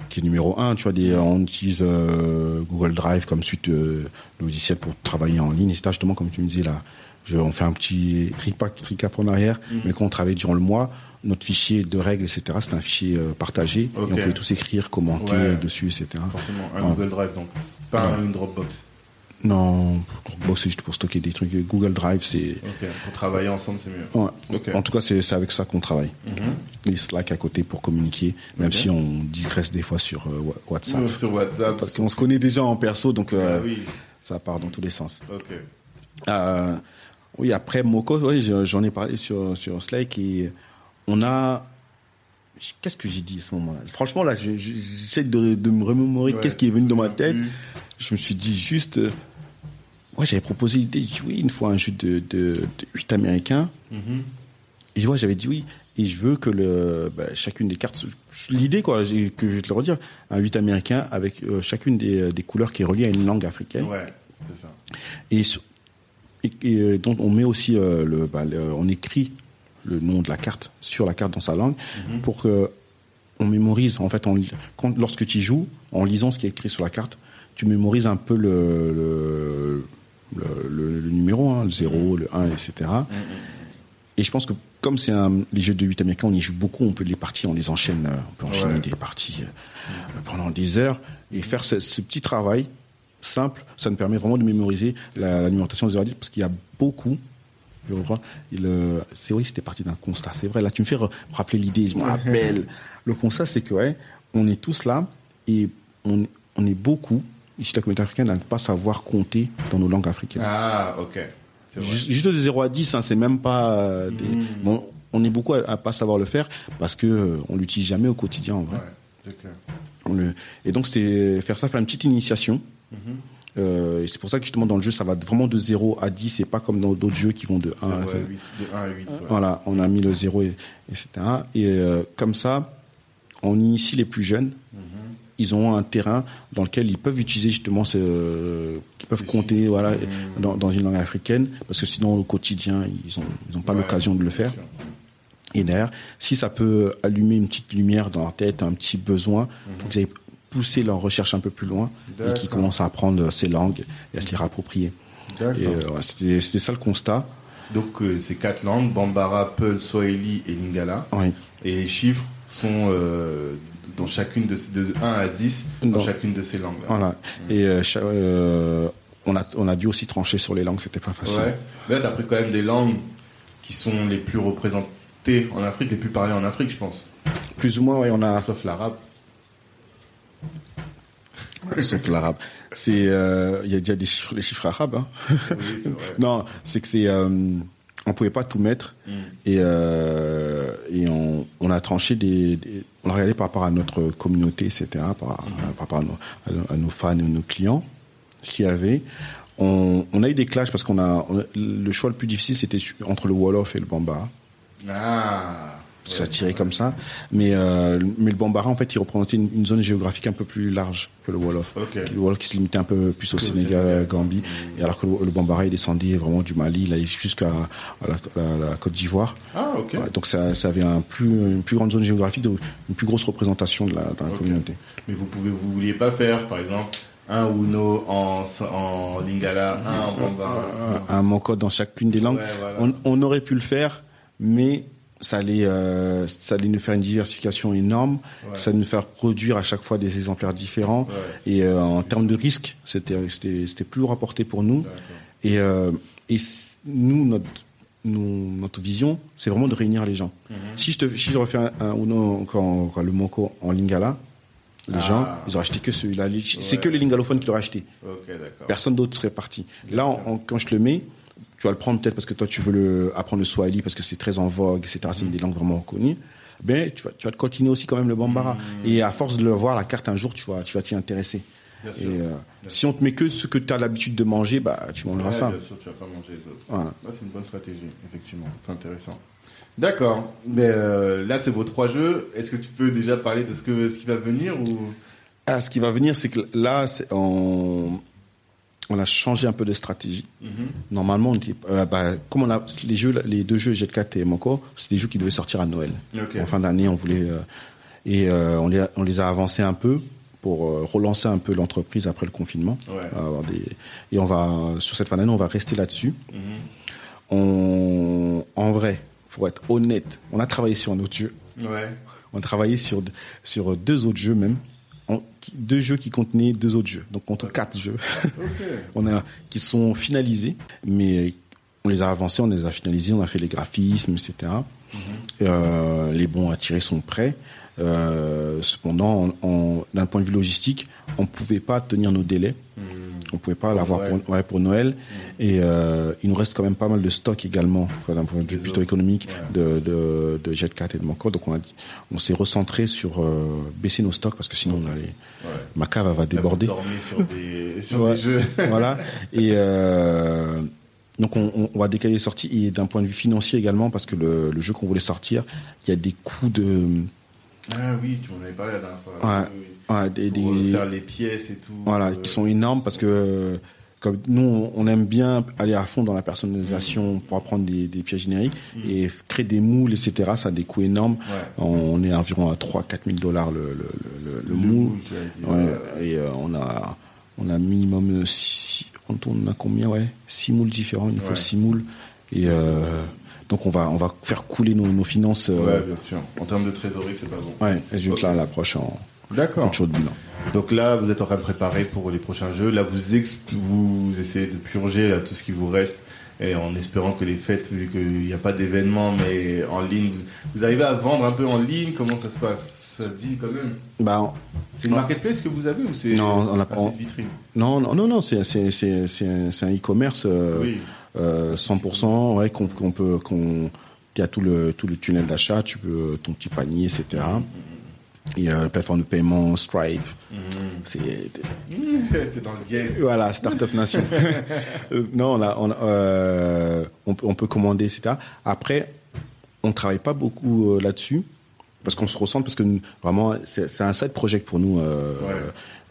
Speaker 2: qui est numéro un. Tu vois, des, on utilise euh, Google Drive comme suite euh, logiciel pour travailler en ligne. Et c'est justement comme tu me disais là. Je, on fait un petit recap, recap en arrière,
Speaker 1: Mm.
Speaker 2: mais quand on travaille durant le mois, notre fichier de règles, etc., c'est un fichier euh, partagé et on pouvait tous écrire, commenter
Speaker 1: Ouais.
Speaker 2: euh, dessus, etc.
Speaker 1: Forcément, un
Speaker 2: Ouais.
Speaker 1: Google Drive donc. Pas un- une Dropbox.
Speaker 2: Non, Dropbox c'est juste pour stocker des trucs. Google Drive, c'est
Speaker 1: Ok, pour travailler ensemble, c'est mieux.
Speaker 2: Ouais.
Speaker 1: Ok.
Speaker 2: En tout cas, c'est c'est avec ça qu'on travaille.
Speaker 1: Mhm.
Speaker 2: Et Slack à côté pour communiquer, même si on digresse des fois sur euh, WhatsApp.
Speaker 1: Sur WhatsApp.
Speaker 2: Parce qu'on se connaît déjà en perso, donc euh,
Speaker 1: Ah oui,
Speaker 2: ça part dans tous les sens.
Speaker 1: ok.
Speaker 2: Euh, oui, après oui, je- j'en ai parlé sur, sur Slack et on a. Qu'est-ce que j'ai dit à ce moment-là? Franchement, là, je- je- j'essaie de, de me remémorer
Speaker 1: Ouais,
Speaker 2: qu'est-ce qui est venu dans ma tête. Je me suis dit juste. Euh, ouais, j'avais proposé l'idée, une fois un jeu de, de, de 8 américains.
Speaker 1: Mhm.
Speaker 2: Et je vois, j'avais dit oui. Et je veux que le, bah, chacune des cartes, l'idée quoi, que je vais te le redire, un 8 américain avec euh, chacune des, des couleurs qui est reliée à une langue africaine.
Speaker 1: Ouais, c'est ça.
Speaker 2: Et, et, et, euh, donc on met aussi euh, le, bah, le- on écrit le nom de la carte sur la carte dans sa langue pour que on mémorise. En fait, on, quand, lorsque tu joues, en lisant ce qui est écrit sur la carte, tu mémorises un peu le, le, le, le- le numéro, hein, le 0, le 1, etc. Et je pense que comme c'est les jeux de 8 américains, on y joue beaucoup, on peut les parties, on les enchaîne, euh, on peut enchaîner
Speaker 1: Ouais.
Speaker 2: des parties euh, pendant des heures et faire ce, ce petit travail simple, ça nous permet vraiment de mémoriser la, la numérotation des heures parce qu'il y a beaucoup. Je crois, euh, c'est vrai, c'était parti d'un constat. C'est vrai, là, tu me fais rappeler l'idée, je me rappelle. Le constat, c'est que, ouais, on est tous là et on, on est beaucoup, ici, la communauté africaine, à ne pas savoir compter dans nos langues africaines.
Speaker 1: Ah, ok.
Speaker 2: Juste, juste de 0 à 10, hein, c'est même pas euh, des- bon, on est beaucoup à, à pas savoir le faire parce que euh, on l'utilise jamais au quotidien en vrai.
Speaker 1: Ouais, clair.
Speaker 2: On le- et donc c'était faire ça, faire une petite initiation. Euh, et c'est pour ça que justement dans le jeu ça va vraiment de 0 à 10 et pas comme dans d'autres jeux qui vont de 1 à
Speaker 1: Ouais, huit- de 1 à 8. ouais.
Speaker 2: Voilà, on a mis le 0 et, etc. Et euh, comme ça, on initie les plus jeunes ils ont un terrain dans lequel ils peuvent utiliser justement ce, ils peuvent compter voilà
Speaker 1: Mmh.
Speaker 2: dans, dans une langue africaine parce que sinon au quotidien ils ont ils ont pas
Speaker 1: Ouais,
Speaker 2: l'occasion de le faire.
Speaker 1: sûr.
Speaker 2: Et derrière, si ça peut allumer une petite lumière dans leur tête, un petit besoin
Speaker 1: Mmh.
Speaker 2: pour qu'ils aillent pousser leur recherche un peu plus loin et qu'ils
Speaker 1: D'accord.
Speaker 2: commencent à apprendre ces langues et à se les rapproprier. Euh, c'était ça le constat.
Speaker 1: Donc, euh, c'est quatre langues Bambara, Peul, Swahili et Lingala.
Speaker 2: Oui.
Speaker 1: Et les chiffres sont euh, dans chacune de, de 1 à 10 dans
Speaker 2: Dans-
Speaker 1: chacune de ces langues.
Speaker 2: Voilà. Et euh, euh, on a on a dû aussi trancher sur les langues, c'était pas facile.
Speaker 1: Ouais. Mais Là, t'as pris quand même des langues qui sont les plus représentées en Afrique, les plus parlées en Afrique, je pense.
Speaker 2: Plus ou moins, ouais, on a
Speaker 1: Sauf l'arabe.
Speaker 2: sauf l'arabe. C'est euh, il y a déjà des chiffres, les chiffres arabes. Hein.
Speaker 1: Oui, vrai.
Speaker 2: Non, c'est que c'est euh, on pouvait pas tout mettre
Speaker 1: Mm.
Speaker 2: et euh, et on, on a tranché des, des- on a regardé par rapport à notre communauté etc par, par rapport à nos, à nos- à nos fans et nos clients ce qu'il y avait on, on a eu des clashs parce qu'on a on a- le choix le plus difficile c'était entre le wolof et le bambara
Speaker 1: Ah.
Speaker 2: Ça tirait comme ça mais euh, mais le bambara en fait il représentait une, une zone géographique un peu plus large que le wolof
Speaker 1: Ok.
Speaker 2: le wolof qui se limitait un peu plus au Sénégal,
Speaker 1: Sénégal.
Speaker 2: Gambie et alors que le, le bambara il descendait vraiment du Mali il allait jusqu'à la, Côte d'Ivoire
Speaker 1: Ah, ok.
Speaker 2: Ouais, donc ça, ça avait un plus, une plus grande zone géographique, donc une plus grosse représentation de la, de la communauté.
Speaker 1: Mais vous pouvez, vous vouliez pas faire, par exemple, un Uno en, en Lingala, un en Bambara?
Speaker 2: Un code dans chacune des langues.
Speaker 1: Ouais, voilà.
Speaker 2: on, on aurait pu le faire, mais ça allait, euh, ça allait nous faire une diversification énorme.
Speaker 1: Ouais.
Speaker 2: Ça allait nous faire produire à chaque fois des exemplaires différents.
Speaker 1: Ouais.
Speaker 2: Et euh, en termes de risque, c'était, plus rapporté pour nous. Et, euh, et nous, notre, nous, notre vision, c'est vraiment de réunir les gens.
Speaker 1: Mhm.
Speaker 2: Si je te, si je refais un, un quand, quand le Moko en Lingala, les
Speaker 1: Ah.
Speaker 2: gens, ils auraient acheté que celui-là. C'est que les lingalophones qui l'auraient acheté. Personne d'autre serait parti. Là, quand je le mets, tu vas le prendre peut-être parce que toi, tu veux le, apprendre le Swahili parce que c'est très en vogue, etc. C'est une des langues vraiment reconnues. Ben, tu vas, tu vas te continuer aussi quand même le Bambara.
Speaker 1: Mm.
Speaker 2: Et à force de le voir, la carte un jour, tu vas, tu vas t'y intéresser.
Speaker 1: Bien
Speaker 2: Et
Speaker 1: sûr.
Speaker 2: euh, si on te met que ce que tu as l'habitude de manger, bah, tu mangeras
Speaker 1: Ouais,
Speaker 2: ça.
Speaker 1: Bien sûr, tu vas pas manger les autres.
Speaker 2: Voilà.
Speaker 1: C'est une bonne stratégie, effectivement. C'est intéressant. D'accord. Mais euh, là, c'est vos trois jeux. Est-ce que tu peux déjà parler de ce, que, ce qui va venir ou?
Speaker 2: Ah, ce qui va venir, c'est que là, c'est- on, on a changé un peu de stratégie.
Speaker 1: Mhm.
Speaker 2: Normalement, on était, euh, bah, comme on a les jeux, les deux jeux Jet 4 et Moko, c'est des jeux qui devaient sortir à Noël. En fin d'année, on voulait euh, et euh, on les a, on les a avancés un peu pour relancer un peu l'entreprise après le confinement.
Speaker 1: Ouais.
Speaker 2: Avoir des, et on va sur cette fin d'année, on va rester là-dessus.
Speaker 1: Mhm.
Speaker 2: On, en vrai, pour être honnête, on a travaillé sur un autre jeu.
Speaker 1: Ouais.
Speaker 2: On a travaillé sur sur deux autres jeux même, deux jeux qui contenaient deux autres jeux. Donc contre quatre jeux. On a qui sont finalisés, mais on les a avancés, on les a finalisés, on a fait les graphismes, etc. Euh, les bons à tirer sont prêts. Euh, cependant, d'un point de vue logistique, on pouvait pas tenir nos délais. On pouvait pas l'avoir pour, ouais, pour Noël. Et euh, il nous reste quand même pas mal de stock également, d'un point de vue plutôt économique, de, de, de Jet 4 et de Manco. Donc on, a dit- on s'est recentré sur euh, baisser nos stocks parce que sinon on allait,
Speaker 1: Ouais.
Speaker 2: ma cave va déborder.
Speaker 1: sur des, sur
Speaker 2: Ouais.
Speaker 1: des jeux.
Speaker 2: voilà. Et euh, donc on, on- on va décaler les sorties et d'un point de vue financier également parce que le, le jeu qu'on voulait sortir, il y a des coûts de
Speaker 1: Ah oui, tu m'en avais parlé la dernière fois.
Speaker 2: Ouais.
Speaker 1: Oui, oui.
Speaker 2: ouais, des,
Speaker 1: Pour
Speaker 2: des-
Speaker 1: euh, faire les pièces et tout.
Speaker 2: voilà
Speaker 1: euh,
Speaker 2: qui sont énormes parce que euh, comme nous on- aime bien aller à fond dans la personnalisation pour apprendre des, des pièces génériques et créer des moules etc. Ça a des coûts énormes.
Speaker 1: Ouais.
Speaker 2: On est environ à 3 4 000 dollars le, le, le, le- le
Speaker 1: Le
Speaker 2: moule. Ouais, et euh, on a on a minimum 6 on tourne à combien ouais? 6 moules différents, il nous faut
Speaker 1: Ouais.
Speaker 2: 6 moules et euh, donc on va on va faire couler nos, nos finances
Speaker 1: Ouais,
Speaker 2: euh,
Speaker 1: bien sûr. En termes de trésorerie, c'est pas bon.
Speaker 2: ouais, et je vais
Speaker 1: Ok.
Speaker 2: être là l'approche en
Speaker 1: D'accord.
Speaker 2: bilan.
Speaker 1: Donc là, vous êtes en train de préparer pour les prochains jeux. Là, vous, vous essayez de purger là, tout ce qui vous reste. Et en espérant que les fêtes, vu qu'il n'y a pas d'événements, mais en ligne, vous, vous arrivez à vendre un peu en ligne Comment ça se passe? Ça se dit quand même?
Speaker 2: Bah
Speaker 1: C'est une marketplace que vous avez ou c'est
Speaker 2: Non, on pas-
Speaker 1: vitrine?
Speaker 2: Non non non non c'est c'est un e-commerce euh,
Speaker 1: Oui.
Speaker 2: Euh, 100% ouais qu'on peut qu'on il y a tout le tout le tunnel d'achat, tu peux ton petit panier etc. Et euh, plateforme de paiement Stripe. C'est
Speaker 1: T'es dans le game.
Speaker 2: Voilà, Startup Nation. Euh, non, on, a, on, euh, on, peut- on peut commander, etc. Après, on travaille pas beaucoup euh, là-dessus parce qu'on se ressent parce que nous, vraiment c'est c'est un side project pour nous euh,
Speaker 1: Ouais.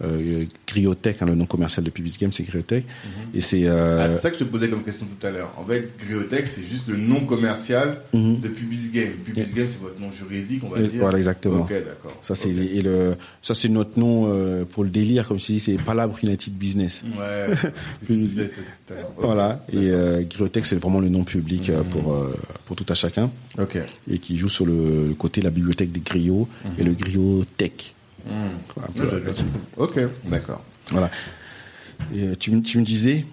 Speaker 2: Euh, Griotech hein, le nom commercial de Pubis Game c'est Griotech
Speaker 1: Mhm.
Speaker 2: et c'est
Speaker 1: Ah,
Speaker 2: euh,
Speaker 1: c'est ça que je te posais comme question tout à l'heure. En fait, Griotech, c'est juste le nom commercial
Speaker 2: Mhm.
Speaker 1: de Pubis Game. Pubis Game, c'est votre nom juridique, on va
Speaker 2: Et
Speaker 1: dire.
Speaker 2: voilà, exactement.
Speaker 1: Ok, d'accord.
Speaker 2: ça c'est
Speaker 1: Ok.
Speaker 2: et le ça c'est notre nom euh, pour le délire comme je dis c'est Palabre United Business
Speaker 1: Ouais,
Speaker 2: Pubis.
Speaker 1: Ok,
Speaker 2: voilà et euh, Griotech c'est vraiment le nom public
Speaker 1: Mhm.
Speaker 2: pour euh, pour tout à chacun
Speaker 1: Ok.
Speaker 2: et qui joue sur le, le côté de la bibliothèque des griots et le griot tech Un peu là-dessus.
Speaker 1: Ok, d'accord.
Speaker 2: voilà et euh, tu, me- tu me disais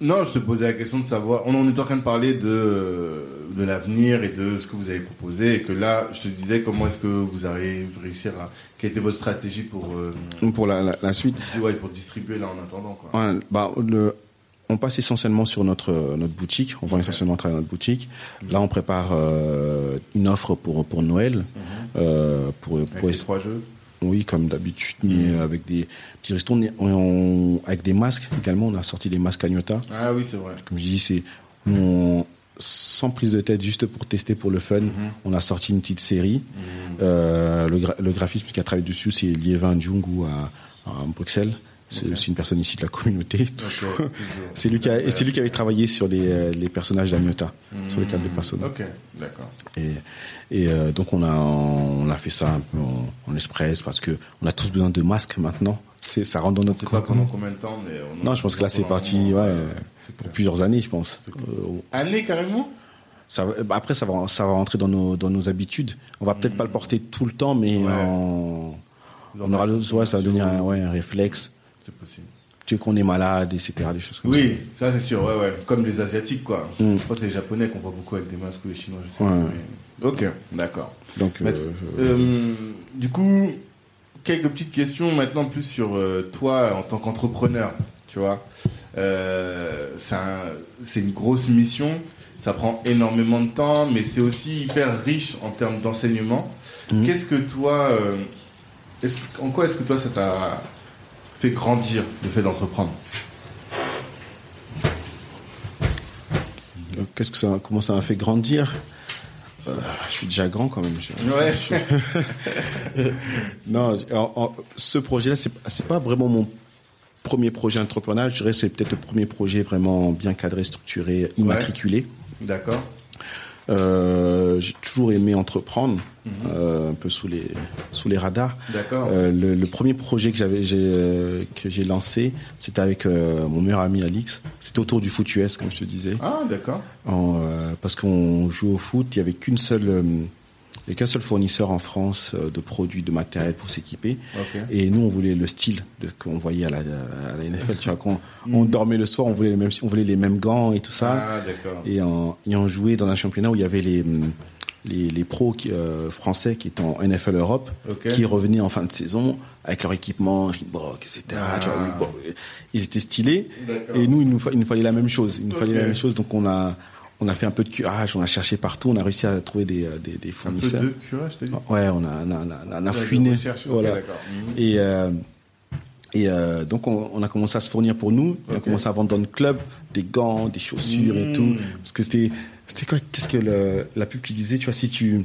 Speaker 1: Non, je te posais la question de savoir. On en est en train de parler de, de l'avenir et de ce que vous avez proposé. Et que là, je te disais comment est-ce que vous allez réussir à. Quelle était votre stratégie pour, euh,
Speaker 2: pour la, la, la suite
Speaker 1: ouais, pour distribuer là en attendant quoi.
Speaker 2: Ouais, bah, le, on passe essentiellement sur notre notre boutique. On vend essentiellement à travers notre boutique. Là, on prépare euh, une offre pour pour Noël. euh, pour,
Speaker 1: Avec
Speaker 2: pour
Speaker 1: les trois jeux.
Speaker 2: Oui, comme d'habitude, mais avec des petits restos, avec des masques également. On a sorti des masques Agnota.
Speaker 1: Ah oui, c'est vrai.
Speaker 2: Comme je dis, c'est on- sans prise de tête, juste pour tester pour le fun. On a sorti une petite série. Euh, le, gra- le graphiste qui a travaillé dessus, c'est Liévin Djungu à, à Bruxelles. C'est
Speaker 1: Ok.
Speaker 2: aussi une personne ici de la communauté. C'est lui, lui qui avait travaillé sur les, euh, les personnages d'Agnota, sur les cartes des personnes.
Speaker 1: Ok, d'accord.
Speaker 2: Et, et euh, donc on a on a fait ça un peu en, en express parce que on a tous besoin de masques maintenant. Ça rentre dans notre
Speaker 1: pas pendant combien de temps, mais on en
Speaker 2: Non, je pense que là c'est parti ouais,
Speaker 1: c'est
Speaker 2: pour plusieurs années, je pense. Euh,
Speaker 1: Année carrément?
Speaker 2: Ça bah, après ça va ça va rentrer dans nos dans nos habitudes. On va peut-être pas le porter tout le temps, mais
Speaker 1: Ouais.
Speaker 2: en- on aura ouais, ça va devenir un, ouais, un réflexe.
Speaker 1: C'est possible.
Speaker 2: Tu sais qu'on est malade, etc. Des choses comme
Speaker 1: Oui, ça c'est sûr, ouais, ouais. Comme les Asiatiques, quoi.
Speaker 2: Mm.
Speaker 1: Je crois que c'est les Japonais qu'on voit beaucoup avec des masques ou les Chinois, je sais
Speaker 2: Ouais.
Speaker 1: pas. Ok, d'accord.
Speaker 2: Donc euh, je-
Speaker 1: euh, du coup, quelques petites questions maintenant plus sur euh, toi en tant qu'entrepreneur, tu vois. Euh, c'est un- c'est une grosse mission, ça prend énormément de temps, mais c'est aussi hyper riche en termes d'enseignement.
Speaker 2: Mhm.
Speaker 1: Qu'est-ce que toi, en quoi est-ce que toi ça t'a fait grandir le fait d'entreprendre
Speaker 2: euh, qu'est-ce que ça comment ça m'a fait grandir? Euh, Je suis déjà grand quand même. Non, en- en- ce projet-là, c'est c'est pas vraiment mon premier projet entrepreneurial. Je dirais que c'est peut-être le premier projet vraiment bien cadré, structuré, immatriculé.
Speaker 1: D'accord.
Speaker 2: Euh, j'ai toujours aimé entreprendre, euh, un peu sous les sous les radars. Euh, le, le premier projet que j'avais j'ai, que j'ai lancé, c'était avec mon meilleur ami Alix. C'était autour du foot US, comme je te disais.
Speaker 1: Ah, d'accord.
Speaker 2: Parce qu'on joue au foot, il y avait qu'une seule, il y avait qu'un seul fournisseur en France euh, de produits, de matériel pour s'équiper. Et nous, on voulait le style qu'on voyait à la, à la NFL. Tu vois, quand on dormait le soir, on voulait les mêmes, on voulait les mêmes gants et tout ça.
Speaker 1: Ah.
Speaker 2: Et en, et on jouait dans un championnat où il y avait les les, les pros qui, euh, français qui étaient en NFL Europe, qui revenaient en fin de saison avec leur équipement Reebok, etc.
Speaker 1: Ah.
Speaker 2: Tu vois, Reebok. Ils étaient stylés. Et nous, il nous, fa- il nous fallait la même chose. Il nous fallait la même chose. Donc on a on a fait un peu de curage, on a cherché partout, on a réussi à trouver des, euh, des, des
Speaker 1: Un peu
Speaker 2: fournisseurs.
Speaker 1: de curage, t'as dit
Speaker 2: Ouais, on a, on a, on a, on fouiné. Voilà.
Speaker 1: Mhm.
Speaker 2: Et, euh, et euh, donc, on, on a commencé à se fournir pour nous. On a commencé à vendre dans le club des gants, des chaussures et
Speaker 1: Mhm.
Speaker 2: tout. Parce que c'était, c'était quoi Qu'est-ce que le- la pub qui disait Tu vois, si tu,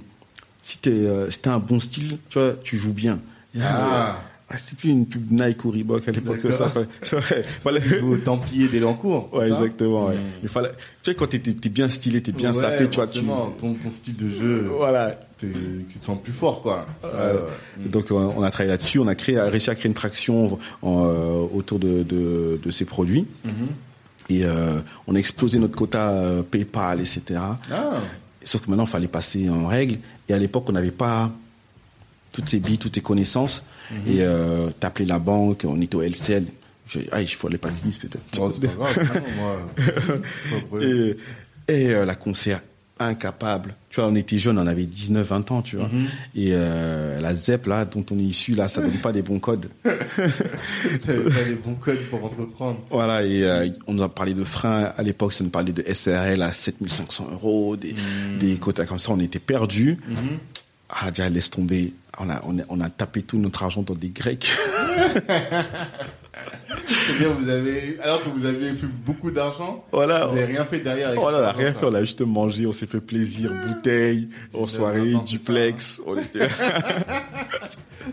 Speaker 2: si t'es, si un bon style, tu vois, tu joues bien.
Speaker 1: Ah.
Speaker 2: Ah, c'est plus une pub Nike ou Reebok à l'époque que ça. Ouais, fallait-
Speaker 1: Au Templier d'Elancourt.
Speaker 2: Ouais, exactement. Ouais.
Speaker 1: Mhm.
Speaker 2: Il fallait, tu sais, quand t'es, bien stylé, t'es bien
Speaker 1: Ouais,
Speaker 2: sapé, tu vois, tu,
Speaker 1: ton, ton style de jeu,
Speaker 2: voilà.
Speaker 1: tu te sens plus fort, quoi.
Speaker 2: Euh,
Speaker 1: ouais.
Speaker 2: Donc on a travaillé là-dessus, on a créé, a réussi à créer une traction en, euh, autour de, de, de ces produits.
Speaker 1: Mhm.
Speaker 2: Et euh, on a explosé notre quota PayPal, etc.
Speaker 1: Ah,
Speaker 2: Sauf que maintenant, il fallait passer en règle. Et à l'époque, on n'avait pas toutes ces billes, toutes ces connaissances.
Speaker 1: Mhm.
Speaker 2: Et euh, t'appelais la banque, on était au LCL. J'ai ah, il faut aller pas peut-être.
Speaker 1: c'est pas grave, non, moi. pas.
Speaker 2: Et, et euh, la concert incapable. Tu vois, on était jeunes, on avait 19, 20 ans, tu vois.
Speaker 1: Mhm.
Speaker 2: Et euh, la ZEP, là, dont on est issu, là, ça donne pas des bons codes.
Speaker 1: Pas les bons codes pour entreprendre.
Speaker 2: Voilà, et euh, on nous a parlé de freins. À l'époque, ça nous parlait de SRL à 7500 euros, des,
Speaker 1: Mhm.
Speaker 2: des quotas comme ça. On était perdus.
Speaker 1: Mhm.
Speaker 2: Déjà, laisse tomber. On a, on a, on a tapé tout notre argent dans des grecs.
Speaker 1: C'est bien, vous avez, alors que vous avez fait beaucoup d'argent,
Speaker 2: Voilà.
Speaker 1: vous n'avez rien fait derrière. avec
Speaker 2: Oh là, on rien fait, on a juste mangé, on s'est fait plaisir, bouteille, en soirée, duplex. on était-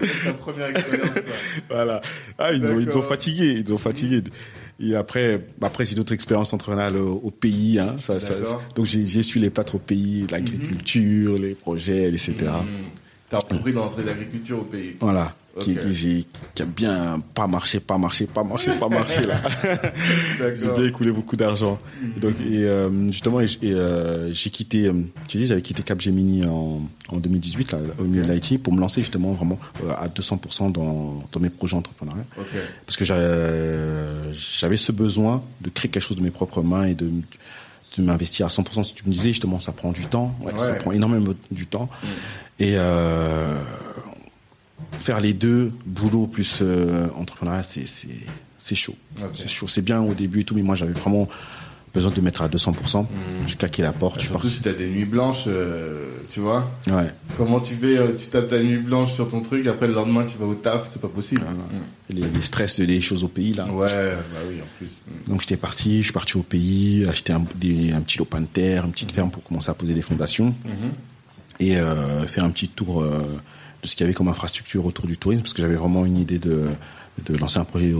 Speaker 1: C'est ta première expérience, quoi.
Speaker 2: voilà. Ah, ils nous, ils ont fatigués, ils ont fatigués. Et après, après j'ai d'autres expériences entrepreneuriales au, au pays. Hein, ça, ça, donc j'ai su les plâtres au pays, l'agriculture, les projets, etc.
Speaker 1: Hmm. T'as repris dans l'entrée d'agriculture au pays.
Speaker 2: Voilà. Qui, a bien pas marché, pas marché, pas marché, pas marché là. J'ai bien écoulé beaucoup d'argent. Et Donc et euh, justement et, euh, j'ai quitté, euh, j'ai dit j'avais quitté Capgemini en, en 2018 là, au milieu de l'IT pour me lancer justement vraiment euh, à 200% dans, dans mes projets entrepreneuriaux. Parce que j'avais j'avais ce besoin de créer quelque chose de mes propres mains et de, de m'investir à 100%. Si tu me disais justement ça prend du temps, ouais, ça prend énormément du temps. Et euh, faire les deux, boulot plus euh, entrepreneuriat, c'est chaud. C'est chaud. C'est bien au début et tout, mais moi j'avais vraiment besoin de mettre à 200%. J'ai claqué la porte. je
Speaker 1: Surtout
Speaker 2: parti.
Speaker 1: si t'as des nuits blanches, euh, tu vois.
Speaker 2: Ouais.
Speaker 1: Comment tu fais, euh, tu tapes ta nuit blanche sur ton truc, après le lendemain tu vas au taf, c'est pas possible.
Speaker 2: Les, les stress des choses au pays là.
Speaker 1: Ouais, bah oui, en plus. Mm.
Speaker 2: Donc j'étais parti, je suis parti au pays, acheter un, des- un petit lopin de terre, une petite ferme pour commencer à poser des fondations et euh, faire un petit tour de ce qu'il y avait comme infrastructure autour du tourisme parce que j'avais vraiment une idée de, de lancer un projet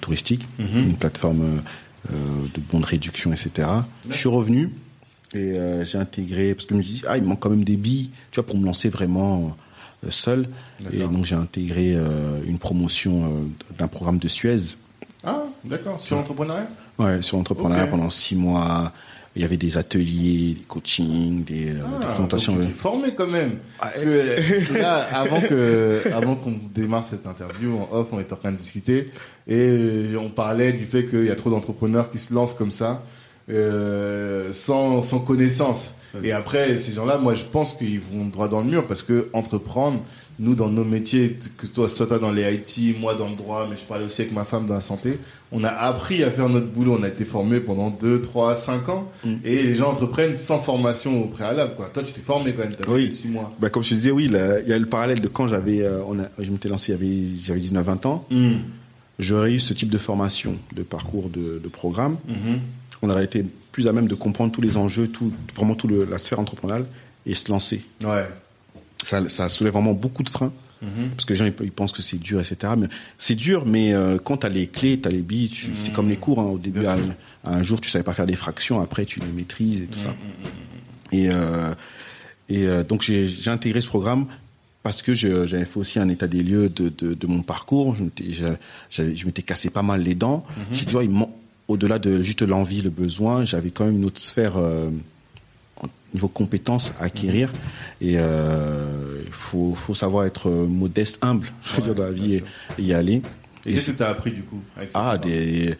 Speaker 2: touristique, une plateforme de bons de réduction, etc. Je suis revenu et euh, j'ai intégré parce que je me suis dit ah il me manque quand même des billes, tu vois pour me lancer vraiment euh, seul et donc j'ai intégré euh, une promotion euh, d'un programme de Suez
Speaker 1: Ah, d'accord. Sur l'entrepreneuriat?
Speaker 2: Ouais, sur l'entrepreneuriat pendant six mois. Il y avait des ateliers, des coachings, des, euh, des
Speaker 1: Ah,
Speaker 2: présentations.
Speaker 1: donc tu formé quand même.
Speaker 2: Ah,
Speaker 1: Parce que là, avant que, avant qu'on démarre cette interview en off, on était en train de discuter et euh, on parlait du fait qu'il y a trop d'entrepreneurs qui se lancent comme ça, euh, sans, sans connaissance. Et après, ces gens-là, moi, je pense qu'ils vont droit dans le mur parce que entreprendre, nous, dans nos métiers, que toi, soit toi dans les IT, moi dans le droit, mais je parlais aussi avec ma femme dans la santé, on a appris à faire notre boulot. On a été formé pendant 2, 3, 5 ans. Et les gens entreprennent sans formation au préalable, quoi. Toi, tu t'es formé quand même, t'as
Speaker 2: Oui.
Speaker 1: fait 6 mois.
Speaker 2: Bah, comme je te disais, oui, il y a le parallèle de quand j'avais, euh, on a, je m'étais lancé, j'avais 19-20 ans. J'aurais eu ce type de formation, de parcours, de, de programme.
Speaker 1: Mhm.
Speaker 2: On aurait été plus à même de comprendre tous les enjeux, tout, vraiment toute la sphère entrepreneuriale et se lancer.
Speaker 1: Ouais.
Speaker 2: Ça, ça soulève vraiment beaucoup de freins. Parce que les gens ils, pensent que c'est dur, etc. Mais c'est dur, mais euh, quand t'as les clés, t'as les billes, tu- c'est comme les cours. Hein, au début, à, un jour, tu savais pas faire des fractions, après tu les maîtrises et tout ça. Et, euh, et euh, donc j'ai j'ai intégré ce programme parce que je- j'avais fait aussi un état des lieux de, de, de mon parcours. Je m'étais je- j'avais- je m'étais cassé pas mal les dents. J'ai dit, ouais, il man- au-delà de juste l'envie, le besoin, j'avais quand même une autre sphère euh, niveau compétences à acquérir. Et euh, il faut, faut savoir être modeste, humble, je veux
Speaker 1: Ouais,
Speaker 2: dire, dans la vie et, et y aller.
Speaker 1: Et
Speaker 2: Et
Speaker 1: qu'est-ce que t'as appris du coup avec
Speaker 2: ah, des...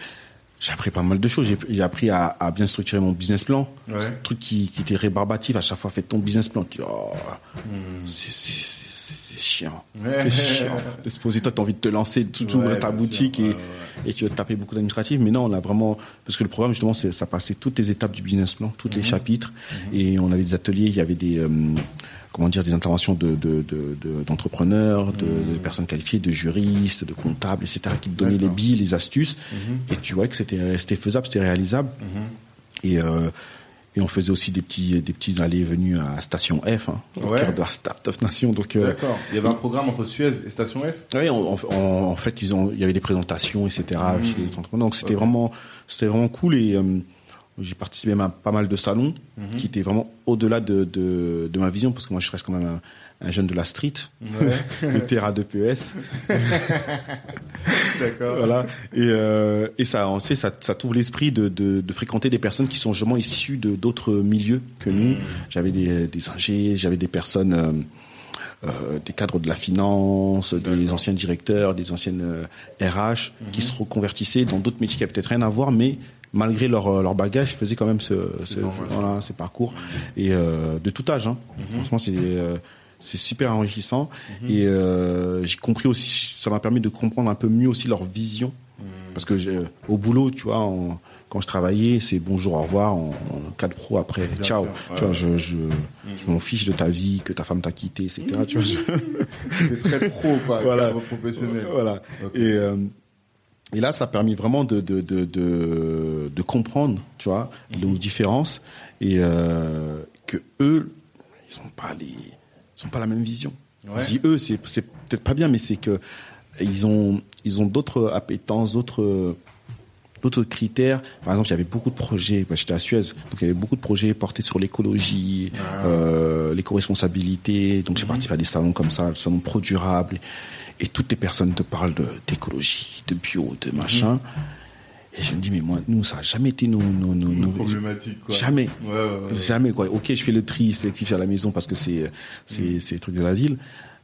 Speaker 2: J'ai appris pas mal de choses. J'ai- appris à, à bien structurer mon business plan.
Speaker 1: Ouais.
Speaker 2: Truc qui, qui était rébarbatif. À chaque fois, fais ton business plan. Tu dis, oh, c'est- c'est c'est- chiant.
Speaker 1: Ouais.
Speaker 2: C'est chiant. De se poser, toi, t'as envie de te lancer, tout
Speaker 1: Ouais,
Speaker 2: ouvrir ta boutique
Speaker 1: sûr.
Speaker 2: et, tu vas te taper beaucoup d'administratifs. Mais non, on a vraiment, parce que le programme, justement, ça passait toutes les étapes du business plan, tous
Speaker 1: Mhm.
Speaker 2: les chapitres. Et on avait des ateliers, il y avait des, euh, comment dire, des interventions de, de, de, de- d'entrepreneurs, personnes qualifiées, de juristes, de comptables, etc., qui te donnaient les
Speaker 1: Mhm. Mhm.
Speaker 2: billes, les astuces. Et tu vois que c'était, c'était faisable, c'était réalisable. Et, euh, et on faisait aussi des petits, des petits allées et venues à Station F, hein, au
Speaker 1: Ouais.
Speaker 2: cœur de la Startup Nation. Donc, euh,
Speaker 1: D'accord. Il y avait un programme entre Suez et Station F?
Speaker 2: Oui, en, fait, ils ont, il y avait des présentations, etc. chez les entrepreneurs. Donc c'était vraiment, c'était vraiment cool et euh, j'ai participé même à pas mal de salons qui étaient vraiment au-delà de, de, de ma vision parce que moi je reste quand même un, un jeune de la street, de terra de PS,
Speaker 1: D'accord.
Speaker 2: voilà. Et, euh, et ça, on sait, ça, ça t'ouvre l'esprit de, de, de fréquenter des personnes qui sont justement issues de d'autres milieux que nous. J'avais des, des ingés, j'avais des personnes. euh, euh, des cadres de la finance, des anciens directeurs, des anciennes euh, RH, qui se reconvertissaient dans d'autres métiers qui avaient peut-être rien à voir, mais malgré leur, euh, leur bagage, ils faisaient quand même ce, ce- voilà, ces parcours. Et euh, de tout âge, hein. franchement, c'est euh, c'est super enrichissant. Et euh, j'ai compris aussi, ça m'a permis de comprendre un peu mieux aussi leur vision. Parce que j'ai- au boulot, tu vois, quand je travaillais, c'est bonjour, au revoir, en, de pro après,
Speaker 1: Bien
Speaker 2: ciao.
Speaker 1: sûr, ouais,
Speaker 2: tu vois, je, je, je m'en fiche de ta vie, que ta femme t'a quitté, etc. tu vois, je-
Speaker 1: C'est très pro, quoi,
Speaker 2: Voilà.
Speaker 1: cadre professionnel.
Speaker 2: voilà. Et, euh, Et là, ça a permis vraiment de, de, de, de, de comprendre, tu vois, nos différences et euh, que eux, ils sont pas les, sont pas la même vision.
Speaker 1: Ouais.
Speaker 2: Je dis eux, c'est c'est peut-être pas bien, mais c'est que ils ont ils ont d'autres appétences, d'autres d'autres critères. Par exemple, il y avait beaucoup de projets. Bah, J'étais à Suez, donc il y avait beaucoup de projets portés sur l'écologie, euh, l'éco-responsabilité. Donc j'ai participé à des salons comme ça, le salon pro durable, et toutes les personnes te parlent d'écologie, de, bio, de machin. Et je me dis mais moi, nous, ça a jamais été nos nos nos, nos-
Speaker 1: Problématique, quoi.
Speaker 2: Jamais.
Speaker 1: Ouais, ouais, ouais.
Speaker 2: Jamais quoi. Ok, je fais le tri sélectif à la maison parce que c'est c'est
Speaker 1: Mm.
Speaker 2: c'est les trucs de la ville,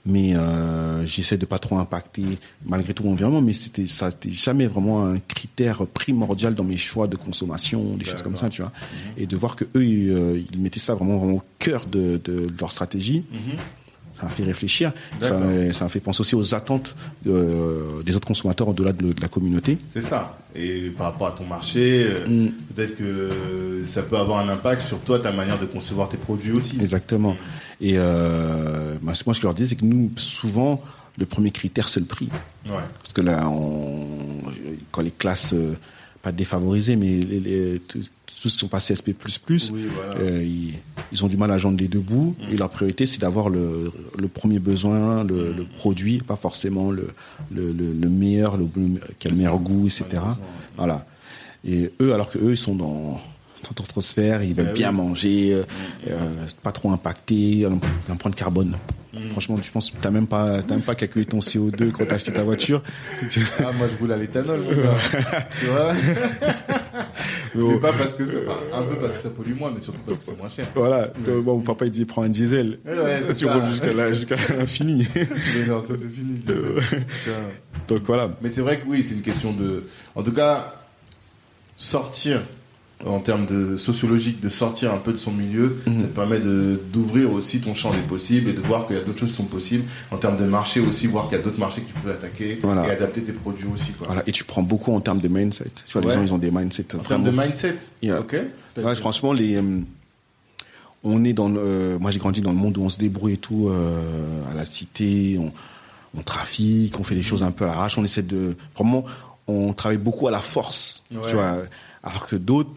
Speaker 2: mais euh, j'essaie de pas trop impacter malgré tout l'environnement. Mais c'était ça, c'était jamais vraiment un critère primordial dans mes choix de consommation, des choses comme ça, tu vois.
Speaker 1: Mm-hmm.
Speaker 2: Et de voir que eux ils, euh, ils mettaient ça vraiment, vraiment au cœur de, de, de leur stratégie. Ça m'a fait réfléchir. Ça, ça m'a fait penser aussi aux attentes euh, des autres consommateurs au-delà de, de la communauté.
Speaker 1: C'est ça. Et par rapport à ton marché, euh,
Speaker 2: Mm.
Speaker 1: peut-être que ça peut avoir un impact sur toi, ta manière de concevoir tes produits aussi.
Speaker 2: Exactement. Et euh, bah, moi, ce que je leur dis, c'est que nous, souvent, le premier critère, c'est le prix.
Speaker 1: Ouais.
Speaker 2: Parce que là, on, quand les classes, pas défavorisées, mais les, les- tous qui sont passés SP++,
Speaker 1: Oui, voilà.
Speaker 2: euh, ils, ils ont du mal à joindre les deux bouts. Et leur priorité, c'est d'avoir le, le premier besoin, le, le produit, pas forcément le, le, le, le meilleur, le, le- qui a le meilleur goût, etc. Voilà. Et eux, alors que eux, ils sont dans d'autres sphères, ils veulent
Speaker 1: Bah
Speaker 2: bien
Speaker 1: oui.
Speaker 2: manger, euh, euh, pas trop impacté, l'empreinte carbone.
Speaker 1: Mm.
Speaker 2: Franchement, je pense que t'as même pas, t'as même pas calculé ton CO2 quand t'as acheté ta voiture.
Speaker 1: Ah, moi, je roule à l'éthanol, tu vois Mais pas parce que ça, un peu parce que ça pollue moins, mais surtout parce que c'est moins cher.
Speaker 2: Voilà. Euh, Bon, mon papa, il disait, prends un diesel.
Speaker 1: Ouais, ouais, c'est
Speaker 2: tu
Speaker 1: ça.
Speaker 2: roules jusqu'à l'infini.
Speaker 1: Mais non, ça c'est fini. Putain.
Speaker 2: Donc voilà.
Speaker 1: Mais c'est vrai que oui, c'est une question de. En tout cas, sortir en termes de sociologique, de sortir un peu de son milieu,
Speaker 2: Mhm.
Speaker 1: ça te permet d'ouvrir aussi ton champ des possibles et de voir qu'il y a d'autres choses qui sont possibles. En termes de marché aussi, voir qu'il y a d'autres marchés que tu peux attaquer
Speaker 2: Voilà.
Speaker 1: et adapter tes produits aussi. Quoi.
Speaker 2: Voilà. Et tu prends beaucoup en termes de mindset. Tu vois,
Speaker 1: Ouais.
Speaker 2: les gens, ils ont des mindsets
Speaker 1: En termes de mindset.
Speaker 2: Yeah.
Speaker 1: Ok.
Speaker 2: Ouais, franchement, les, euh, on est dans le, euh, moi j'ai grandi dans le monde où on se débrouille et tout, euh, à la cité, on, on trafique, on fait des choses un peu à l'arrache, on essaie de, vraiment, on travaille beaucoup à la force,
Speaker 1: Ouais.
Speaker 2: tu vois, alors que d'autres,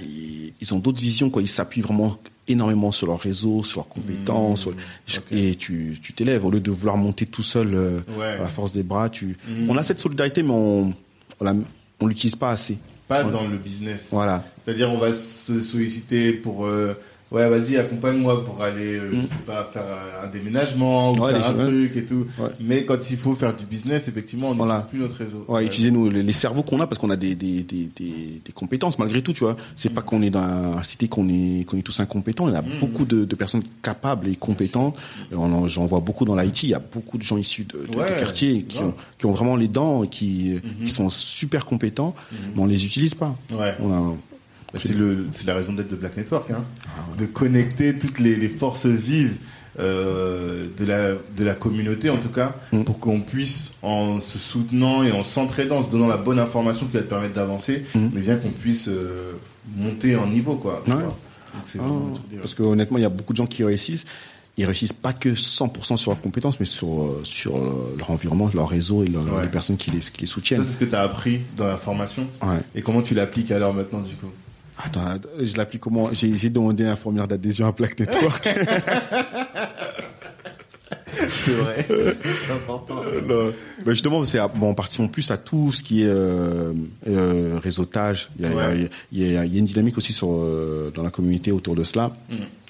Speaker 2: ils, ils ont d'autres visions, quoi, ils s'appuient vraiment énormément sur leur réseau, sur leurs compétences, sur-
Speaker 1: ok.
Speaker 2: et tu, tu t'élèves au lieu de vouloir monter tout seul euh,
Speaker 1: Ouais.
Speaker 2: à la force des bras. Tu,
Speaker 1: Mm.
Speaker 2: on a cette solidarité, mais on, on l'utilise pas assez.
Speaker 1: Pas dans le business.
Speaker 2: Voilà.
Speaker 1: C'est-à-dire, on va se solliciter pour. euh, ouais, vas-y, accompagne-moi pour aller, euh, je sais pas, faire un déménagement ou
Speaker 2: Mm. Ouais,
Speaker 1: faire un truc et tout.
Speaker 2: Ouais.
Speaker 1: Mais quand il faut faire du business, effectivement, on
Speaker 2: Voilà.
Speaker 1: n'utilise plus notre réseau.
Speaker 2: Ouais, utiliser nous, les, cerveaux qu'on a parce qu'on a des, des, des, des, compétences malgré tout, tu vois. C'est pas qu'on est dans la cité qu'on est, qu'on est tous incompétents. Il y a beaucoup de, de personnes capables et compétentes. Et on en- J'en vois beaucoup dans l'IT. Il y a beaucoup de gens issus de, de, quartiers qui ont, qui ont vraiment les dents et qui, qui sont super compétents, mais on les utilise pas.
Speaker 1: Ouais.
Speaker 2: On a,
Speaker 1: C'est le, c'est la raison d'être de Black Network, hein.
Speaker 2: Ah
Speaker 1: de connecter toutes les, les forces vives euh, de la de la communauté en tout cas,
Speaker 2: Mm.
Speaker 1: pour qu'on puisse en se soutenant et en s'entraidant, en se donnant la bonne information qui va te permettre d'avancer,
Speaker 2: Mm.
Speaker 1: mais bien qu'on puisse euh, monter en niveau, quoi.
Speaker 2: Ouais.
Speaker 1: Donc,
Speaker 2: Ah, parce que honnêtement, il y a beaucoup de gens qui réussissent. Ils réussissent pas que 100% sur leurs compétences, mais sur, euh, sur leur environnement, leur réseau et leur-
Speaker 1: Ouais.
Speaker 2: les personnes qui les, qui les soutiennent.
Speaker 1: c'est ce que tu as appris dans la formation.
Speaker 2: Ouais.
Speaker 1: Et comment tu l'appliques alors maintenant, du coup?
Speaker 2: Attends, je l'applique comment J'ai demandé un formulaire d'adhésion à Black Network.
Speaker 1: C'est vrai. c'est important.
Speaker 2: Non. Ben justement, c'est bon, on participe plus à tout ce qui est euh, euh, réseautage. Il y, a,
Speaker 1: Ouais.
Speaker 2: il, y a, il y a une dynamique aussi sur, euh, dans la communauté autour de cela.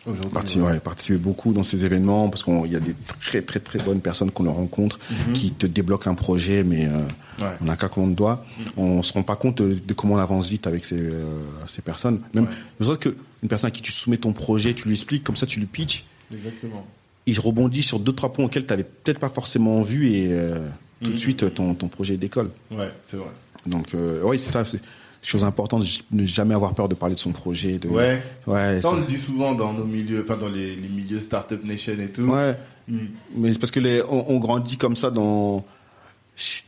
Speaker 1: Aujourd'hui.
Speaker 2: Parti- ouais, participer beaucoup dans ces événements parce qu'il y a des très très très bonnes personnes qu'on rencontre qui te débloquent un projet, mais euh,
Speaker 1: Ouais.
Speaker 2: on a qu'à comment on doit. On se rend pas compte de, de comment on avance vite avec ces, euh, ces personnes. Même,
Speaker 1: Ouais.
Speaker 2: que une personne à qui tu soumets ton projet, tu lui expliques, comme ça tu lui pitches
Speaker 1: Exactement.
Speaker 2: il rebondit sur deux trois points auxquels tu n'avais peut-être pas forcément vu et euh, tout
Speaker 1: Mhm.
Speaker 2: de suite ton, ton projet décolle.
Speaker 1: Ouais, c'est vrai.
Speaker 2: Donc euh, oui, c'est ça, chose importante, ne jamais avoir peur de parler de son projet. De,
Speaker 1: Ouais.
Speaker 2: ouais,
Speaker 1: Ça, on le dit souvent dans nos milieux, enfin dans les, les milieux Startup Nation et tout.
Speaker 2: ouais.
Speaker 1: Mm.
Speaker 2: Mais c'est parce que les, on, on grandit comme ça dans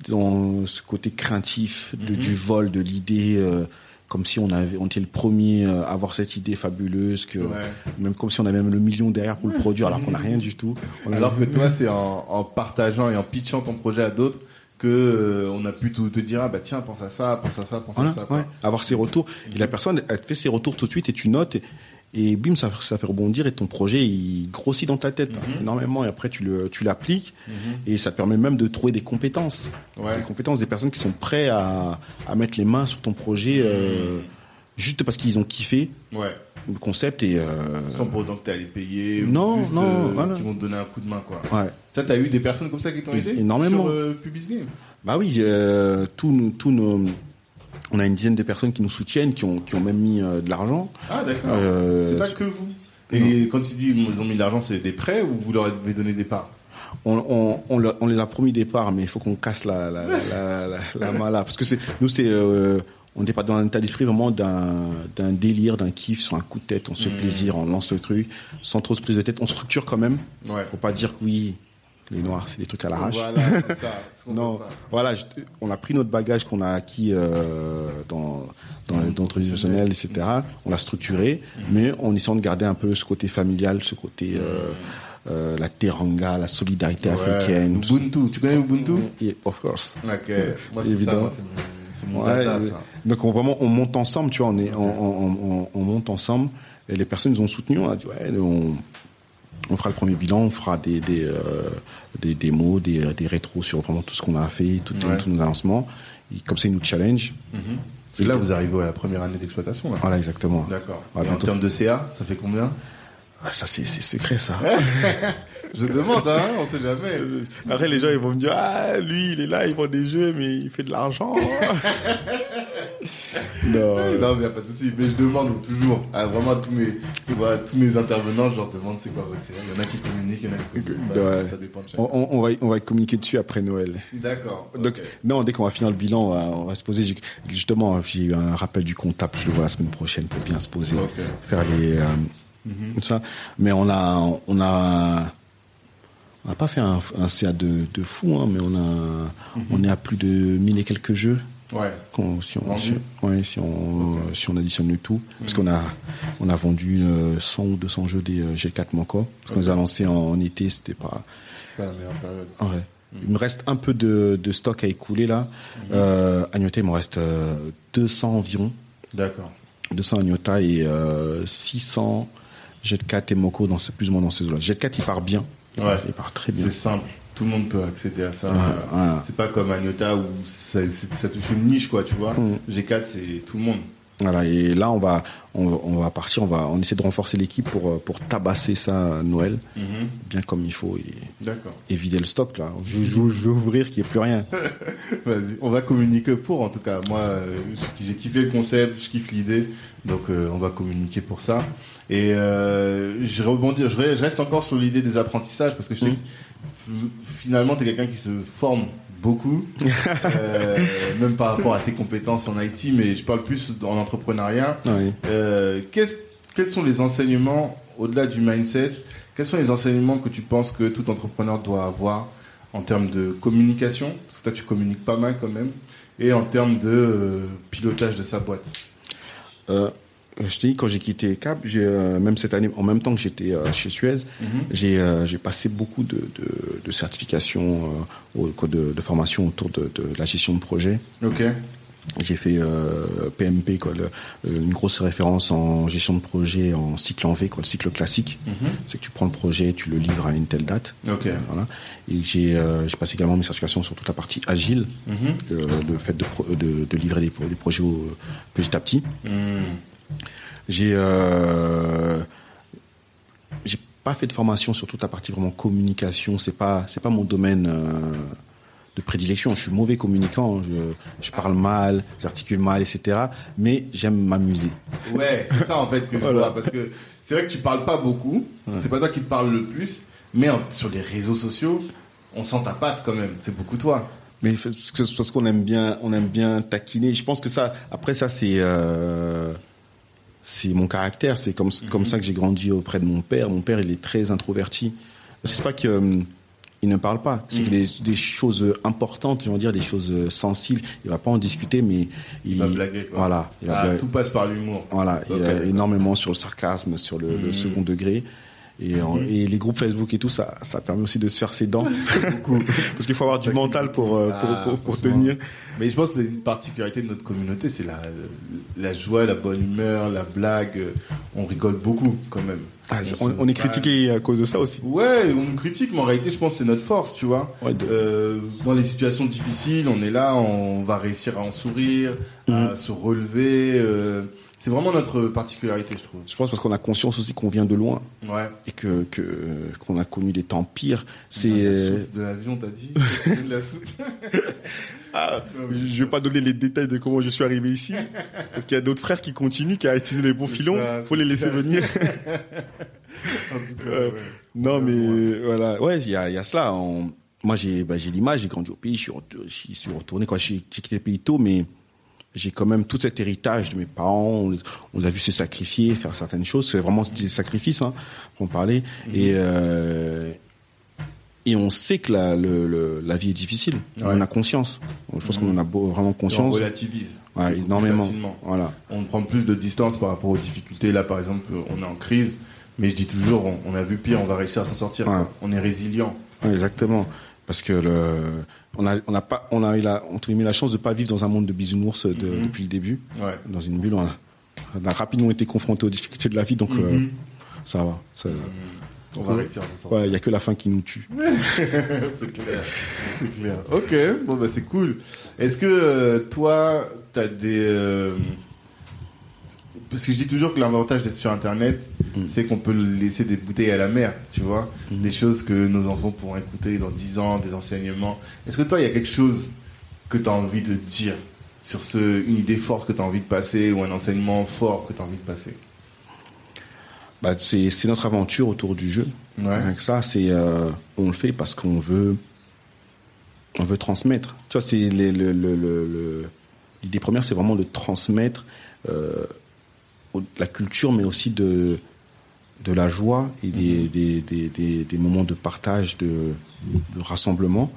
Speaker 2: dans ce côté craintif de,
Speaker 1: Mhm.
Speaker 2: du vol, de l'idée. euh, comme si on avait, on était le premier à avoir cette idée fabuleuse, que
Speaker 1: Ouais.
Speaker 2: même comme si on avait même le million derrière pour le produire, alors qu'on n'a rien du tout. On a-
Speaker 1: Alors que toi, c'est en, en partageant et en pitchant ton projet à d'autres que euh, on a pu te, te dire ah bah tiens pense à ça, pense à ça, pense
Speaker 2: Voilà,
Speaker 1: à ça.
Speaker 2: ouais. Avoir ses retours. Et la personne, elle te fait ses retours tout de suite et tu notes. Et, et bim, ça, ça fait rebondir et ton projet, il grossit dans ta tête
Speaker 1: Mhm.
Speaker 2: énormément. Et après, tu le, tu l'appliques. Et ça permet même de trouver des compétences.
Speaker 1: Ouais.
Speaker 2: Des compétences des personnes qui sont prêtes à, à mettre les mains sur ton projet euh, juste parce qu'ils ont kiffé
Speaker 1: Ouais.
Speaker 2: Le concept et euh,
Speaker 1: Sans pour autant que tu les payer. ou
Speaker 2: Non,
Speaker 1: juste,
Speaker 2: non,
Speaker 1: euh,
Speaker 2: voilà.
Speaker 1: Qui vont te donner un coup de main quoi.
Speaker 2: ouais.
Speaker 1: Ça t'as eu des personnes comme ça qui t'ont aidé
Speaker 2: énormément.
Speaker 1: sur euh, Pubis Game.
Speaker 2: Bah oui, euh, tous nos, tous nos, on a une dizaine de personnes qui nous soutiennent, qui ont, qui ont même mis euh, de l'argent.
Speaker 1: Ah d'accord. C'est pas que vous. Et quand tu dis ils ont mis de l'argent, c'est des prêts ou vous leur avez donné des parts?
Speaker 2: On, on, on, leur- on les a promis des parts, mais il faut qu'on casse la, la, la, la, la, la main là. Parce que c'est, nous, c'est, euh, on n'est pas dans un état d'esprit vraiment d'un, d'un délire, d'un kiff, sur un coup de tête. On se fait plaisir, on lance le truc, sans trop se prise de tête. On structure quand même,
Speaker 1: Ouais.
Speaker 2: pour pas dire que oui, les noirs, c'est des trucs à l'arrache.
Speaker 1: Voilà, c'est ça.
Speaker 2: Non, voilà, je- on a pris notre bagage qu'on a acquis euh, dans dans
Speaker 1: Mmh.
Speaker 2: les dans le traditionnel, etc. On l'a structuré, mais en essayant de garder un peu ce côté familial, ce côté euh, euh, la teranga, la solidarité
Speaker 1: Ouais.
Speaker 2: africaine.
Speaker 1: Ubuntu, tu connais Ubuntu?
Speaker 2: Et of course.
Speaker 1: Ok, moi c'est ça,
Speaker 2: Évidemment.
Speaker 1: moi, c'est mon, c'est mon
Speaker 2: Ouais,
Speaker 1: dada,
Speaker 2: euh,
Speaker 1: ça.
Speaker 2: donc on vraiment on monte ensemble, tu vois, on est on, on, on- on monte ensemble et les personnes nous ont soutenus, on a dit ouais, on, on fera le premier bilan, on fera des des euh, des démos, des des rétros sur vraiment tout ce qu'on a fait, tout,
Speaker 1: Ouais.
Speaker 2: tous nos lancements. Et comme ça ils nous challenge.
Speaker 1: Et là, vous arrivez à la première année d'exploitation. là.
Speaker 2: Voilà exactement.
Speaker 1: D'accord.
Speaker 2: Ouais,
Speaker 1: en termes de CA, ça fait combien?
Speaker 2: Ah, ça c'est secret ça.
Speaker 1: Je demande, hein, on sait jamais.
Speaker 2: Après les gens ils vont me dire ah lui il est là, il vend des jeux mais il fait de l'argent. non.
Speaker 1: Non, mais y a pas de souci. Mais je demande toujours, à vraiment tous mes, voilà, tous mes intervenants, je leur demande c'est quoi votre CA. Il y en a qui communiquent, il y en a qui communiquent pas.
Speaker 2: Ouais.
Speaker 1: Ça, ça dépend de chacun.
Speaker 2: On, va on va communiquer dessus après Noël.
Speaker 1: D'accord.
Speaker 2: Donc, non, dès qu'on va finir le bilan, on va, on va se poser. Justement, j'ai eu un rappel du comptable, je le vois la semaine prochaine pour bien se poser, faire les, euh, tout ça. Mais on a, on a, on n'a pas fait un, un CA de, de fou, hein, mais on a, on est à plus de 1000 et quelques jeux.
Speaker 1: Ouais.
Speaker 2: Si, on, si, ouais, si on,
Speaker 1: Ok.
Speaker 2: si on additionne le tout, parce qu'on a, on a vendu euh, 100 ou 200 jeux des euh, G4 Manco, parce qu'on les a lancés en, en été, c'était pas,
Speaker 1: pas la meilleure période.
Speaker 2: Ouais. Il me reste un peu de, de stock à écouler là. Euh, Agnota, il me reste euh, 200 environ.
Speaker 1: D'accord.
Speaker 2: 200 Agnota et euh, 600 Jet 4 et Moko dans ce- plus ou moins dans ces eaux-là. Jet 4, il part bien.
Speaker 1: Ouais.
Speaker 2: Il part très bien.
Speaker 1: C'est simple. Tout le monde peut accéder à ça.
Speaker 2: Ouais, ouais.
Speaker 1: C'est pas comme Agnota où ça, touche une niche, quoi, tu vois.
Speaker 2: Mm.
Speaker 1: G4, c'est tout le monde.
Speaker 2: Voilà. Et là, on va, on, va- on va partir, on va, on essaie de renforcer l'équipe pour, euh, pour tabasser ça à Noël,
Speaker 1: Mhm.
Speaker 2: bien comme il faut et,
Speaker 1: D'accord.
Speaker 2: et vider le stock là. Je, je, je vais ouvrir qu'il n'y ait plus rien.
Speaker 1: Vas-y, on va communiquer pour en tout cas. Moi, euh, j'ai kiffé le concept, je kiffe l'idée, donc euh, on va communiquer pour ça. Et euh, je rebondis, reste encore sur l'idée des apprentissages parce que je sais
Speaker 2: Mhm.
Speaker 1: que finalement tu es quelqu'un qui se forme beaucoup, euh, même par rapport à tes compétences en IT, mais je parle plus en entrepreneuriat.
Speaker 2: Ouais.
Speaker 1: Euh, quels sont les enseignements, au-delà du mindset, quels sont les enseignements que tu penses que tout entrepreneur doit avoir en termes de communication? Parce que toi, tu communiques pas mal quand même. Et en termes de euh, pilotage de sa boîte.
Speaker 2: Euh, je t'ai dit, quand j'ai quitté Cap, j'ai, euh, même cette année, en même temps que j'étais euh, chez Suez, j'ai, euh, j'ai passé beaucoup de, de, de certifications, de, de formations autour de, de la gestion de projet.
Speaker 1: Ok.
Speaker 2: J'ai fait PMP, quoi, le- une grosse référence en gestion de projet en cycle en V, quoi, le cycle classique. C'est que tu prends le projet, tu le livres à une telle date. Voilà. Et j'ai, j'ai passé également mes certifications sur toute la partie agile, le fait de, pro- de, de livrer des, pro- des projets au- petit à petit. J'ai euh, j'ai pas fait de formation sur toute la partie vraiment communication. C'est pas c'est pas mon domaine euh, de prédilection. Je suis mauvais communicant. Je, je parle mal, j'articule mal, etc. Mais j'aime m'amuser.
Speaker 1: Ouais, c'est ça en fait que je
Speaker 2: Voilà.
Speaker 1: vois. Parce que c'est vrai que tu parles pas beaucoup. C'est pas toi qui parles le plus. Mais en- sur les réseaux sociaux, on sent ta patte quand même. C'est beaucoup toi.
Speaker 2: Mais parce qu'on aime bien on aime bien taquiner. Je pense que ça après ça c'est euh, c'est mon caractère. C'est comme comme ça que j'ai grandi auprès de mon père. Mon père il est très introverti. C'est pas que hum, il ne parle pas. C'est que des, des choses importantes, je veux dire des choses sensibles. Il va pas en discuter, mais il,
Speaker 1: Il va blaguer quoi.
Speaker 2: Voilà. Il va
Speaker 1: Ah,
Speaker 2: blaguer.
Speaker 1: tout passe par l'humour.
Speaker 2: Voilà, il y a énormément sur le sarcasme, sur le, le second degré. Et, en- et les groupes Facebook et tout, ça, ça permet aussi de se faire ses dents. Parce qu'il faut avoir du mental pour, euh, pour,
Speaker 1: Ah,
Speaker 2: pour, pour
Speaker 1: franchement.
Speaker 2: tenir.
Speaker 1: Mais je pense que c'est une particularité de notre communauté, c'est la, la joie, la bonne humeur, la blague. On rigole beaucoup quand même.
Speaker 2: Ah, on, on est critiqué à cause de ça aussi.
Speaker 1: Ouais, on nous critique, mais en réalité, je pense que c'est notre force, tu vois.
Speaker 2: Ouais, de-
Speaker 1: Euh, dans les situations difficiles, on est là, on va réussir à en sourire, à se relever. euh, c'est vraiment notre particularité, je trouve.
Speaker 2: Je pense parce qu'on a conscience aussi qu'on vient de loin
Speaker 1: Ouais.
Speaker 2: et que qu'on a connu des temps pires. C'est
Speaker 1: La
Speaker 2: euh,
Speaker 1: soute de l'avion, t'as dit De la soute.
Speaker 2: ah, je vais pas donner les détails de comment je suis arrivé ici parce qu'il y a d'autres frères qui continuent, qui a utilisé les bons filons.
Speaker 1: ça,
Speaker 2: Faut les laisser venir.
Speaker 1: En tout cas,
Speaker 2: Euh,
Speaker 1: ouais.
Speaker 2: Non, mais
Speaker 1: Ouais.
Speaker 2: euh, voilà, ouais, il y a, il y a cela. On- Moi, j'ai bah, j'ai l'image, j'ai grandi au pays, je suis, retourné quand j'ai quitté le pays tôt, mais j'ai quand même tout cet héritage de mes parents. On, les- on a vu se sacrifier, faire certaines choses. C'est vraiment des sacrifices, hein, pour en parler. Et euh, et on sait que la, le, le- la vie est difficile. On
Speaker 1: Ouais.
Speaker 2: en a conscience. Je pense qu'on en a beau- vraiment
Speaker 1: Et on
Speaker 2: conscience.
Speaker 1: relativise.
Speaker 2: Ouais, énormément. Voilà.
Speaker 1: On prend plus de distance par rapport aux difficultés. Là, par exemple, on est en crise. Mais je dis toujours, on, on a vu pire, on va réussir à s'en sortir.
Speaker 2: Ouais.
Speaker 1: On est résilient.
Speaker 2: Exactement. Parce que le, on a, on a pas, on a eu la, la chance de pas vivre dans un monde de bisounours de-
Speaker 1: Mhm.
Speaker 2: depuis le début.
Speaker 1: Ouais.
Speaker 2: Dans une bulle, on a, on a rapidement été confronté aux difficultés de la vie, donc euh,
Speaker 1: Mhm.
Speaker 2: ça va. ça-
Speaker 1: On va réussir.
Speaker 2: Ouais, il y a que la fin qui nous tue.
Speaker 1: c'est clair. C'est clair. Ok, bon bah c'est cool. Est-ce que euh, toi, t'as des... euh, Parce que je dis toujours que l'avantage d'être sur Internet,
Speaker 2: Mm.
Speaker 1: c'est qu'on peut laisser des bouteilles à la mer, tu vois. Des choses que nos enfants pourront écouter dans 10 ans, des enseignements. Est-ce que toi, il y a quelque chose que tu as envie de dire sur ce, une idée forte que tu as envie de passer ou un enseignement fort que tu as envie de passer?
Speaker 2: Bah, c'est, notre aventure autour du jeu.
Speaker 1: Ouais.
Speaker 2: Avec ça, c'est, euh, on le fait parce qu'on veut, on veut transmettre. Tu vois, c'est les- le, le, le- l'idée première, c'est vraiment de transmettre euh, la culture, mais aussi de, de la joie et des, des, des, des, des moments de partage, de, de rassemblement,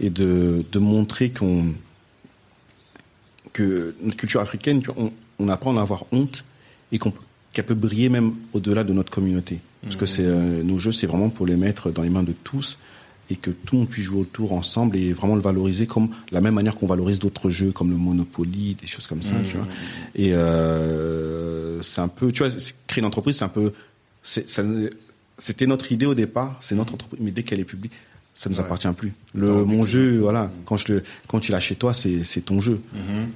Speaker 2: et de, de montrer qu'on que notre culture africaine, on, on apprend à en avoir honte et qu'on qu'elle peut briller même au-delà de notre communauté. Parce que c'est euh, nos jeux, c'est vraiment pour les mettre dans les mains de tous et que tout le monde puisse jouer autour ensemble et vraiment le valoriser comme la même manière qu'on valorise d'autres jeux comme le Monopoly, des choses comme ça, tu vois. Et euh, c'est un peu, tu vois, créer une entreprise, c'est un peu, c'était notre idée au départ, c'est notre entreprise, mais dès qu'elle est publique, ça nous
Speaker 1: Ouais.
Speaker 2: appartient plus. Le
Speaker 1: Non,
Speaker 2: mon jeu, voilà, quand je le, quand tu l'as chez toi, c'est c'est ton jeu.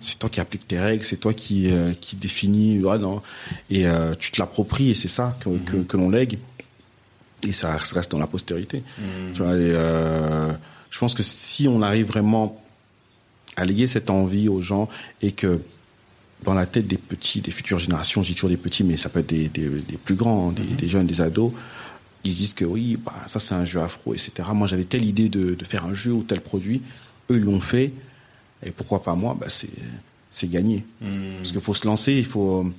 Speaker 2: C'est toi qui appliques tes règles, c'est toi qui euh, qui définis, non, et euh, tu te l'appropries et c'est ça que, que, que l'on lègue et ça reste dans la postérité. Tu vois, et, euh, je pense que si on arrive vraiment à léguer cette envie aux gens et que dans la tête des petits, des futures générations, dis toujours des petits, mais ça peut être des, des, des plus grands, hein, des, des jeunes, des ados, ils se disent que oui, bah, ça c'est un jeu afro, etc. Moi j'avais telle idée de, de faire un jeu ou tel produit, eux ils l'ont fait, et pourquoi pas moi bah, c'est, c'est gagné. Parce qu'il faut se lancer, il faut.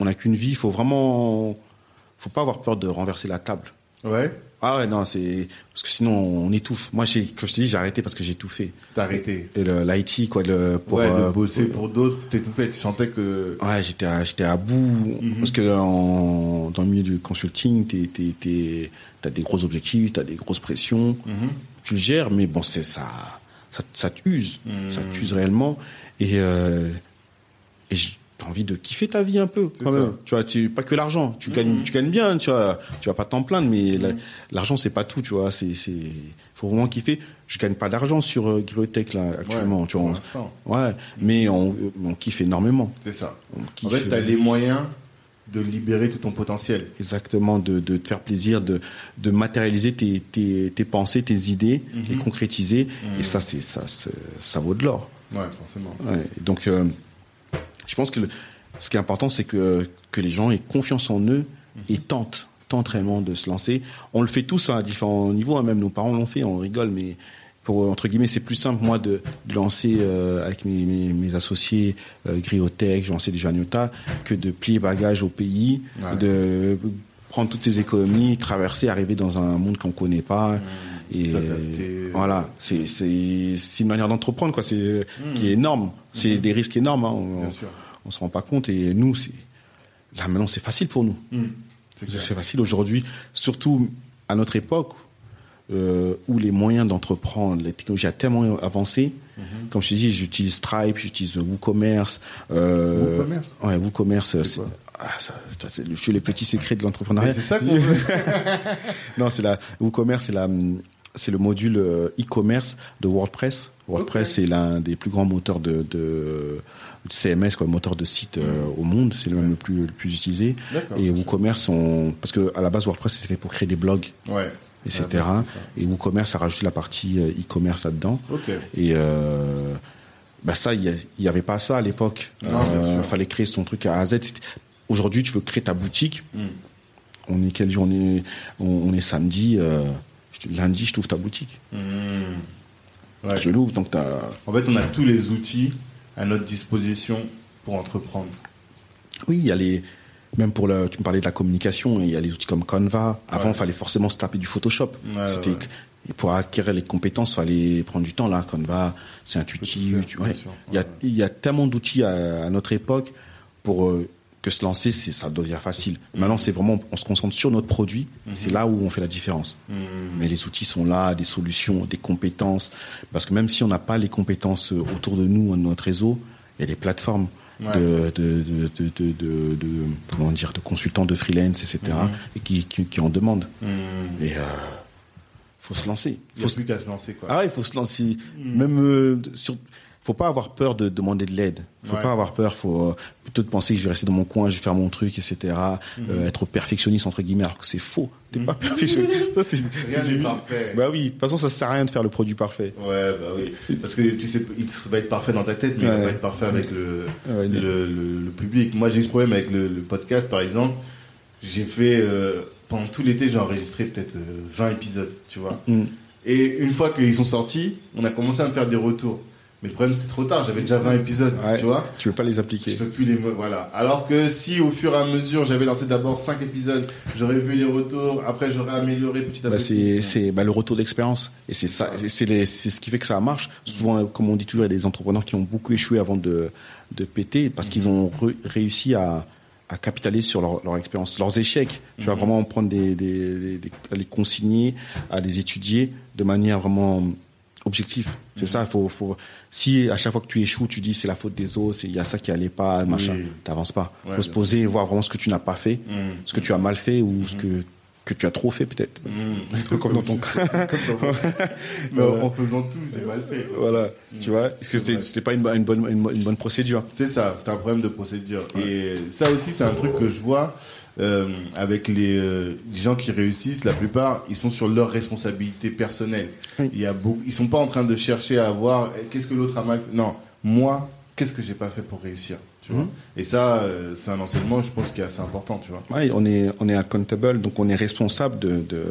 Speaker 2: On n'a qu'une vie, il faut vraiment. Faut pas avoir peur de renverser la table.
Speaker 1: Ouais
Speaker 2: Ah ouais, non, c'est. Parce que sinon on étouffe. Moi, j'ai- comme je te dis, j'ai arrêté parce que j'ai fait.
Speaker 1: T'as arrêté.
Speaker 2: Et le- l'IT, quoi, le, pour.
Speaker 1: ouais, de
Speaker 2: euh,
Speaker 1: bosser pour d'autres, c'était tout fait. Tu sentais que...
Speaker 2: Ouais, j'étais à, j'étais à bout. Parce que en, dans le milieu du consulting, t'as des gros objectifs, t'as des grosses pressions. Tu le gères, mais bon, c'est ça, ça, ça t'use. Ça t'use réellement. Et, euh, et envie de kiffer ta vie un peu, quand même.
Speaker 1: ça.
Speaker 2: Tu vois, tu, pas que l'argent. Tu gagnes, tu gagnes bien, tu vois. Tu vas pas t'en plaindre, mais la- l'argent, c'est pas tout, tu vois. C'est, c'est, faut vraiment kiffer. Je gagne pas d'argent sur euh, Griotech, là, actuellement,
Speaker 1: Ouais,
Speaker 2: tu vois.
Speaker 1: l'instant.
Speaker 2: Ouais, mais on, on kiffe énormément.
Speaker 1: C'est ça.
Speaker 2: On
Speaker 1: En fait, tu as les moyens de libérer tout ton potentiel.
Speaker 2: Exactement, de, de te faire plaisir, de, de matérialiser tes, tes, tes pensées, tes idées, les concrétiser. Et ça, c'est ça, ça vaut de l'or.
Speaker 1: Ouais, forcément.
Speaker 2: Ouais. Donc, euh, je pense que le- ce qui est important, c'est que, que les gens aient confiance en eux et tentent, tentent réellement de se lancer. On le fait tous à différents niveaux, hein, même nos parents l'ont fait, on rigole, mais pour entre guillemets, c'est plus simple moi de, de lancer euh, avec mes, mes, mes associés euh, Griotech, j'ai lancé déjà Nyota, que de plier bagages au pays,
Speaker 1: Ouais.
Speaker 2: de prendre toutes ces économies, traverser, arriver dans un monde qu'on connaît pas. Et voilà, c'est c'est c'est une manière d'entreprendre quoi, c'est qui est énorme. C'est des risques énormes. Hein, on, on se rend pas compte et nous c'est là maintenant c'est facile pour nous. C'est facile aujourd'hui, surtout à notre époque euh, où les moyens d'entreprendre, les technologies ont tellement avancé. Comme je te dis, j'utilise Stripe, j'utilise WooCommerce.
Speaker 1: Euh, WooCommerce
Speaker 2: Ouais, WooCommerce. Ah, je suis les petits secrets de l'entrepreneuriat.
Speaker 1: C'est ça qu'on veut.
Speaker 2: non, c'est la WooCommerce, c'est la c'est le module euh, e-commerce de WordPress. WordPress, c'est l'un des plus grands moteurs de, de, CMS, quoi, moteur de site euh, au monde. C'est le même le plus, le plus utilisé. Et WooCommerce, on, parce que à la base, WordPress, c'était fait pour créer des blogs.
Speaker 1: Ouais
Speaker 2: etc. et WooCommerce a rajouté la partie euh, e-commerce là-dedans. Et euh, bah ça, il n'y avait pas ça à l'époque. Il euh, fallait créer son truc à A à Z. Aujourd'hui, tu veux créer ta boutique. Hmm. On est quel jour on est, on, est samedi. Lundi, je trouve ta boutique.
Speaker 1: Hmm.
Speaker 2: Je l'ouvre. Donc
Speaker 1: En fait, on a tous les outils à notre disposition pour entreprendre.
Speaker 2: Oui, il y a les même pour le, tu me parlais de la communication, il y a les outils comme Canva. Avant, il fallait forcément se taper du Photoshop. C'était pour acquérir les compétences, il fallait prendre du temps là. Canva, c'est intuitif. il y a, il y a tellement d'outils à, notre époque pour euh, que se lancer, c'est ça devient facile. Maintenant, c'est vraiment, on se concentre sur notre produit. Mhm. C'est là où on fait la différence. Mhm. Mais les outils sont là, des solutions, des compétences. Parce que même si on n'a pas les compétences autour de nous, notre réseau, il y a des plateformes de, de, de, de, comment dire, de consultants de freelance, etc., mhm. et qui, qui, en demandent. Et euh, faut se lancer.
Speaker 1: Il faut plus qu'à se lancer, quoi.
Speaker 2: Ah il faut se lancer. Même euh, sur faut pas avoir peur de demander de l'aide. Faut pas avoir peur. Faut euh, plutôt de penser que je vais rester dans mon coin, je vais faire mon truc, etc. Mhm. Euh, être perfectionniste entre guillemets, alors que c'est faux. T'es pas mhm. perfectionniste.
Speaker 1: ça c'est rien n'est parfait.
Speaker 2: Bah oui. De toute façon, ça sert à rien de faire le produit parfait.
Speaker 1: Ouais, bah oui. Parce que tu sais, il va être parfait dans ta tête, mais il va pas être parfait avec le le, le, public. Moi, j'ai eu ce problème avec le, podcast, par exemple. J'ai fait euh, pendant tout l'été, j'ai enregistré peut-être 20 épisodes, tu vois. Mm. Et une fois qu'ils sont sortis, on a commencé à me faire des retours. Mais le problème, c'était trop tard. J'avais déjà 20 épisodes, tu vois.
Speaker 2: Tu veux pas les appliquer.
Speaker 1: Je peux plus les, voilà. Alors que si, au fur et à mesure, j'avais lancé d'abord 5 épisodes, j'aurais vu les retours, après j'aurais amélioré petit à
Speaker 2: bah,
Speaker 1: petit.
Speaker 2: c'est, bah, le retour d'expérience. Et c'est ça, c'est, c'est ce qui fait que ça marche. Souvent, comme on dit toujours, il y a des entrepreneurs qui ont beaucoup échoué avant de, de péter parce qu'ils ont réussi à, à capitaliser sur leur, leur expérience, leurs échecs. Tu vas mhm. vraiment prendre des, des, des, à les consigner, à les étudier de manière vraiment objectif. C'est ça, faut, faut, si à chaque fois que tu échoues, tu dis c'est la faute des autres, il y a ça qui allait pas, machin, t'avances pas. Il faut se poser et voir vraiment ce que tu n'as pas fait, mm. ce que tu as mal fait ou ce mm. que que tu as trop fait peut-être.
Speaker 1: Mm. Comme dans ton cas. Mais en faisant tout, j'ai mal fait.
Speaker 2: Voilà, tu vois, c'était c'était pas une, une, bonne une, bonne procédure.
Speaker 1: C'est ça, c'est un problème de procédure. Et ça aussi, c'est un truc que je vois euh, avec les, euh, gens qui réussissent, la plupart, ils sont sur leur responsabilité personnelle. Il y a beaucoup, ils sont pas en train de chercher à voir eh, qu'est-ce que l'autre a mal fait? Non, moi, qu'est-ce que j'ai pas fait pour réussir, tu vois? Mhm. Et ça, euh, c'est un enseignement, je pense, qui est assez important, tu vois.
Speaker 2: Ouais, on est, on est accountable, donc on est responsable de, de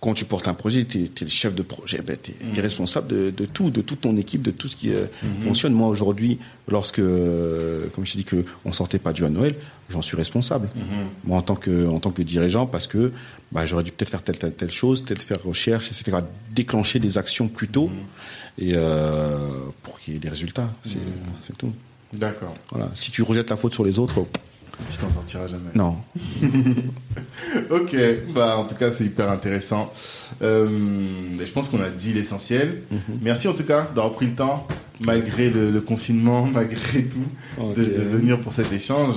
Speaker 2: quand tu portes un projet, tu es, le chef de projet, ben, tu es, mm. responsable de, de, tout, de toute ton équipe, de tout ce qui euh, mm-hmm. fonctionne. Moi, aujourd'hui, lorsque, euh, comme je t'ai dit qu'on sortait pas du à Noël, j'en suis responsable. Mm-hmm. Moi, en tant que, en tant que dirigeant, parce que bah, j'aurais dû peut-être faire telle, telle, telle chose, peut-être faire recherche, etc. Déclencher des actions plus tôt mm-hmm. et euh, pour qu'il y ait des résultats. C'est tout.
Speaker 1: D'accord.
Speaker 2: Voilà. Si tu rejettes la faute sur les autres,
Speaker 1: tu t'en sortiras jamais.
Speaker 2: Non.
Speaker 1: ok, bah en tout cas c'est hyper intéressant. Euh, je pense qu'on a dit l'essentiel. Mhm. Merci en tout cas d'avoir pris le temps, malgré le, confinement, malgré tout, de, venir pour cet échange.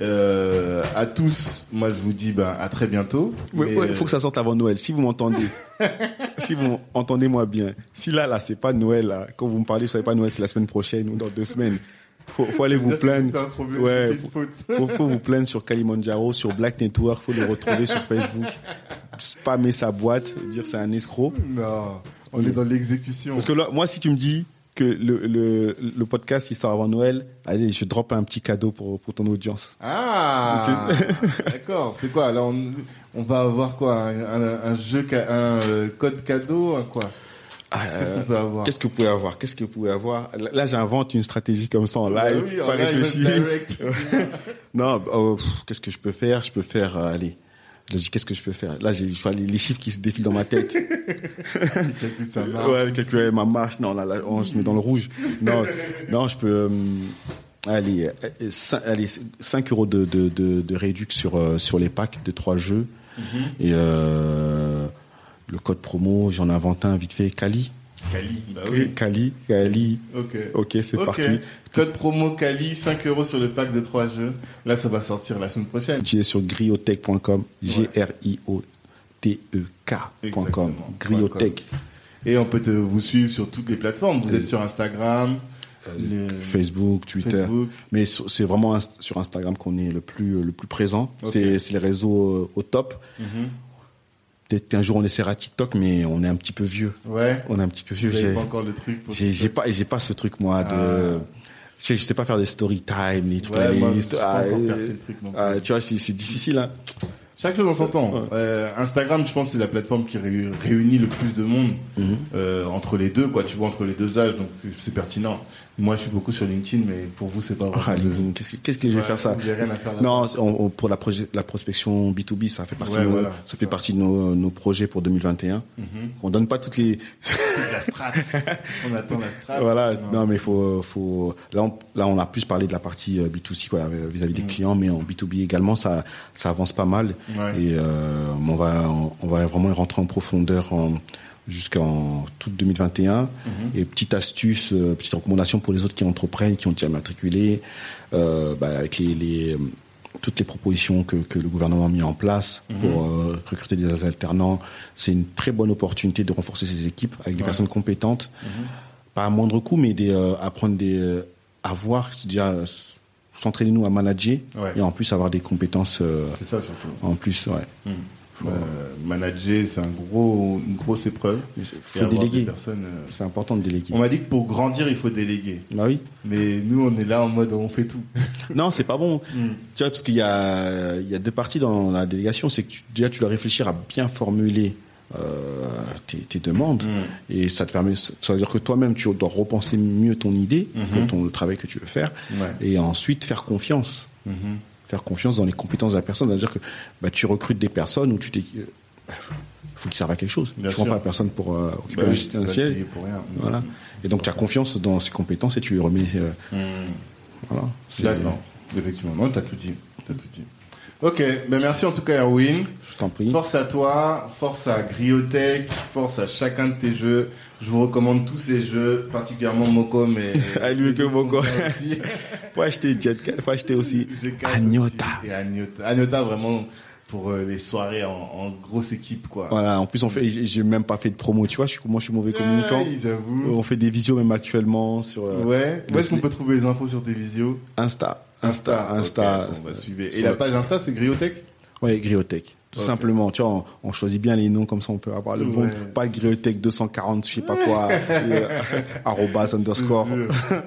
Speaker 1: Euh, à tous, moi je vous dis bah, à très bientôt.
Speaker 2: Il faut que ça sorte avant Noël. Si vous m'entendez, si vous entendez-moi bien, si là, là, c'est pas Noël, là, quand vous me parlez, ce n'est pas Noël, c'est la semaine prochaine ou dans deux semaines faut, faut aller vous plaindre. Ouais, faut, faut, vous plaindre sur Kalimandjaro, sur Black Network, faut le retrouver sur Facebook. Spammer sa boîte, dire c'est un escroc.
Speaker 1: Non, on est dans l'exécution.
Speaker 2: Parce que là, moi, si tu me dis que le, le, le podcast il sort avant Noël, allez, je drop un petit cadeau pour, pour ton audience.
Speaker 1: Ah, d'accord. C'est quoi? Alors, on, on, va avoir quoi? Un, un, jeu, un euh, code cadeau, quoi? Qu'est-ce peut avoir?
Speaker 2: Qu'est-ce que vous pouvez avoir? Qu'est-ce que vous pouvez avoir? Là, j'invente une stratégie comme ça en live,
Speaker 1: oui, pas réfléchi.
Speaker 2: non, oh, qu'est-ce que je peux faire? Je peux faire, euh, allez. Là, je dis qu'est-ce que je peux faire? Là, j'ai les, chiffres qui se défilent dans ma tête.
Speaker 1: que ça marche?
Speaker 2: Ouais, quelques ma marche. Non, là, là, on se met dans le rouge. Non, non, je peux. Euh, Allez, 5, allez, 5 euros de, de, de, de réduction sur, euh, sur les packs de trois jeux. Et euh, le code promo, j'en invente un vite fait, Kali.
Speaker 1: Kali, bah oui.
Speaker 2: Kali, Kali.
Speaker 1: Ok.
Speaker 2: Ok, c'est parti.
Speaker 1: Code promo Kali, 5 euros sur le pack de 3 jeux. Là, ça va sortir la semaine prochaine.
Speaker 2: Tu es sur griotech.com, G-R-I-O-T-E-K.com. Griotech.
Speaker 1: Et on peut te, vous suivre sur toutes les plateformes. Vous êtes sur Instagram, le-
Speaker 2: Facebook, Twitter.
Speaker 1: Facebook.
Speaker 2: Mais c'est vraiment sur Instagram qu'on est le plus, le plus présent. C'est les réseaux euh, au top.
Speaker 1: Mhm.
Speaker 2: Peut-être qu'un jour on essaiera TikTok, mais on est un petit peu vieux.
Speaker 1: Ouais.
Speaker 2: On est un petit peu vieux. J'ai-
Speaker 1: pas encore le truc
Speaker 2: J'ai pas, j'ai pas ce truc moi de.
Speaker 1: Ah.
Speaker 2: Je, sais, je sais pas faire des story time, les trucs,
Speaker 1: Ouais,
Speaker 2: les
Speaker 1: moi,
Speaker 2: histo-
Speaker 1: j'ai pas encore percé le truc non plus.
Speaker 2: ah, tu vois, c'est c'est difficile. Hein.
Speaker 1: Chaque chose en son temps. Euh, Instagram, je pense, c'est la plateforme qui ré- réunit le plus de monde
Speaker 2: Mhm.
Speaker 1: euh, entre les deux, quoi. Tu vois, entre les deux âges, donc c'est pertinent. Moi, je suis beaucoup sur LinkedIn, mais pour vous, c'est pas vraiment.
Speaker 2: Ah, Qu'est-ce que, qu'est-ce que je vais faire ça
Speaker 1: rien à faire.
Speaker 2: Non, c'est- on- on- pour la, prospection B2B, ça fait partie,
Speaker 1: Ouais,
Speaker 2: de,
Speaker 1: voilà,
Speaker 2: ça fait
Speaker 1: ça.
Speaker 2: partie de nos, nos projets pour 2021.
Speaker 1: Mhm.
Speaker 2: On donne pas toutes les.
Speaker 1: La strat. on attend la strat.
Speaker 2: voilà. Non, mais faut, faut. Là, on, là, on a plus parlé de la partie euh, B2C quoi, euh, vis-à-vis des clients, mais en B2B également, ça, ça avance pas mal.
Speaker 1: Ouais.
Speaker 2: Et euh, on va, on va vraiment y rentrer en profondeur en jusqu'en tout 2021.
Speaker 1: Mhm.
Speaker 2: Et petite astuce, euh, petite recommandation pour les autres qui entreprennent, qui ont déjà matriculé, euh, bah, avec les, les toutes les propositions que, que le gouvernement a mis en place
Speaker 1: Mhm.
Speaker 2: pour euh, recruter des alternants, c'est une très bonne opportunité de renforcer ses équipes avec des
Speaker 1: Ouais.
Speaker 2: personnes compétentes,
Speaker 1: Mhm.
Speaker 2: pas à moindre coût, mais des, apprendre des, à voir, c'est-à-dire euh, s'entraîner nous à manager
Speaker 1: Ouais.
Speaker 2: et en plus avoir des compétences euh,
Speaker 1: C'est ça surtout.
Speaker 2: en plus. Ouais.
Speaker 1: Mhm. Euh, manager, c'est un gros, une grosse épreuve.
Speaker 2: Il faut déléguer.
Speaker 1: euh,
Speaker 2: C'est important de déléguer.
Speaker 1: On m'a dit que pour grandir, il faut déléguer.
Speaker 2: Bah oui.
Speaker 1: Mais nous, on est là en mode on fait tout.
Speaker 2: Non, c'est pas bon.
Speaker 1: Mm.
Speaker 2: Tu vois, parce qu'il y a, il y a deux parties dans la délégation. C'est que tu, déjà, tu dois réfléchir à bien formuler euh, tes, tes demandes.
Speaker 1: Mm.
Speaker 2: Et ça te permet, ça veut dire que toi-même, tu dois repenser mieux ton idée,
Speaker 1: Mhm.
Speaker 2: ton, le travail que tu veux faire.
Speaker 1: Ouais.
Speaker 2: Et ensuite, faire confiance.
Speaker 1: Mhm.
Speaker 2: Faire confiance dans les compétences de la personne. C'est-à-dire que bah, tu recrutes des personnes où tu t'es. euh, bah, faut qu'ils servent à quelque chose.
Speaker 1: Bien
Speaker 2: tu prends
Speaker 1: sûr.
Speaker 2: pas la personne pour euh, occuper
Speaker 1: Bah
Speaker 2: un,
Speaker 1: tu
Speaker 2: siège.
Speaker 1: rien.
Speaker 2: Voilà. Et donc, tu as confiance dans ses compétences et tu lui remets. euh,
Speaker 1: Mhm.
Speaker 2: voilà. C'est-
Speaker 1: D'accord. Effectivement, non, t'as tout dit. T'as tout dit. Ok, ben merci en tout cas Erwin.
Speaker 2: Je t'en prie.
Speaker 1: Force à toi, force à Griotech, force à chacun de tes jeux. Je vous recommande tous ces jeux, particulièrement Moko, mais
Speaker 2: Ah, lui que Moko. Faut acheter Jet, faut acheter aussi
Speaker 1: G4
Speaker 2: Agnota.
Speaker 1: aussi. Et Agnota. Agnota, vraiment, pour euh, les soirées en, en grosse équipe, quoi.
Speaker 2: Voilà, en plus on fait, j'ai même pas fait de promo, tu vois, je suis, moi je suis mauvais communicant.
Speaker 1: Aïe, j'avoue.
Speaker 2: On fait des visios même actuellement sur euh,
Speaker 1: Ouais. Où est-ce qu'on peut trouver les infos sur tes visios?
Speaker 2: Insta, Insta, Insta.
Speaker 1: ok, bon, bah, suivez. Et la page Insta, c'est Griotech?
Speaker 2: Ouais, Griotech. Tout simplement, tu vois, on, on choisit bien les noms comme ça, on peut avoir le bon, pas Griotech 240, je sais pas quoi, euh, arrobas underscore.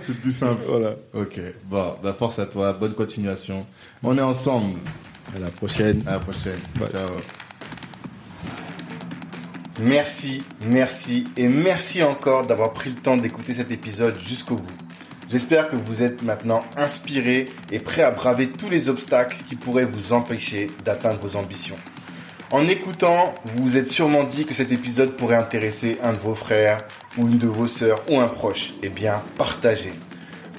Speaker 1: C'est plus simple.
Speaker 2: Voilà.
Speaker 1: Ok. Bon, bah force à toi. Bonne continuation. On est ensemble.
Speaker 2: À la prochaine.
Speaker 1: À la prochaine. Ciao. Merci, merci et merci encore d'avoir pris le temps d'écouter cet épisode jusqu'au bout. J'espère que vous êtes maintenant inspiré et prêt à braver tous les obstacles qui pourraient vous empêcher d'atteindre vos ambitions. En écoutant, vous vous êtes sûrement dit que cet épisode pourrait intéresser un de vos frères ou une de vos sœurs ou un proche. Eh bien, partagez.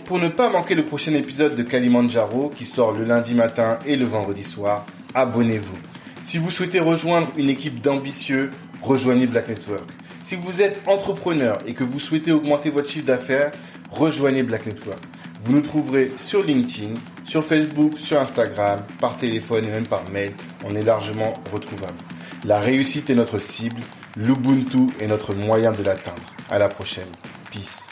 Speaker 1: Pour ne pas manquer le prochain épisode de Kalimandjaro qui sort le lundi matin et le vendredi soir, abonnez-vous. Si vous souhaitez rejoindre une équipe d'ambitieux, rejoignez Black Network. Si vous êtes entrepreneur et que vous souhaitez augmenter votre chiffre d'affaires, rejoignez Black Network. Vous nous trouverez sur LinkedIn, sur Facebook, sur Instagram, par téléphone et même par mail. On est largement retrouvable. La réussite est notre cible, l'Ubuntu est notre moyen de l'atteindre. À la prochaine. Peace.